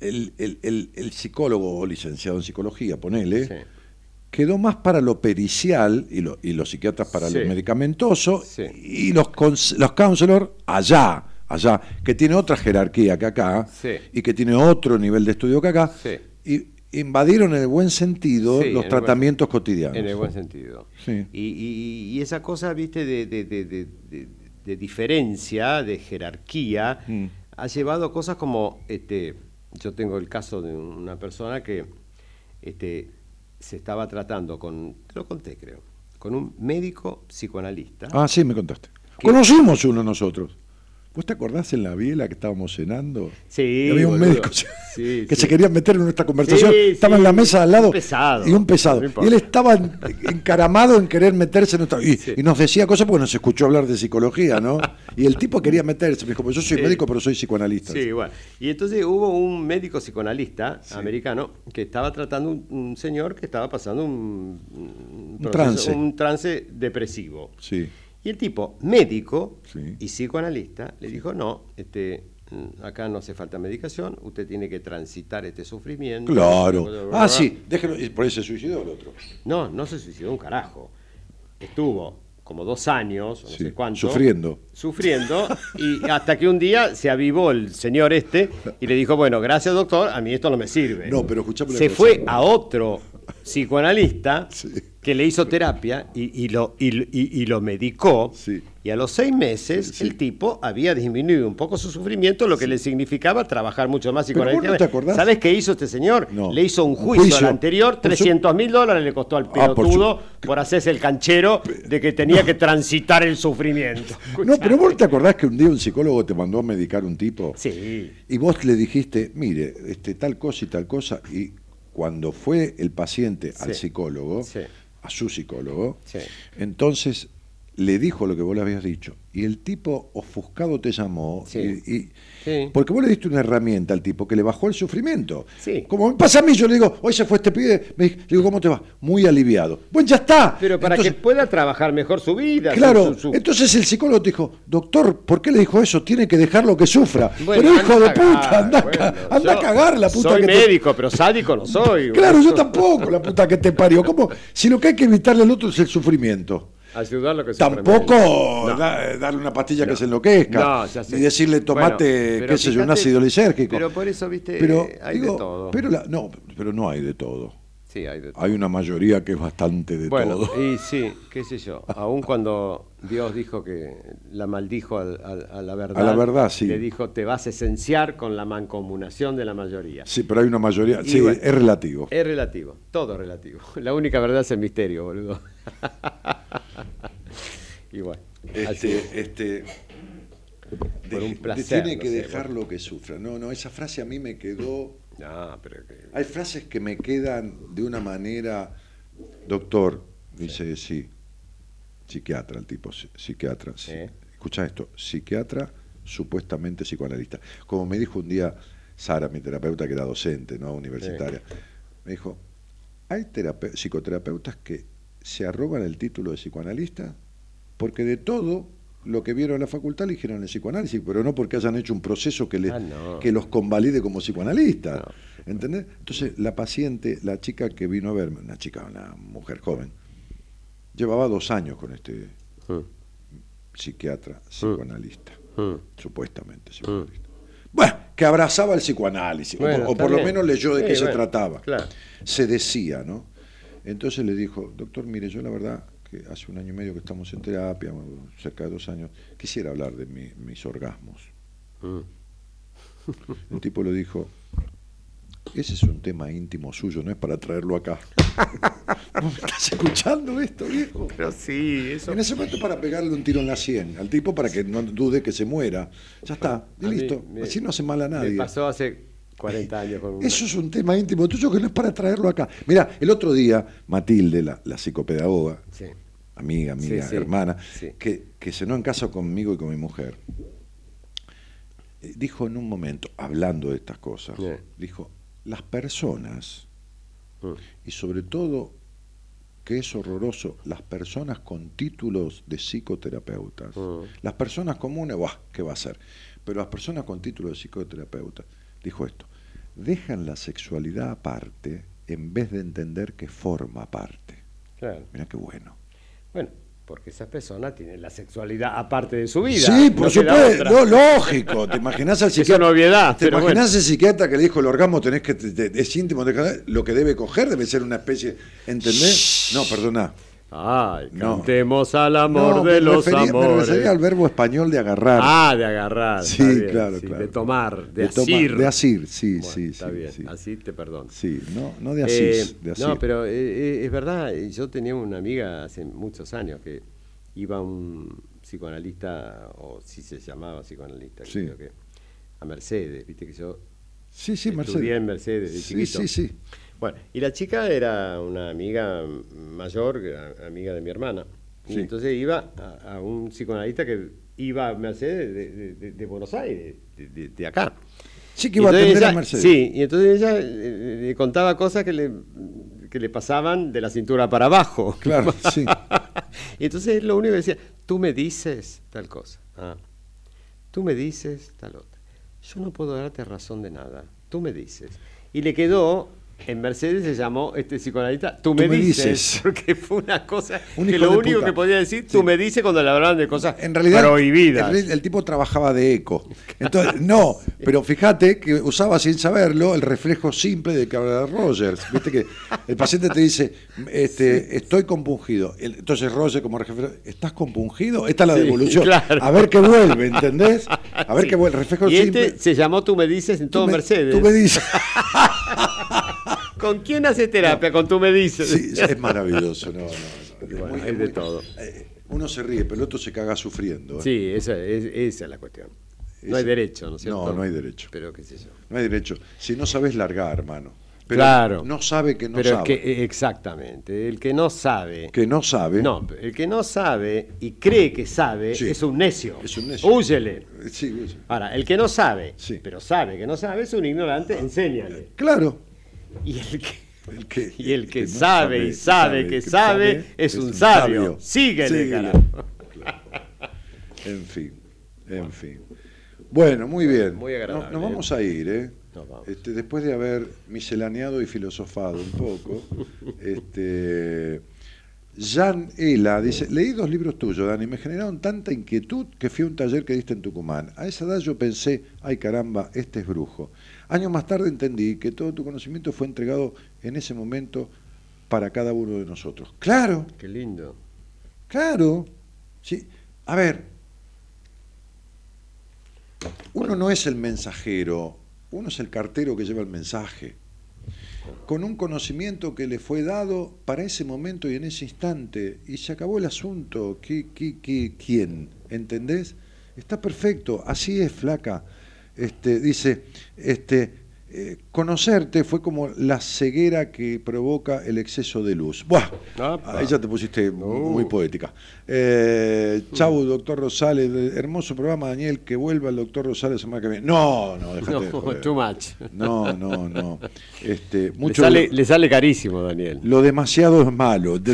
el, el- el- el psicólogo o licenciado en psicología, ponele, Sí. Quedó más para lo pericial y, lo- y los psiquiatras para Sí. lo medicamentoso Sí. y los, los counselors allá, allá, que tiene otra jerarquía que acá Sí. y que tiene otro nivel de estudio que acá, y invadieron en el buen sentido los tratamientos buen- cotidianos. En el buen sentido. Y, y- y esa cosa, viste, de, de- de- de- de- de diferencia, de jerarquía, Mm. ha llevado a cosas como, este, yo tengo el caso de una persona que este, se estaba tratando con, te lo conté creo, con un médico psicoanalista. Ah, sí, me contaste. Conocimos uno nosotros. ¿Vos te acordás en la biela que estábamos cenando? Sí, Y había un boludo. médico Sí, que sí. se quería meter en nuestra conversación. Sí, estaba en la mesa al lado. un pesado, Y un pesado. no y él estaba en- encaramado en querer meterse en nuestra. Y, y nos decía cosas porque nos escuchó hablar de psicología, ¿no? Y el tipo quería meterse. Me dijo, pues yo soy médico, pero soy psicoanalista. Sí, bueno. Y entonces hubo un médico psicoanalista americano que estaba tratando un, un señor que estaba pasando un, un proceso- trance. un trance depresivo. Sí. Y el tipo, médico Sí. y psicoanalista, le dijo, no, este, mm, acá no hace falta medicación, usted tiene que transitar este sufrimiento. Claro. Ah, sí, déjelo. y Por ahí se suicidó el otro. No, no se suicidó un carajo. Estuvo como dos años, no Sí, sé cuánto. sufriendo. Sufriendo, y hasta que un día se avivó el señor este y le dijo, bueno, gracias doctor, a mí esto no me sirve. No, pero escuchame Se cosa. fue a otro psicoanalista Sí. Que le hizo terapia y, y lo, y, y- y lo medicó. Sí. Y a los seis meses Sí, sí. el tipo había disminuido un poco su sufrimiento, lo que le significaba trabajar mucho más vos no psicoanalíticamente. te. ¿Sabes qué hizo este señor? No. Le hizo un juicio, juicio. al anterior, Por su- 300 mil dólares le costó al Ah, por su- pelotudo por, hacerse el canchero de que tenía que transitar el sufrimiento. No, pero vos te acordás que un día un psicólogo te mandó a medicar un tipo. Sí. Y vos le dijiste, mire, este, tal cosa y tal cosa, y cuando fue el paciente al psicólogo. A su psicólogo. Sí. Entonces le dijo lo que vos le habías dicho. Y el tipo ofuscado te llamó. Sí. y- y- Sí. Porque vos le diste una herramienta al tipo que le bajó el sufrimiento. Sí. Como me pasa a mí, yo le digo, hoy se fue este pibe. Me digo, ¿cómo te va? Muy aliviado. Bueno, ya está. Pero para Entonces- que pueda trabajar mejor su vida. Claro, su- su- entonces el psicólogo te dijo, doctor, ¿por qué le dijo eso? Tiene que dejarlo que sufra. Bueno, pero hijo de puta, anda, a bueno, anda a cagar la puta Soy que te- médico, pero sádico no soy. Claro, yo tampoco, la puta que te parió. ¿Cómo? Si lo que hay que evitarle al otro es el sufrimiento. Ayudar lo que se Tampoco No. da- darle una pastilla No. que se enloquezca. No. Ni decirle tomate, Bueno, qué sé yo, un ácido lisérgico. Pero por eso, viste, Pero, hay digo, de todo. Pero la- no, pero no hay de todo. Sí, hay de todo. Hay una mayoría que es bastante de bueno, todo. y sí, qué sé yo. Aún cuando Dios dijo que la maldijo al- al- a la verdad. A la verdad, sí. Le dijo, te vas a esenciar con la mancomunación de la mayoría. Sí, pero hay una mayoría. Y Sí, bueno. es relativo. Es relativo, todo es relativo. La única verdad es el misterio, boludo. y bueno. Este, este, Por un placer, tiene no que sé, dejarlo que sufra. No, no, esa frase a mí me quedó. No, pero que- Hay frases que me quedan de una manera. Doctor, dice sí. Psiquiatra, el tipo, psi- psiquiatra. sí. Escucha esto, psiquiatra, supuestamente psicoanalista. Como me dijo un día Sara, mi terapeuta que era docente, ¿no? Universitaria, me dijo, hay terape- psicoterapeutas que se arrogan el título de psicoanalista porque de todo lo que vieron en la facultad eligieron el psicoanálisis, pero no porque hayan hecho un proceso que, les, Ah, no. que los convalide como psicoanalistas. No. ¿Entendés? Entonces, la paciente, la chica que vino a verme, una chica, una mujer joven, llevaba dos años con este Mm, psiquiatra psicoanalista, mm. supuestamente psicoanalista. Bueno, que abrazaba el psicoanálisis, o Bueno, por- o, está por lo menos leyó de Sí, qué se trataba. claro. Se decía, ¿no? Entonces le dijo, doctor, mire, yo la verdad que hace un año y medio que estamos en terapia, cerca de dos años, quisiera hablar de mi- mis orgasmos. Mm. El tipo le dijo, ese es un tema íntimo suyo, no es para traerlo acá. ¿Vos me estás escuchando esto, viejo? Pero sí, eso. En ese momento para pegarle un tiro en la sien al tipo para que no dude que se muera. Ya está, y A mí listo. me- Así no hace mal a Me nadie. pasó hace 40 años con una- Eso es un tema íntimo tuyo que no es para traerlo acá. Mira, el otro día, Matilde, la, la psicopedagoga. Amiga, amiga, Sí, sí, hermana, sí. que, que cenó en casa conmigo y con mi mujer, eh, dijo en un momento, hablando de estas cosas, dijo, las personas, Mm. y sobre todo, que es horroroso, las personas con títulos de psicoterapeutas, Mm. las personas comunes, ¡buah! ¿qué va a ser? Pero las personas con título de psicoterapeuta, dijo esto, dejan la sexualidad aparte en vez de entender que forma parte. Claro. Mira qué bueno. Bueno, porque esa persona tiene la sexualidad aparte de su vida. Sí, por no supuesto, no, lógico. ¿Te imaginas al Es psiquiatra? obviedad, ¿Te pero el psiquiatra que le dijo el orgasmo tenés que te- te- es íntimo lo que debe coger debe ser una especie, ¿entendés? No, perdona. Ay, No. cantemos al amor No, de me los refería, me amores. refería al verbo español de agarrar. Ah, de agarrar. Sí, bien, claro, sí, claro. De tomar, de, toma- asir. de asir, sí, Bueno, sí, Está sí, bien, sí. así te perdono. Sí, no, no de Eh, asís, de asir. no, pero eh, eh, es verdad, eh, yo tenía una amiga hace muchos años que iba a un psicoanalista, o si se llamaba psicoanalista, Sí. creo que, a Mercedes, viste que yo sí, sí, estudié Mercedes. en Mercedes de Sí, chiquito. sí, sí. Bueno, y la chica era una amiga mayor, amiga de mi hermana. Sí. Y entonces iba a, a un psicoanalista que iba a Mercedes de, de- de- de Buenos Aires, de, acá. Sí, que iba a atender a ella- Mercedes. Sí, y entonces ella eh, le contaba cosas que le, que le pasaban de la cintura para abajo. Claro, sí. y entonces lo único que decía, tú me dices tal cosa, ah, tú me dices tal otra. Yo no puedo darte razón de nada, tú me dices. Y le quedó, en Mercedes se llamó este psicoanalista, tú, me, me dices, dices. porque fue una cosa Un que lo único puta. que podía decir, tú Sí. me dices cuando le hablaban de cosas En realidad, prohibidas. El, el tipo trabajaba de eco. Entonces, no, pero fíjate que usaba sin saberlo el reflejo simple de que habla Rogers. Viste que el paciente te dice, este, estoy compungido. Entonces Roger, como reflejo, ¿estás compungido? Esta es la Sí, devolución. claro. A ver qué vuelve, ¿entendés? A ver qué vuelve. El reflejo y simple. este se llamó Tú me dices en todo tú me, Mercedes. Tú me dices. ¿Con quién hace terapia? Con Tú me dices. Sí, es maravilloso. No, no, no. Bueno, Muy- hay de muy- todo. eh, Uno se ríe, pero el otro se caga sufriendo. ¿eh? Sí, esa es, esa es la cuestión. No hay derecho, ¿no es cierto? No, no hay derecho. Pero qué sé yo. No hay derecho. Si no sabes largar, hermano. pero Claro. no sabe que no Pero el sabe. que, eh, exactamente, el que no sabe. Que no sabe. No, el que no sabe y cree que sabe Sí. es un necio. Es un necio. Húyele. Sí, sí. Ahora, el que no sabe, Sí. pero sabe que no sabe, es un ignorante, enséñale. Claro. Y el que, El que, y el que no sabe y sabe que sabe es un sabio. Síguele, Síguele. carajo. En fin, en fin. Bueno, muy bien. Muy agradable. Nos, nos vamos a ir, ¿eh? Este, después de haber miselaneado y filosofado un poco, este, Jan Ela dice, leí dos libros tuyos, Dani, me generaron tanta inquietud que fui a un taller que diste en Tucumán. A esa edad yo pensé, ay caramba, este es brujo. Años más tarde entendí que todo tu conocimiento fue entregado en ese momento para cada uno de nosotros. Claro, Qué lindo. Claro. Sí. A ver, uno no es el mensajero, uno es el cartero que lleva el mensaje. Con un conocimiento que le fue dado para ese momento y en ese instante, y se acabó el asunto. ¿Qué, qué, qué, quién? ¿Entendés? Está perfecto, así es, flaca. Este, dice, este, eh, conocerte fue como la ceguera que provoca el exceso de luz. ¡Buah! Ahí ya te pusiste muy poética. Eh, chau, doctor Rosales. Hermoso programa, Daniel. Que vuelva el doctor Rosales la semana que viene. No, no, déjate No, too much. No, no, no. Este, Le mucho, sale, le sale carísimo, Daniel. Lo demasiado es malo.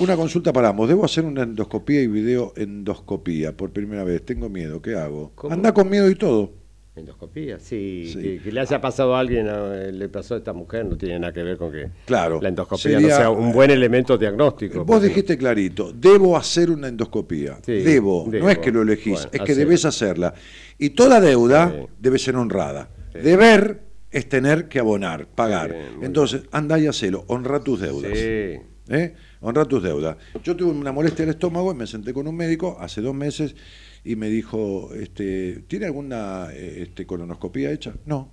una consulta para ambos. Debo hacer una endoscopía y video endoscopía por primera vez. Tengo miedo. ¿Qué hago? ¿Cómo? Anda con miedo y todo. Endoscopía, sí. Sí. Que, que le haya pasado a alguien, eh, le pasó a esta mujer, no tiene nada que ver con que Claro. la endoscopía Sería- no sea un buen elemento diagnóstico. Vos porque- dijiste clarito, debo hacer una endoscopía. Sí, debo, debo. no es que lo elegís, Bueno, es que debes hacerla. Y toda deuda Sí. debe ser honrada. Deber es tener que abonar, pagar. Entonces, anda y hacelo, honra tus deudas. Sí. ¿eh? Honra tus deudas. Yo tuve una molestia al estómago y me senté con un médico hace dos meses y me dijo, este, ¿tiene alguna eh, este, colonoscopía hecha? No.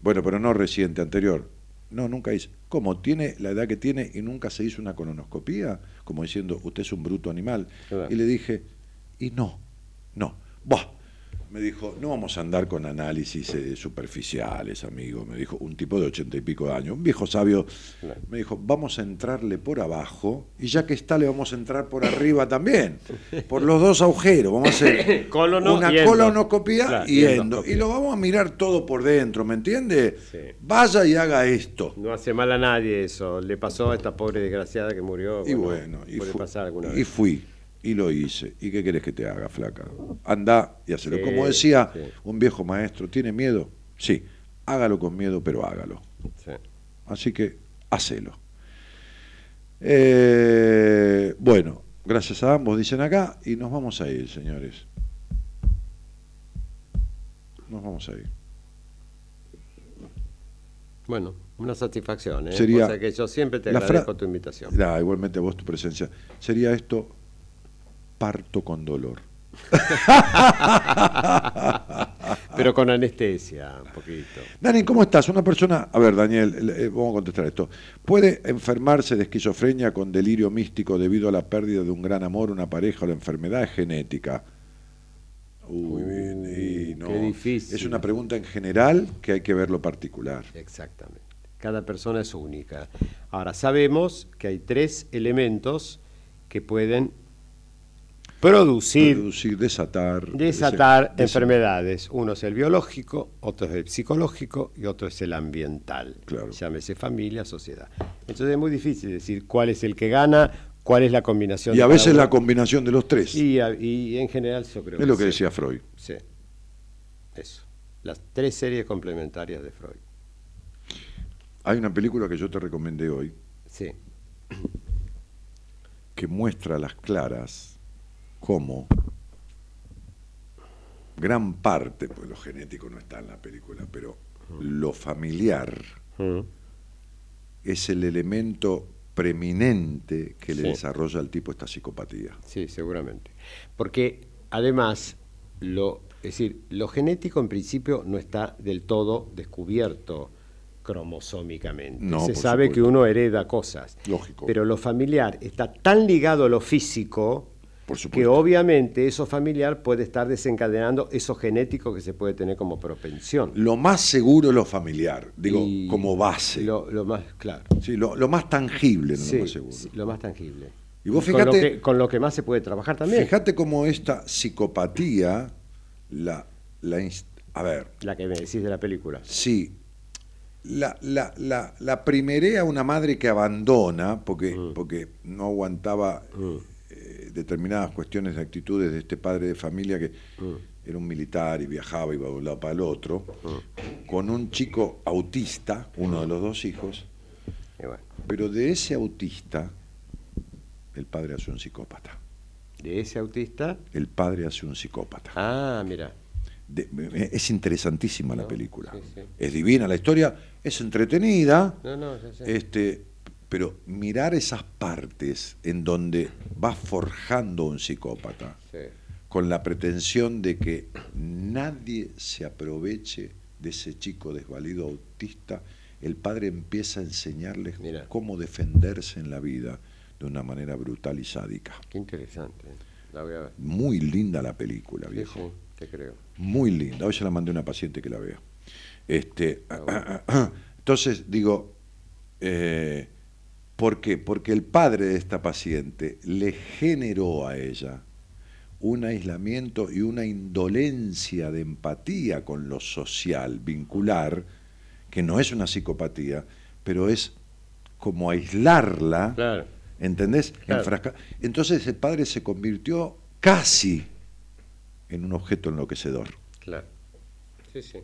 Bueno, pero no reciente, anterior. No, nunca hice. ¿Cómo? ¿Tiene la edad que tiene y nunca se hizo una colonoscopía? Como diciendo, usted es un bruto animal. Claro. Y le dije, y no, no. Buah. Me dijo, no vamos a andar con análisis eh, superficiales, amigo. Me dijo, un tipo de ochenta y pico de años, un viejo sabio. Me dijo, vamos a entrarle por abajo y ya que está, le vamos a entrar por arriba también. Por los dos agujeros. Vamos a hacer Colono una y colonoscopía Claro, y endo. Y lo vamos a mirar todo por dentro, ¿me entiende? Sí. Vaya y haga esto. No hace mal a nadie eso. Le pasó a esta pobre desgraciada que murió. Y bueno, y, fu- pasar y vez. fui, y lo hice. ¿Y qué querés que te haga, flaca? Anda y hacelo. Sí, Como decía sí. un viejo maestro, ¿tiene miedo? Sí, hágalo con miedo, pero hágalo. Sí. Así que, hacelo. Eh, bueno, gracias a ambos, dicen acá, y nos vamos a ir, señores. Nos vamos a ir. Bueno, una satisfacción. ¿eh? Sería O sea que yo siempre te la agradezco tu invitación. Ah, igualmente a vos tu presencia. Sería esto parto con dolor. Pero con anestesia, un poquito. Dani, ¿cómo estás? Una persona, a ver, Daniel, eh, vamos a contestar esto. ¿Puede enfermarse de esquizofrenia con delirio místico debido a la pérdida de un gran amor, una pareja o la enfermedad es genética? Uy, bien, y no. qué difícil. Es una pregunta en general que hay que ver lo particular. Exactamente. Cada persona es única. Ahora, sabemos que hay tres elementos que pueden producir, Producir, desatar. desatar desa- enfermedades. Uno es el biológico, otro es el psicológico y otro es el ambiental. Claro. Llámese familia, sociedad. Entonces es muy difícil decir cuál es el que gana, cuál es la combinación. Y a veces la combinación de los tres. Y, a- y en general yo creo es lo que sí. decía Freud. Sí. Eso. Las tres series complementarias de Freud. Hay una película que yo te recomendé hoy Sí. que muestra las claras cómo gran parte, pues lo genético no está en la película, pero lo familiar Mm. es el elemento preeminente que le Sí. desarrolla al tipo esta psicopatía. Sí, seguramente. Porque además, lo, es decir, lo genético en principio no está del todo descubierto cromosómicamente. No, Se sabe supuesto. que uno hereda cosas. Lógico. Pero lo familiar está tan ligado a lo físico Por que obviamente eso familiar puede estar desencadenando eso genético que se puede tener como propensión. Lo más seguro es lo familiar, digo, Y como base. Lo, lo más, claro. Sí, lo, lo más tangible, no Sí, lo más seguro. sí, lo más tangible. Y vos con, lo fíjate- que, con lo que más se puede trabajar también. Fíjate cómo esta psicopatía, la, la a ver, La que me decís de la película. sí, la, la, la, la primerea una madre que abandona porque, Mm. porque no aguantaba eh, determinadas cuestiones de actitudes de este padre de familia que Mm. era un militar y viajaba, iba de un lado para el otro, con un chico autista, uno de los dos hijos, Y bueno, pero de ese autista el padre hace un psicópata. de ese autista. El padre hace un psicópata. Ah, mira. De- es interesantísima la película. sí, sí. Es divina la historia, es entretenida, No, no, ya sé. este, pero mirar esas partes en donde va forjando un psicópata Sí. con la pretensión de que nadie se aproveche de ese chico desvalido autista, el padre empieza a enseñarles Mira. cómo defenderse en la vida de una manera brutal y sádica. Qué interesante. La voy a ver. Muy linda la película, viejo. sí, te creo. Muy linda. Hoy se la mandé a una paciente que la vea. Este, Ah, entonces, digo, eh, ¿por qué? Porque el padre de esta paciente le generó a ella un aislamiento y una indolencia de empatía con lo social, vincular, que no es una psicopatía, pero es como aislarla, Claro. ¿entendés? Claro. Enfrasca- Entonces el padre se convirtió casi en un objeto enloquecedor. Claro. Sí, sí.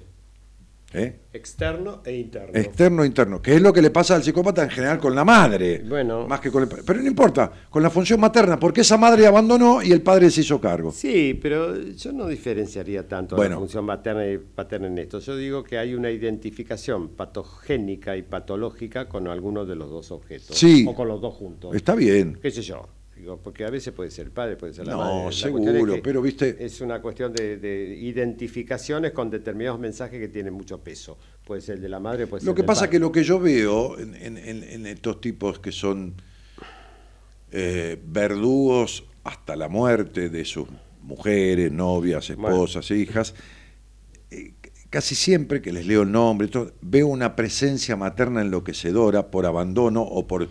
¿Eh? Externo e interno. Externo e interno, que es lo que le pasa al psicópata en general con la madre. Bueno. Más que con el Pero no importa, con la función materna, porque esa madre abandonó y el padre se hizo cargo. Sí, pero yo no diferenciaría tanto Bueno. la función materna y paterna en esto. Yo digo que hay una identificación patogénica y patológica con alguno de los dos objetos. Sí. O con los dos juntos. Está bien. ¿Qué sé yo? Digo, porque a veces puede ser el padre, puede ser la No, madre. La seguro, es que pero, viste- Es una cuestión de, de identificaciones con determinados mensajes que tienen mucho peso. Puede ser el de la madre, puede ser Lo que del pasa padre. que lo que yo veo en, en- en- en estos tipos que son eh, verdugos hasta la muerte de sus mujeres, novias, esposas, hijas, eh, casi siempre que les leo el nombre, todo, veo una presencia materna enloquecedora por abandono o por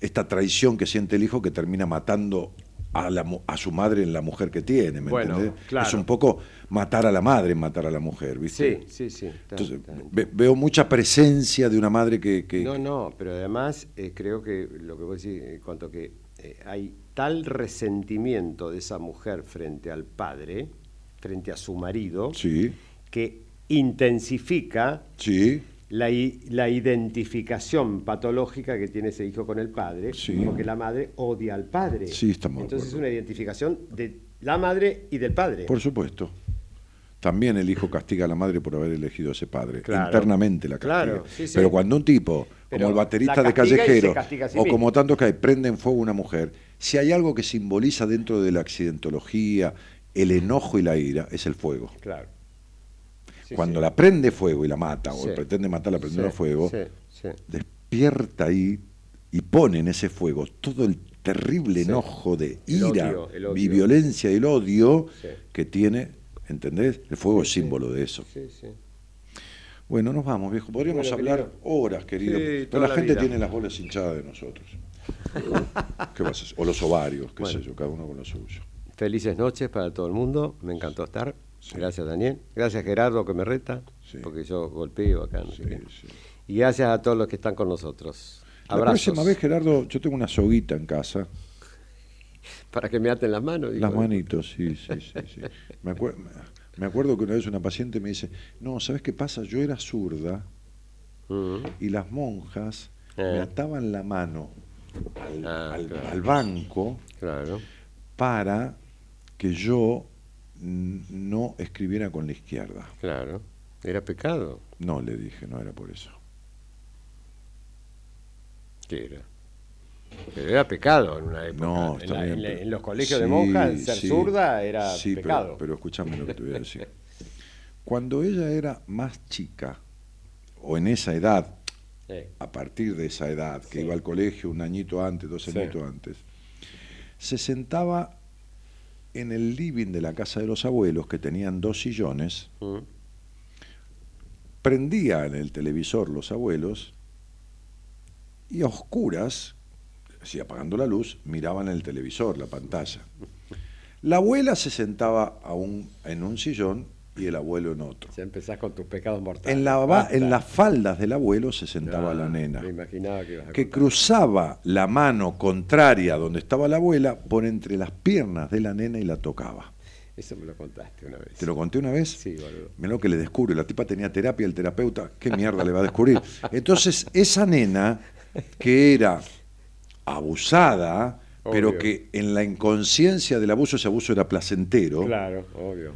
esta traición que siente el hijo que termina matando a, la a su madre en la mujer que tiene, ¿me Bueno, entendés? claro. Es un poco matar a la madre, matar a la mujer, ¿viste? Sí, sí, sí. Entonces, ve- veo mucha presencia de una madre que... que- No, no, pero además eh, creo que lo que vos decís, en cuanto que eh, hay tal resentimiento de esa mujer frente al padre, frente a su marido, Sí, que intensifica sí, la, la identificación patológica que tiene ese hijo con el padre, Sí. porque la madre odia al padre. Sí, estamos Entonces es una identificación de la madre y del padre. por supuesto. También el hijo castiga a la madre por haber elegido a ese padre. Claro. Internamente la castiga. Claro, sí, sí. Pero cuando un tipo, Pero como el baterista de Callejero, o como tantos que hay, prende en fuego una mujer, si hay algo que simboliza dentro de la accidentología, el enojo y la ira, es el fuego. Claro. Sí, cuando sí. la prende fuego y la mata, o pretende matarla prendiendo Sí, fuego, despierta ahí y pone en ese fuego todo el terrible enojo de ira odio, el odio. y violencia y el odio que tiene, ¿entendés? El fuego es Sí, sí. símbolo de eso. Bueno, nos vamos, viejo. Podríamos Bueno, hablar querido. horas, querido. Pero la, la gente vida. tiene las bolas hinchadas de nosotros. ¿Qué vas a hacer? O los ovarios, qué Bueno. sé yo, cada uno con lo suyo. Felices noches para todo el mundo, me encantó estar. Gracias Daniel, gracias Gerardo que me reta, Sí. porque yo golpeo acá. no Sí. Y gracias a todos los que están con nosotros. La Abrazos. próxima vez, Gerardo, yo tengo una soguita en casa. Para que me aten las manos. digo. Las manitos, sí, sí, sí. sí. Me, acuer- me acuerdo que una vez una paciente me dice, no, ¿sabes qué pasa? Yo era zurda y las monjas Eh. me ataban la mano al, Ah, al- claro. al banco Claro. para que yo no escribiera con la izquierda. Claro. Era pecado. No, le dije, no era por eso. ¿Qué era? Pero era pecado en una época. No, en, está la- bien, en la- pero- en los colegios de monjas, ser sí. zurda era Sí, pero- pecado. Pero, escúchame lo que te voy a decir. Cuando ella era más chica, o en esa edad, a partir de esa edad, que iba al colegio un añito antes, dos añitos antes, se sentaba en el living de la casa de los abuelos, que tenían dos sillones, Mm. prendían el televisor los abuelos y a oscuras, así apagando la luz, miraban el televisor, la pantalla. La abuela se sentaba a un- en un sillón y el abuelo en otro. Ya empezás con tus pecados mortales. En, la, en las faldas del abuelo se sentaba la nena, Me imaginaba que ibas a que contar. cruzaba la mano contraria donde estaba la abuela por entre las piernas de la nena y la tocaba. Eso me lo contaste una vez. ¿Te lo conté una vez? Sí, boludo. Mirá lo que le descubre. La tipa tenía terapia, el terapeuta, ¿qué mierda le va a descubrir? Entonces, esa nena, que era abusada, pero que en la inconsciencia del abuso, ese abuso era placentero, Claro, obvio.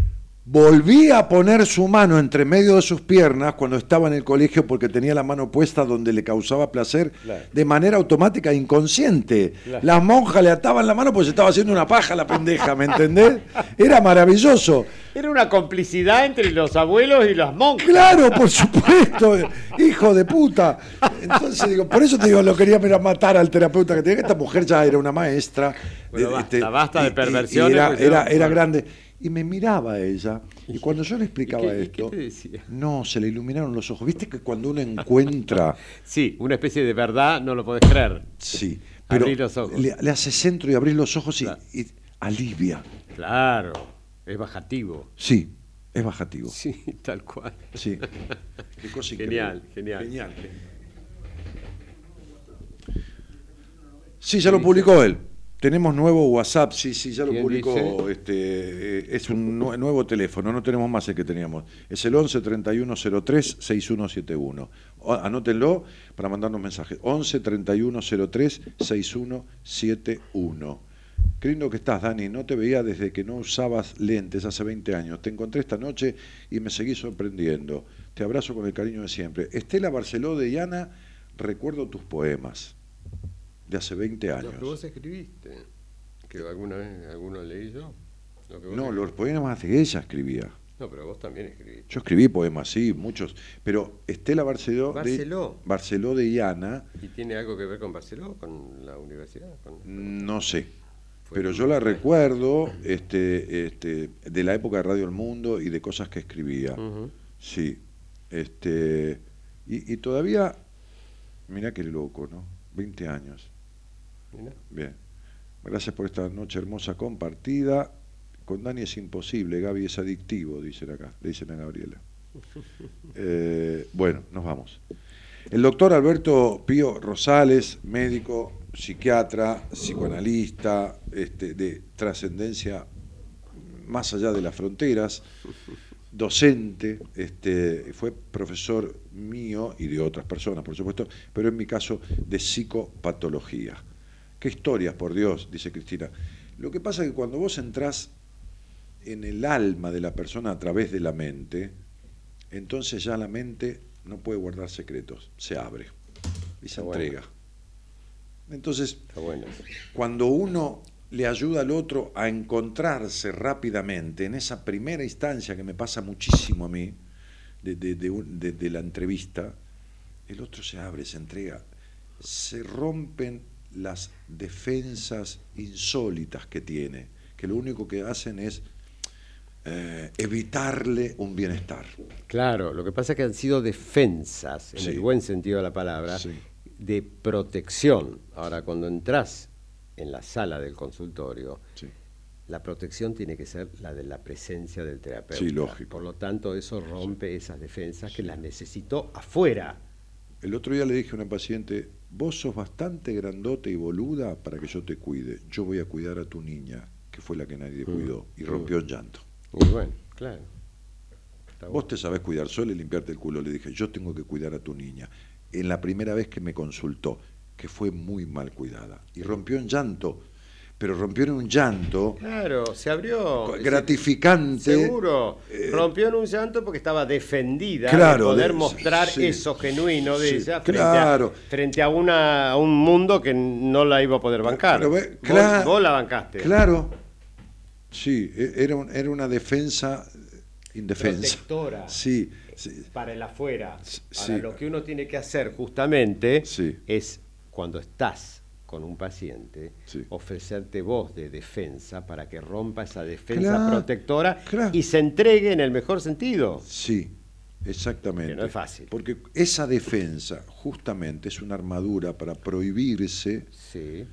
Volvía a poner su mano entre medio de sus piernas cuando estaba en el colegio porque tenía la mano puesta donde le causaba placer Claro. de manera automática e inconsciente. Claro. Las monjas le ataban la mano porque se estaba haciendo una paja la pendeja, ¿me entendés? Era maravilloso. Era una complicidad entre los abuelos y las monjas. Claro, por supuesto, hijo de puta. Entonces digo, por eso te digo, lo quería matar al terapeuta que tenía, que esta mujer ya era una maestra. Bueno, de- basta, basta de y- y- y perversiones, Era, pues, era, era grande. Y me miraba ella, y cuando yo le explicaba ¿Y qué- y esto, qué te decía? no, se le iluminaron los ojos. ¿Viste que cuando uno encuentra, Sí, una especie de verdad no lo podés creer. sí, pero Abrí los ojos. Le, le hace centro y abrís los ojos y, Claro. y alivia. Claro, es bajativo. Sí, es bajativo. Sí, tal cual. Sí. Qué cosa Genial, increíble. genial. Sí, ya lo publicó él. Tenemos nuevo WhatsApp, sí, sí, ya lo ¿Quién publicó. dice? Este, eh, es un nue- nuevo teléfono, no tenemos más el que teníamos. Es el 11 31 03 6171. O- Anótenlo para mandarnos mensajes. 11 31 03 6171. Qué lindo que estás, Dani. No te veía desde que no usabas lentes hace 20 años. Te encontré esta noche y me seguí sorprendiendo. Te abrazo con el cariño de siempre. Estela Barceló de Llana, recuerdo tus poemas de hace 20 Lo años. que vos escribiste, que alguna vez alguno leí yo. Lo que vos No, escribiste. los poemas que ella escribía. No, pero vos también escribiste. Yo escribí poemas, sí, muchos. Pero Estela Barceló, Barceló. de Barceló de Llana, ¿Y tiene algo que ver con Barcelona, con la universidad? Con- no sé. Pero yo la recuerdo este, este, de la época de Radio El Mundo y de cosas que escribía. Sí. Este, y, y todavía, mirá qué loco, ¿no? 20 años. Bien. Gracias por esta noche hermosa compartida. Con Dani es imposible, Gaby es adictivo, dicen acá, le dicen a Gabriela. Eh, bueno, nos vamos. El doctor Alberto Pío Rosales, médico, psiquiatra, psicoanalista, este, de trascendencia más allá de las fronteras, docente, este, fue profesor mío y de otras personas, por supuesto, pero en mi caso de psicopatología. Qué historias, por Dios, dice Cristina. Lo que pasa es que cuando vos entrás en el alma de la persona a través de la mente, entonces ya la mente no puede guardar secretos, se abre y se Está bueno. entrega. Entonces, bueno. cuando uno le ayuda al otro a encontrarse rápidamente en esa primera instancia que me pasa muchísimo a mí, de- de la entrevista, el otro se abre, se entrega, se rompen las defensas insólitas que tiene, que lo único que hacen es eh, evitarle un bienestar. Claro, lo que pasa es que han sido defensas, en Sí. el buen sentido de la palabra, Sí. de protección. Ahora, cuando entras en la sala del consultorio, Sí. la protección tiene que ser la de la presencia del terapeuta. Sí, lógico. Por lo tanto, eso rompe esas defensas que las necesitó afuera. El otro día le dije a una paciente, vos sos bastante grandote y boluda para que yo te cuide. Yo voy a cuidar a tu niña, que fue la que nadie cuidó, y rompió en llanto. Y bueno, claro. Está Vos te sabés cuidar sola y limpiarte el culo. Le dije, yo tengo que cuidar a tu niña. En la primera vez que me consultó, que fue muy mal cuidada, y rompió en llanto, pero rompió en un llanto Claro, se abrió. gratificante. Seguro. Rompió en un llanto porque estaba defendida Claro, de poder de- mostrar sí. eso genuino de Sí, ella frente, claro. a, frente a, una, a un mundo que no la iba a poder bancar. Pero claro, vos, la bancaste. Claro. Sí, e- era, un- era una defensa eh, indefensa. Protectora. Sí, sí. Para el afuera. Sí. Ahora, lo que uno tiene que hacer justamente Sí. es cuando estás con un paciente, Sí. ofrecerte voz de defensa para que rompa esa defensa Claro, protectora claro. y se entregue en el mejor sentido. Sí, exactamente. Que no es fácil. Porque esa defensa justamente es una armadura para prohibirse Sí.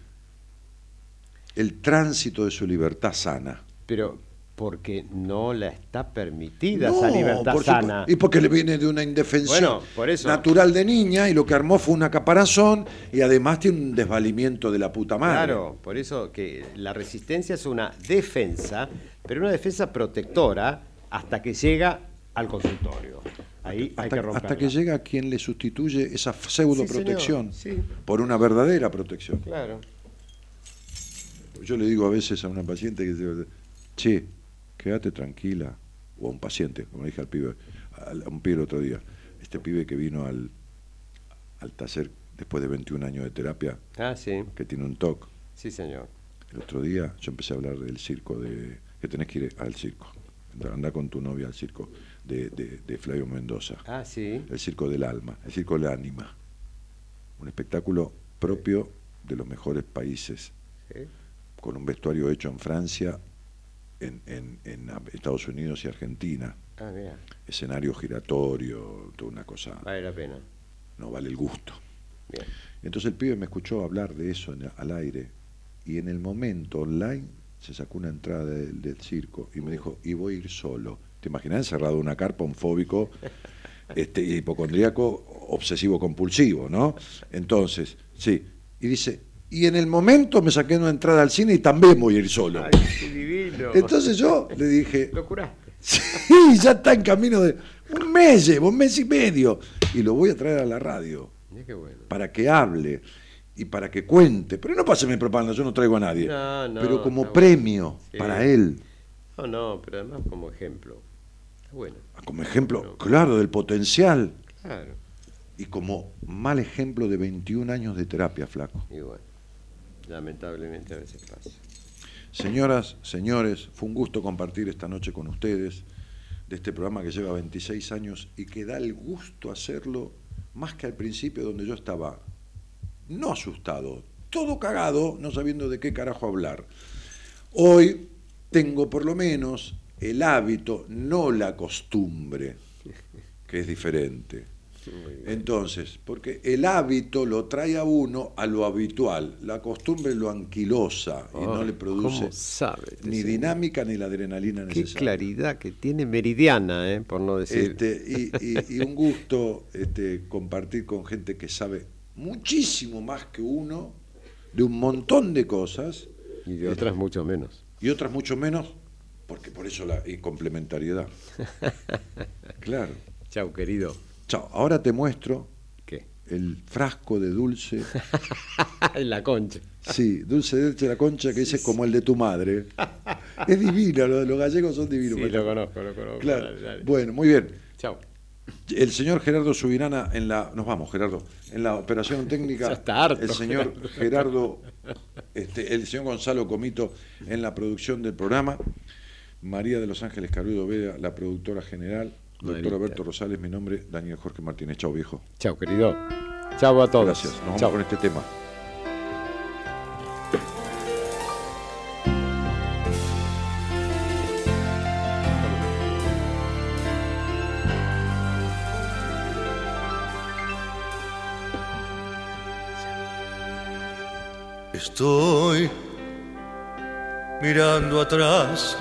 el tránsito de su libertad sana. Pero porque no la está permitida No, esa libertad por sana. Y porque le viene de una indefensión Bueno, por eso. natural de niña y lo que armó fue una caparazón y además tiene un desvalimiento de la puta madre. Claro, por eso que la resistencia es una defensa, pero una defensa protectora hasta que llega al consultorio. Ahí hay que hasta que llega quien le sustituye esa pseudo protección Sí, señor, sí. por una verdadera protección. Claro. Yo le digo a veces a una paciente que dice, che, quédate tranquila, o a un paciente, como dije al pibe, al- a un pibe el otro día, este pibe que vino al, al taller después de 21 años de terapia, Ah, sí. que tiene un TOC, Sí, señor. el otro día yo empecé a hablar del circo, de que tenés que ir al circo, anda con tu novia al circo de, de- de Flavio Mendoza, Ah, sí. el circo del alma, el circo del ánima, un espectáculo propio de los mejores países Sí. con un vestuario hecho en Francia, en, en- en Estados Unidos y Argentina, Ah, mira. escenario giratorio, toda una cosa, Vale la pena. no vale el gusto. Bien. Entonces el pibe me escuchó hablar de eso en- al aire y en el momento online se sacó una entrada del, del circo y me dijo, y voy a ir solo. ¿Te imaginas encerrado en una carpa, un fóbico, este, hipocondríaco, obsesivo compulsivo, ¿no? Entonces, sí. Y dice, y en el momento me saqué una entrada al cine y también voy a ir solo. Ay, qué divino. Entonces yo le dije, Lo curaste. sí, ya está en camino de un mes, llevo un mes y medio, y lo voy a traer a la radio qué bueno. para que hable y para que cuente. Pero no páseme propaganda, yo no traigo a nadie. No, no, pero como premio Sí. para él, No, no, pero además como ejemplo. Bueno. como ejemplo claro del potencial Claro. y como mal ejemplo de 21 años de terapia, flaco. Y bueno, lamentablemente a veces pasa. Señoras, señores, fue un gusto compartir esta noche con ustedes de este programa que lleva 26 años y que da el gusto hacerlo más que al principio donde yo estaba no asustado, todo cagado, no sabiendo de qué carajo hablar. Hoy tengo por lo menos el hábito, no la costumbre, que es diferente. Entonces, porque el hábito lo trae a uno a lo habitual, la costumbre lo anquilosa y no le produce ¿cómo sabe este ni señor? dinámica ni la adrenalina Qué necesaria. claridad que tiene meridiana, ¿eh? por no decir. Este, y, y- y un gusto este, compartir con gente que sabe muchísimo más que uno de un montón de cosas y de otras mucho menos. y otras mucho menos, porque por eso la y complementariedad. Claro. Chau, querido. Chao, ahora te muestro ¿Qué? el frasco de dulce, en la concha. sí, dulce de leche la concha que dice como el de tu madre. Es divino, los, los gallegos son divinos. Sí, lo conozco, lo conozco. Claro. Dale, dale. Bueno, muy bien. Chau. El señor Gerardo Subirana en la. Nos vamos, Gerardo. En la operación técnica. Está harto, El señor Gerardo. este, el señor Gonzalo Comito en la producción del programa. María de Los Ángeles Carudo Veda, la productora general. Doctor. Alberto Rosales, mi nombre, Daniel Jorge Martínez. Chao, viejo. Chau, querido. Chau a todos. Gracias. Nos vamos Chau. con este tema. Estoy mirando atrás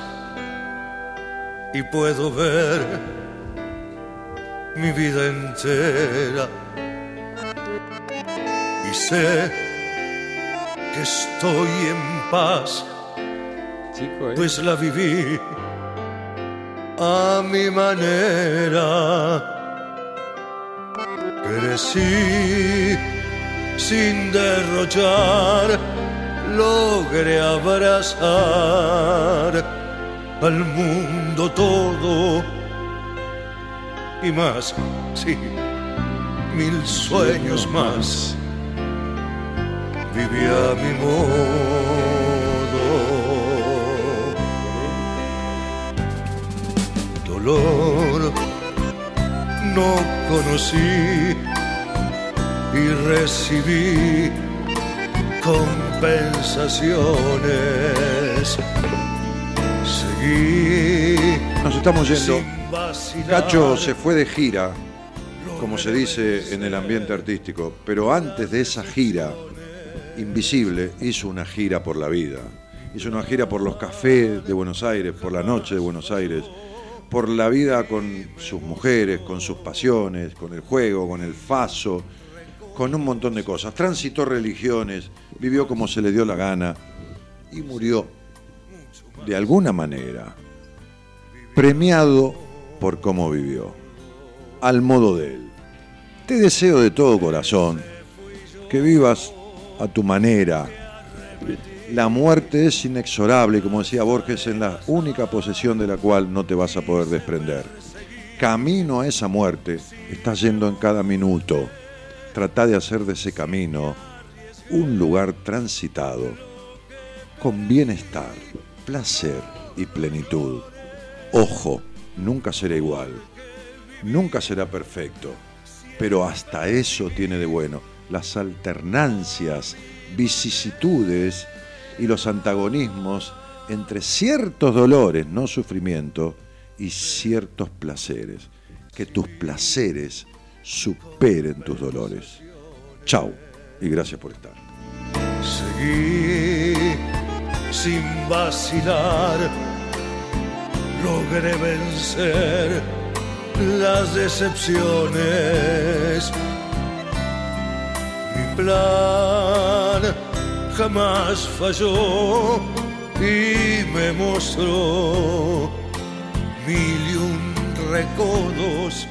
y puedo ver mi vida entera. Y sé que estoy en paz, Chico, ¿eh? pues la viví a mi manera. Crecí sin derrochar, logré abrazar al mundo todo y más, sí, mil sueños más. Viví a mi modo. Dolor no conocí y recibí compensaciones. Seguí. Nos estamos yendo. Cacho se fue de gira, como se dice en el ambiente artístico, pero antes de esa gira, Invisible hizo una gira por la vida. Hizo una gira por los cafés de Buenos Aires, por la noche de Buenos Aires, por la vida con sus mujeres, con sus pasiones, con el juego, con el faso, con un montón de cosas. Transitó religiones, vivió como se le dio la gana y murió de alguna manera premiado por cómo vivió, al modo de él. Te deseo de todo corazón que vivas a tu manera. La muerte es inexorable, como decía Borges, en la única posesión de la cual no te vas a poder desprender. Camino a esa muerte estás yendo en cada minuto. Trata de hacer de ese camino un lugar transitado con bienestar, placer y plenitud. Ojo, nunca será igual, nunca será perfecto, pero hasta eso tiene de bueno las alternancias, vicisitudes y los antagonismos entre ciertos dolores, no sufrimiento, y ciertos placeres. Que tus placeres superen tus dolores. Chau y gracias por estar. Seguí sin vacilar, logré vencer las decepciones. Mi plan jamás falló y me mostró mil y un recodos